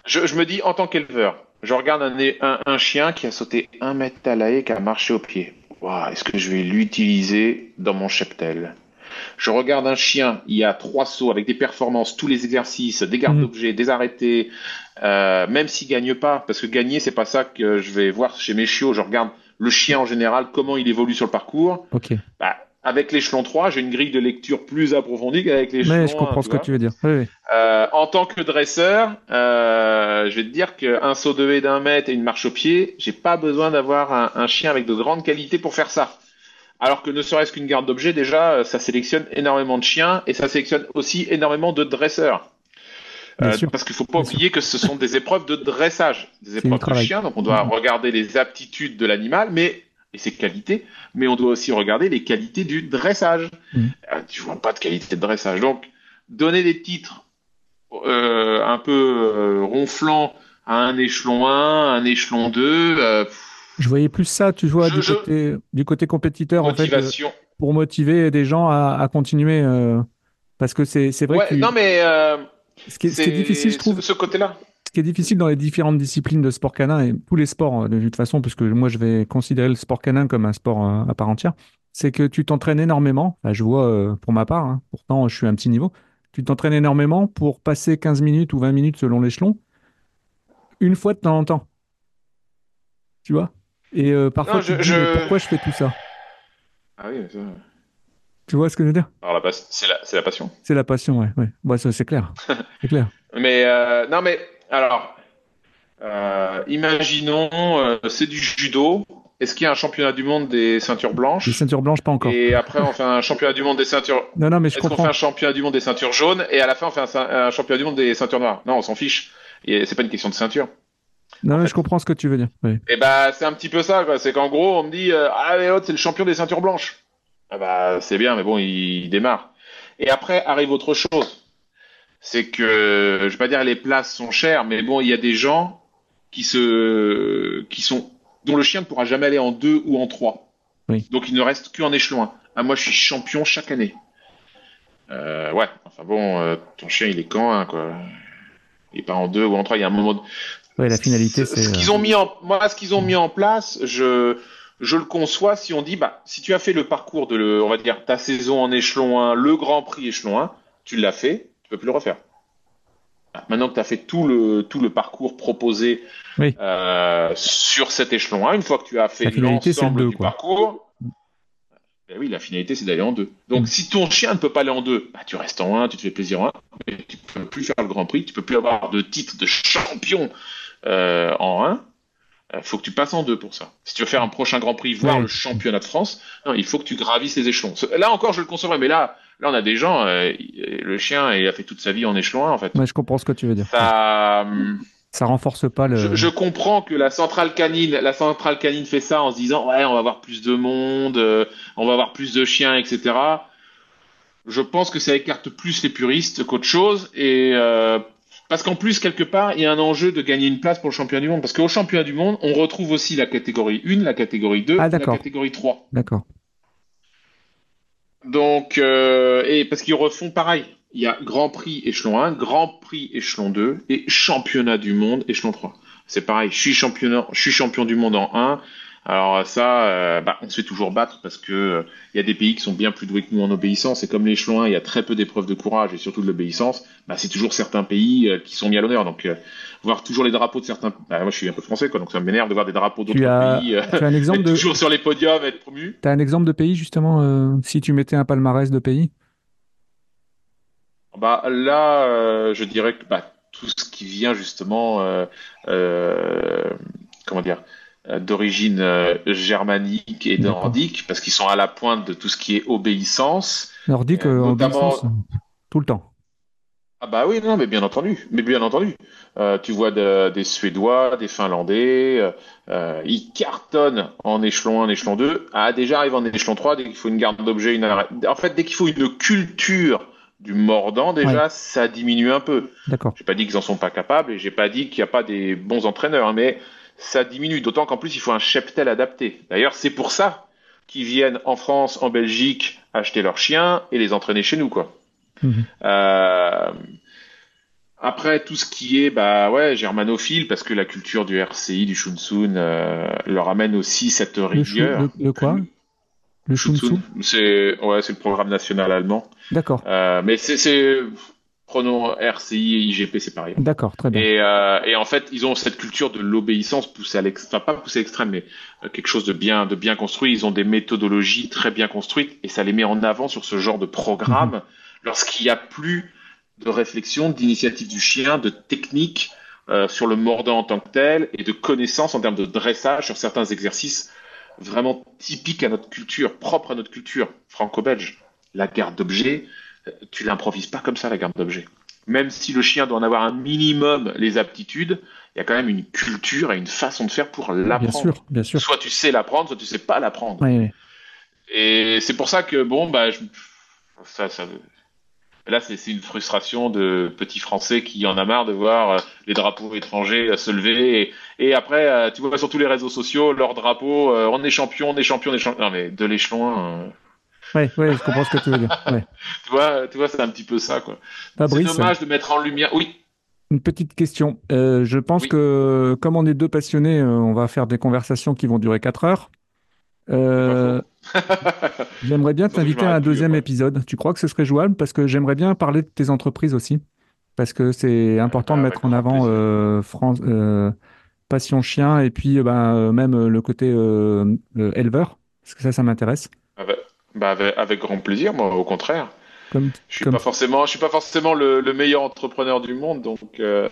je, je me dis, en tant qu'éleveur, je regarde un, un, un chien qui a sauté un mètre à la haie, qui a marché au pied. Waouh, est-ce que je vais l'utiliser dans mon cheptel? Je regarde un chien, il y a trois sauts avec des performances, tous les exercices, des gardes Mhm. d'objets, des arrêtés, euh, même s'il gagne pas, parce que gagner, c'est pas ça que je vais voir chez mes chiots. Je regarde le chien en général, comment il évolue sur le parcours. Ok. Bah, avec l'échelon 3, j'ai une grille de lecture plus approfondie qu'avec l'échelon Mais je 1, comprends ce que tu veux dire. Oui, oui. Euh, en tant que dresseur, euh, je vais te dire qu'un saut de haie d'un mètre et une marche au pied, j'ai pas besoin d'avoir un, un chien avec de grandes qualités pour faire ça. Alors que ne serait-ce qu'une garde d'objets, déjà, euh, ça sélectionne énormément de chiens et ça sélectionne aussi énormément de dresseurs. Euh, parce qu'il faut pas Bien sûr. oublier que ce sont des épreuves de dressage, des épreuves de chien, donc on doit Mhm. regarder les aptitudes de l'animal, mais et ses qualités, mais on doit aussi regarder les qualités du dressage. Mhm. Euh, tu vois pas de qualité de dressage, donc donner des titres euh, un peu euh, ronflants à un échelon 1, un échelon 2, euh, Je voyais plus ça, tu vois, Je- du, je- côté, du côté compétiteur, en fait, euh, pour motiver des gens à, à continuer. parce que c'est c'est vrai Ouais, que non mais ce, qui est, ce qui est difficile, je trouve, ce, ce côté-là. Ce qui est difficile dans les différentes disciplines de sport canin et tous les sports, euh, de toute façon, parce que moi, je vais considérer le sport canin comme un sport euh, à part entière, c'est que tu t'entraînes énormément. Enfin, je vois euh, pour ma part, hein, pourtant, je suis à un petit niveau. Tu t'entraînes énormément pour passer 15 minutes ou 20 minutes selon l'échelon, une fois de temps en temps. Tu vois? Et euh, parfois, Non, tu te je- dis, mais je- pourquoi je fais tout ça? Ah oui, ça- Tu vois ce que je veux dire? alors la pas- c'est la, c'est la passion. C'est la passion, ouais. ouais. Bah, ça, c'est clair. C'est clair. Mais euh, non, mais alors, euh, imaginons, euh, c'est du judo. Est-ce qu'il y a un championnat du monde des ceintures blanches ceintures blanches, pas encore. Et après, on fait un championnat du monde des ceintures. Non, non, mais je Est-ce qu'on fait un championnat du monde des ceintures jaunes et à la fin, on fait un, championnat du monde des ceintures noires? Non, on s'en fiche. Et c'est pas une question de ceinture. Non, mais je comprends ce que tu veux dire. Oui. Et bah, c'est un petit peu ça, quoi. C'est qu'en gros, on me dit, euh, ah, mais c'est le champion des ceintures blanches. Ah bah, c'est bien, mais bon, il, il démarre. Et après, arrive autre chose. C'est que, je vais pas dire les places sont chères, mais bon, il y a des gens qui se, qui sont, dont le chien ne pourra jamais aller en deux ou en trois. Oui. Donc, il ne reste qu'en échelon 1. Ah, moi, je suis champion chaque année. Euh, ouais. Enfin bon, euh, ton chien, il est quand, hein, quoi. Il est pas en deux ou en trois. Il y a un moment, de- Ouais, la finalité, ce- c'est. ce euh, qu'ils ont mis en moi ce qu'ils ont mis en place je je le conçois si on dit, bah, si tu as fait le parcours de, le, on va dire, ta saison en échelon 1, le Grand Prix échelon 1, tu l'as fait, peux plus le refaire. Ah, maintenant que tu as fait tout le, tout le parcours proposé euh, sur cet échelon 1, une fois que tu as fait l'ensemble du parcours, ben oui, la finalité, c'est d'aller en 2. Donc, si ton chien ne peut pas aller en 2, bah, tu restes en 1, tu te fais plaisir en 1, mais tu ne peux plus faire le Grand Prix, tu ne peux plus avoir de titre de champion euh, en 1 faut que tu passes en deux pour ça. Si tu veux faire un prochain Grand Prix, voir Ouais. le championnat de France, non, il faut que tu gravisses les échelons. Là encore, je le concevrais, mais là, là, on a des gens, euh, le chien, il a fait toute sa vie en échelon 1, en fait. Ouais, je comprends ce que tu veux dire. Ça, Ça renforce pas le. je, je comprends que la centrale canine, la centrale canine fait ça en se disant ouais, on va avoir plus de monde, euh, on va avoir plus de chiens, etc. Je pense que ça écarte plus les puristes qu'autre chose et euh, parce qu'en plus quelque part il y a un enjeu de gagner une place pour le championnat du monde parce qu'au championnat du monde on retrouve aussi la catégorie 1, la catégorie 2, Ah, la catégorie 3. D'accord. Donc, euh, et parce qu'ils refont pareil. Il y a Grand Prix échelon 1, Grand Prix échelon 2 et Championnat du monde échelon 3. C'est pareil, je suis, je suis champion du monde en 1. Alors ça, euh, bah, on se fait toujours battre parce que euh, il y a des pays qui sont bien plus doués que nous en obéissance. Et comme l'échelon 1, il y a très peu d'épreuves de courage et surtout de l'obéissance, bah, c'est toujours certains pays euh, qui sont mis à l'honneur. Donc, euh, voir toujours les drapeaux de certains... Bah, moi, je suis un peu français, quoi, donc ça m'énerve de voir des drapeaux d'autres as, pays euh, tu as un exemple être de. toujours sur les podiums, être promus. T'as un exemple de pays justement euh, si tu mettais un palmarès de pays? Bah là, euh, je dirais que bah, tout ce qui vient justement, euh, euh, comment dire, euh, d'origine euh, germanique et nordique, parce qu'ils sont à la pointe de tout ce qui est obéissance. nordique Euh, euh, en notamment- obéissance, euh, tout le temps. Ah bah oui, non, mais bien entendu, mais bien entendu. Euh, tu vois de- des Suédois, des Finlandais, euh, euh, ils cartonnent en échelon 1, échelon 2. Ah, déjà arrive en échelon 3, dès qu'il faut une garde d'objet, une En fait, dès qu'il faut une culture du mordant, déjà, ça diminue un peu. D'accord. J'ai pas dit qu'ils en sont pas capables et j'ai pas dit qu'il n'y a pas des bons entraîneurs, hein, mais ça diminue. D'autant qu'en plus, il faut un cheptel adapté. D'ailleurs, c'est pour ça qu'ils viennent en France, en Belgique, acheter leurs chiens et les entraîner chez nous, quoi. Mhm. Euh, Après, tout ce qui est, bah ouais, germanophile, parce que la culture du RCI, du Shunsun, euh, leur amène aussi cette Le, chou- rigueur. le, le quoi? Le Shunsu Shunsun, c'est ouais, c'est le programme national allemand. D'accord. Euh, mais c'est prenons RCI et IGP, c'est pareil. D'accord, très bien. Et, euh, et en fait, ils ont cette culture de l'obéissance poussée à l'extrême, enfin pas poussée à l'extrême, mais euh, quelque chose de bien, de bien construit. Ils ont des méthodologies très bien construites et ça les met en avant sur ce genre de programme Mhm. lorsqu'il n'y a plus de réflexion, d'initiative du chien, de technique euh, sur le mordant en tant que tel et de connaissances en termes de dressage sur certains exercices vraiment typiques à notre culture, propres à notre culture franco-belge. La garde d'objet, euh, tu l'improvises pas comme ça, la garde d'objet même si le chien doit en avoir un minimum les aptitudes, il y a quand même une culture et une façon de faire pour Bien l'apprendre. sûr, bien sûr. Soit tu sais l'apprendre, soit tu sais pas l'apprendre. Et c'est pour ça que bon, bah, je- ça, ça, là, c'est une frustration de petits Français qui en a marre de voir euh, les drapeaux étrangers euh, se lever. Et, et après, euh, tu vois sur tous les réseaux sociaux, leur drapeau, euh, on est champion, on est champion, on est champion. Non mais de l'échelon, 1, euh, Ouais, je comprends ce que tu veux dire. Ouais. tu vois, tu vois, c'est un petit peu ça, quoi. C'est dommage de mettre en lumière. Oui. une petite question. Euh, je pense Oui. que comme on est deux passionnés, euh, on va faire des conversations qui vont durer 4 heures. Euh, j'aimerais bien t'inviter à un deuxième épisode. Tu crois que ce serait jouable? Parce que j'aimerais bien parler de tes entreprises aussi. Parce que c'est important de bah, mettre en avec avant euh, France, euh, Passion Chien et puis ben, même le côté éleveur. Parce que ça, ça m'intéresse. Avec, bah, avec, avec grand plaisir, moi, au contraire. Comme, Je suis comme- pas forcément, je suis pas forcément le, le meilleur entrepreneur du monde, donc euh,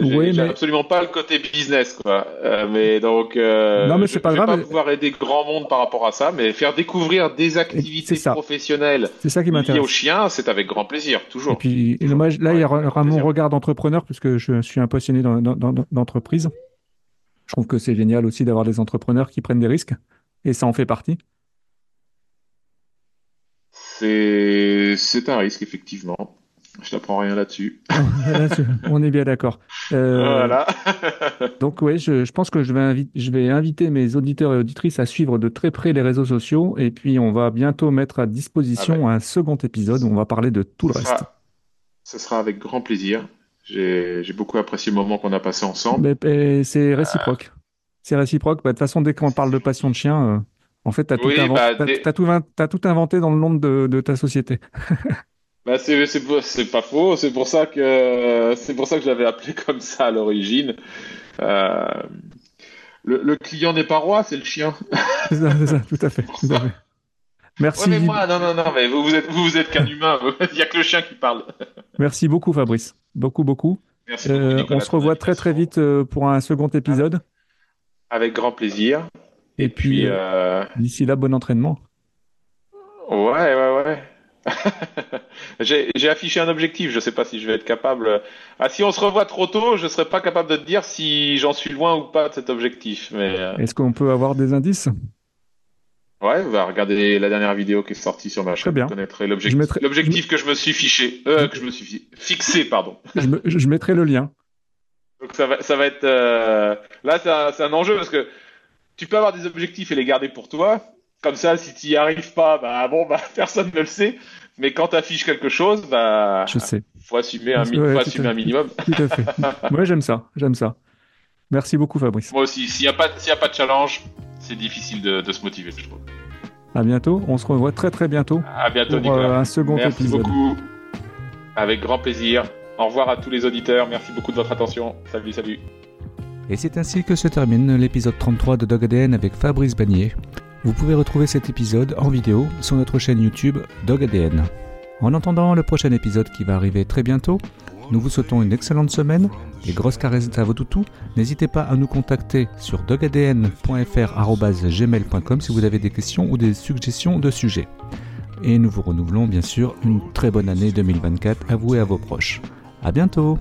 j'ai Oui, mais- absolument pas le côté business, quoi. Euh, mais donc, euh, Non, mais je, c'est pas je vais grave. pas pouvoir aider grand monde par rapport à ça, mais faire découvrir des activités ça. professionnelles C'est ça qui liées aux chiens, c'est avec grand plaisir, Et toujours. puis et moi, là, il y aura mon regard d'entrepreneur, puisque je suis un passionné d'entreprise. Je trouve que c'est génial aussi d'avoir des entrepreneurs qui prennent des risques, et ça en fait partie. C'est, un risque, effectivement. Je t'apprends rien là-dessus. On est bien d'accord. Euh, Voilà. donc, oui, je, je pense que je vais, invi- je vais inviter mes auditeurs et auditrices à suivre de très près les réseaux sociaux, et puis on va bientôt mettre à disposition un second épisode où on va parler de tout le reste. sera, ce sera avec grand plaisir. J'ai, beaucoup apprécié le moment qu'on a passé ensemble. C'est réciproque. c'est réciproque. Bah, de toute façon, dès qu'on parle de passion de chien, euh, en fait, tu as, bah, tout inventé dans le nom de, ta société. bah, c'est pas faux. C'est pour ça que c'est pour ça que j'avais appelé comme ça à l'origine. Euh, le, client n'est pas roi, c'est le chien. c'est ça, ça, tout à fait. Tout à fait. Merci. Ouais, mais moi, non, non, non, mais vous, vous êtes, vous, êtes qu'un humain. Il n'y a que le chien qui parle. Merci beaucoup, Fabrice. Beaucoup, beaucoup. Merci euh, on se revoit très, très vite euh, pour un second épisode. Avec grand plaisir. Et, puis, euh, d'ici là, bon entraînement. Ouais, ouais, ouais. j'ai affiché un objectif, je ne sais pas si je vais être capable. Ah, si on se revoit trop tôt, je ne serai pas capable de te dire si j'en suis loin ou pas de cet objectif. Mais Est-ce qu'on peut avoir des indices? Ouais, va regarder la dernière vidéo qui est sortie sur ma chaîne. Très bien. Vous connaîtrez l'objectif, que je me suis fiché, euh, que je me suis fixé, pardon. je, mettrai le lien. Donc ça va, ça va être euh... là, c'est un, enjeu parce que tu peux avoir des objectifs et les garder pour toi. Comme ça, si tu n'y arrives pas, bah bon, bah personne ne le sait. Mais quand tu affiches quelque chose, bah je sais. Faut assumer un, faut assumer un minimum. Tout à fait. Moi, j'aime ça, j'aime ça. Merci beaucoup, Fabrice. Moi aussi. S'il n'y a pas, s'il a pas de challenge, c'est difficile de, se motiver, je trouve. À bientôt. On se revoit très très bientôt. À bientôt, pour, euh, un second Merci épisode. beaucoup. Avec grand plaisir. Au revoir à tous les auditeurs. Merci beaucoup de votre attention. Salut, salut. Et c'est ainsi que se termine l'épisode 33 de Dog ADN avec Fabrice Bagnier. Vous pouvez retrouver cet épisode en vidéo sur notre chaîne YouTube Dog ADN. En attendant le prochain épisode qui va arriver très bientôt, nous vous souhaitons une excellente semaine et grosses caresses à vos toutous. N'hésitez pas à nous contacter sur dogadn.fr.gmail.com si vous avez des questions ou des suggestions de sujets. Et nous vous renouvelons bien sûr une très bonne année 2024 à vous et à vos proches. A bientôt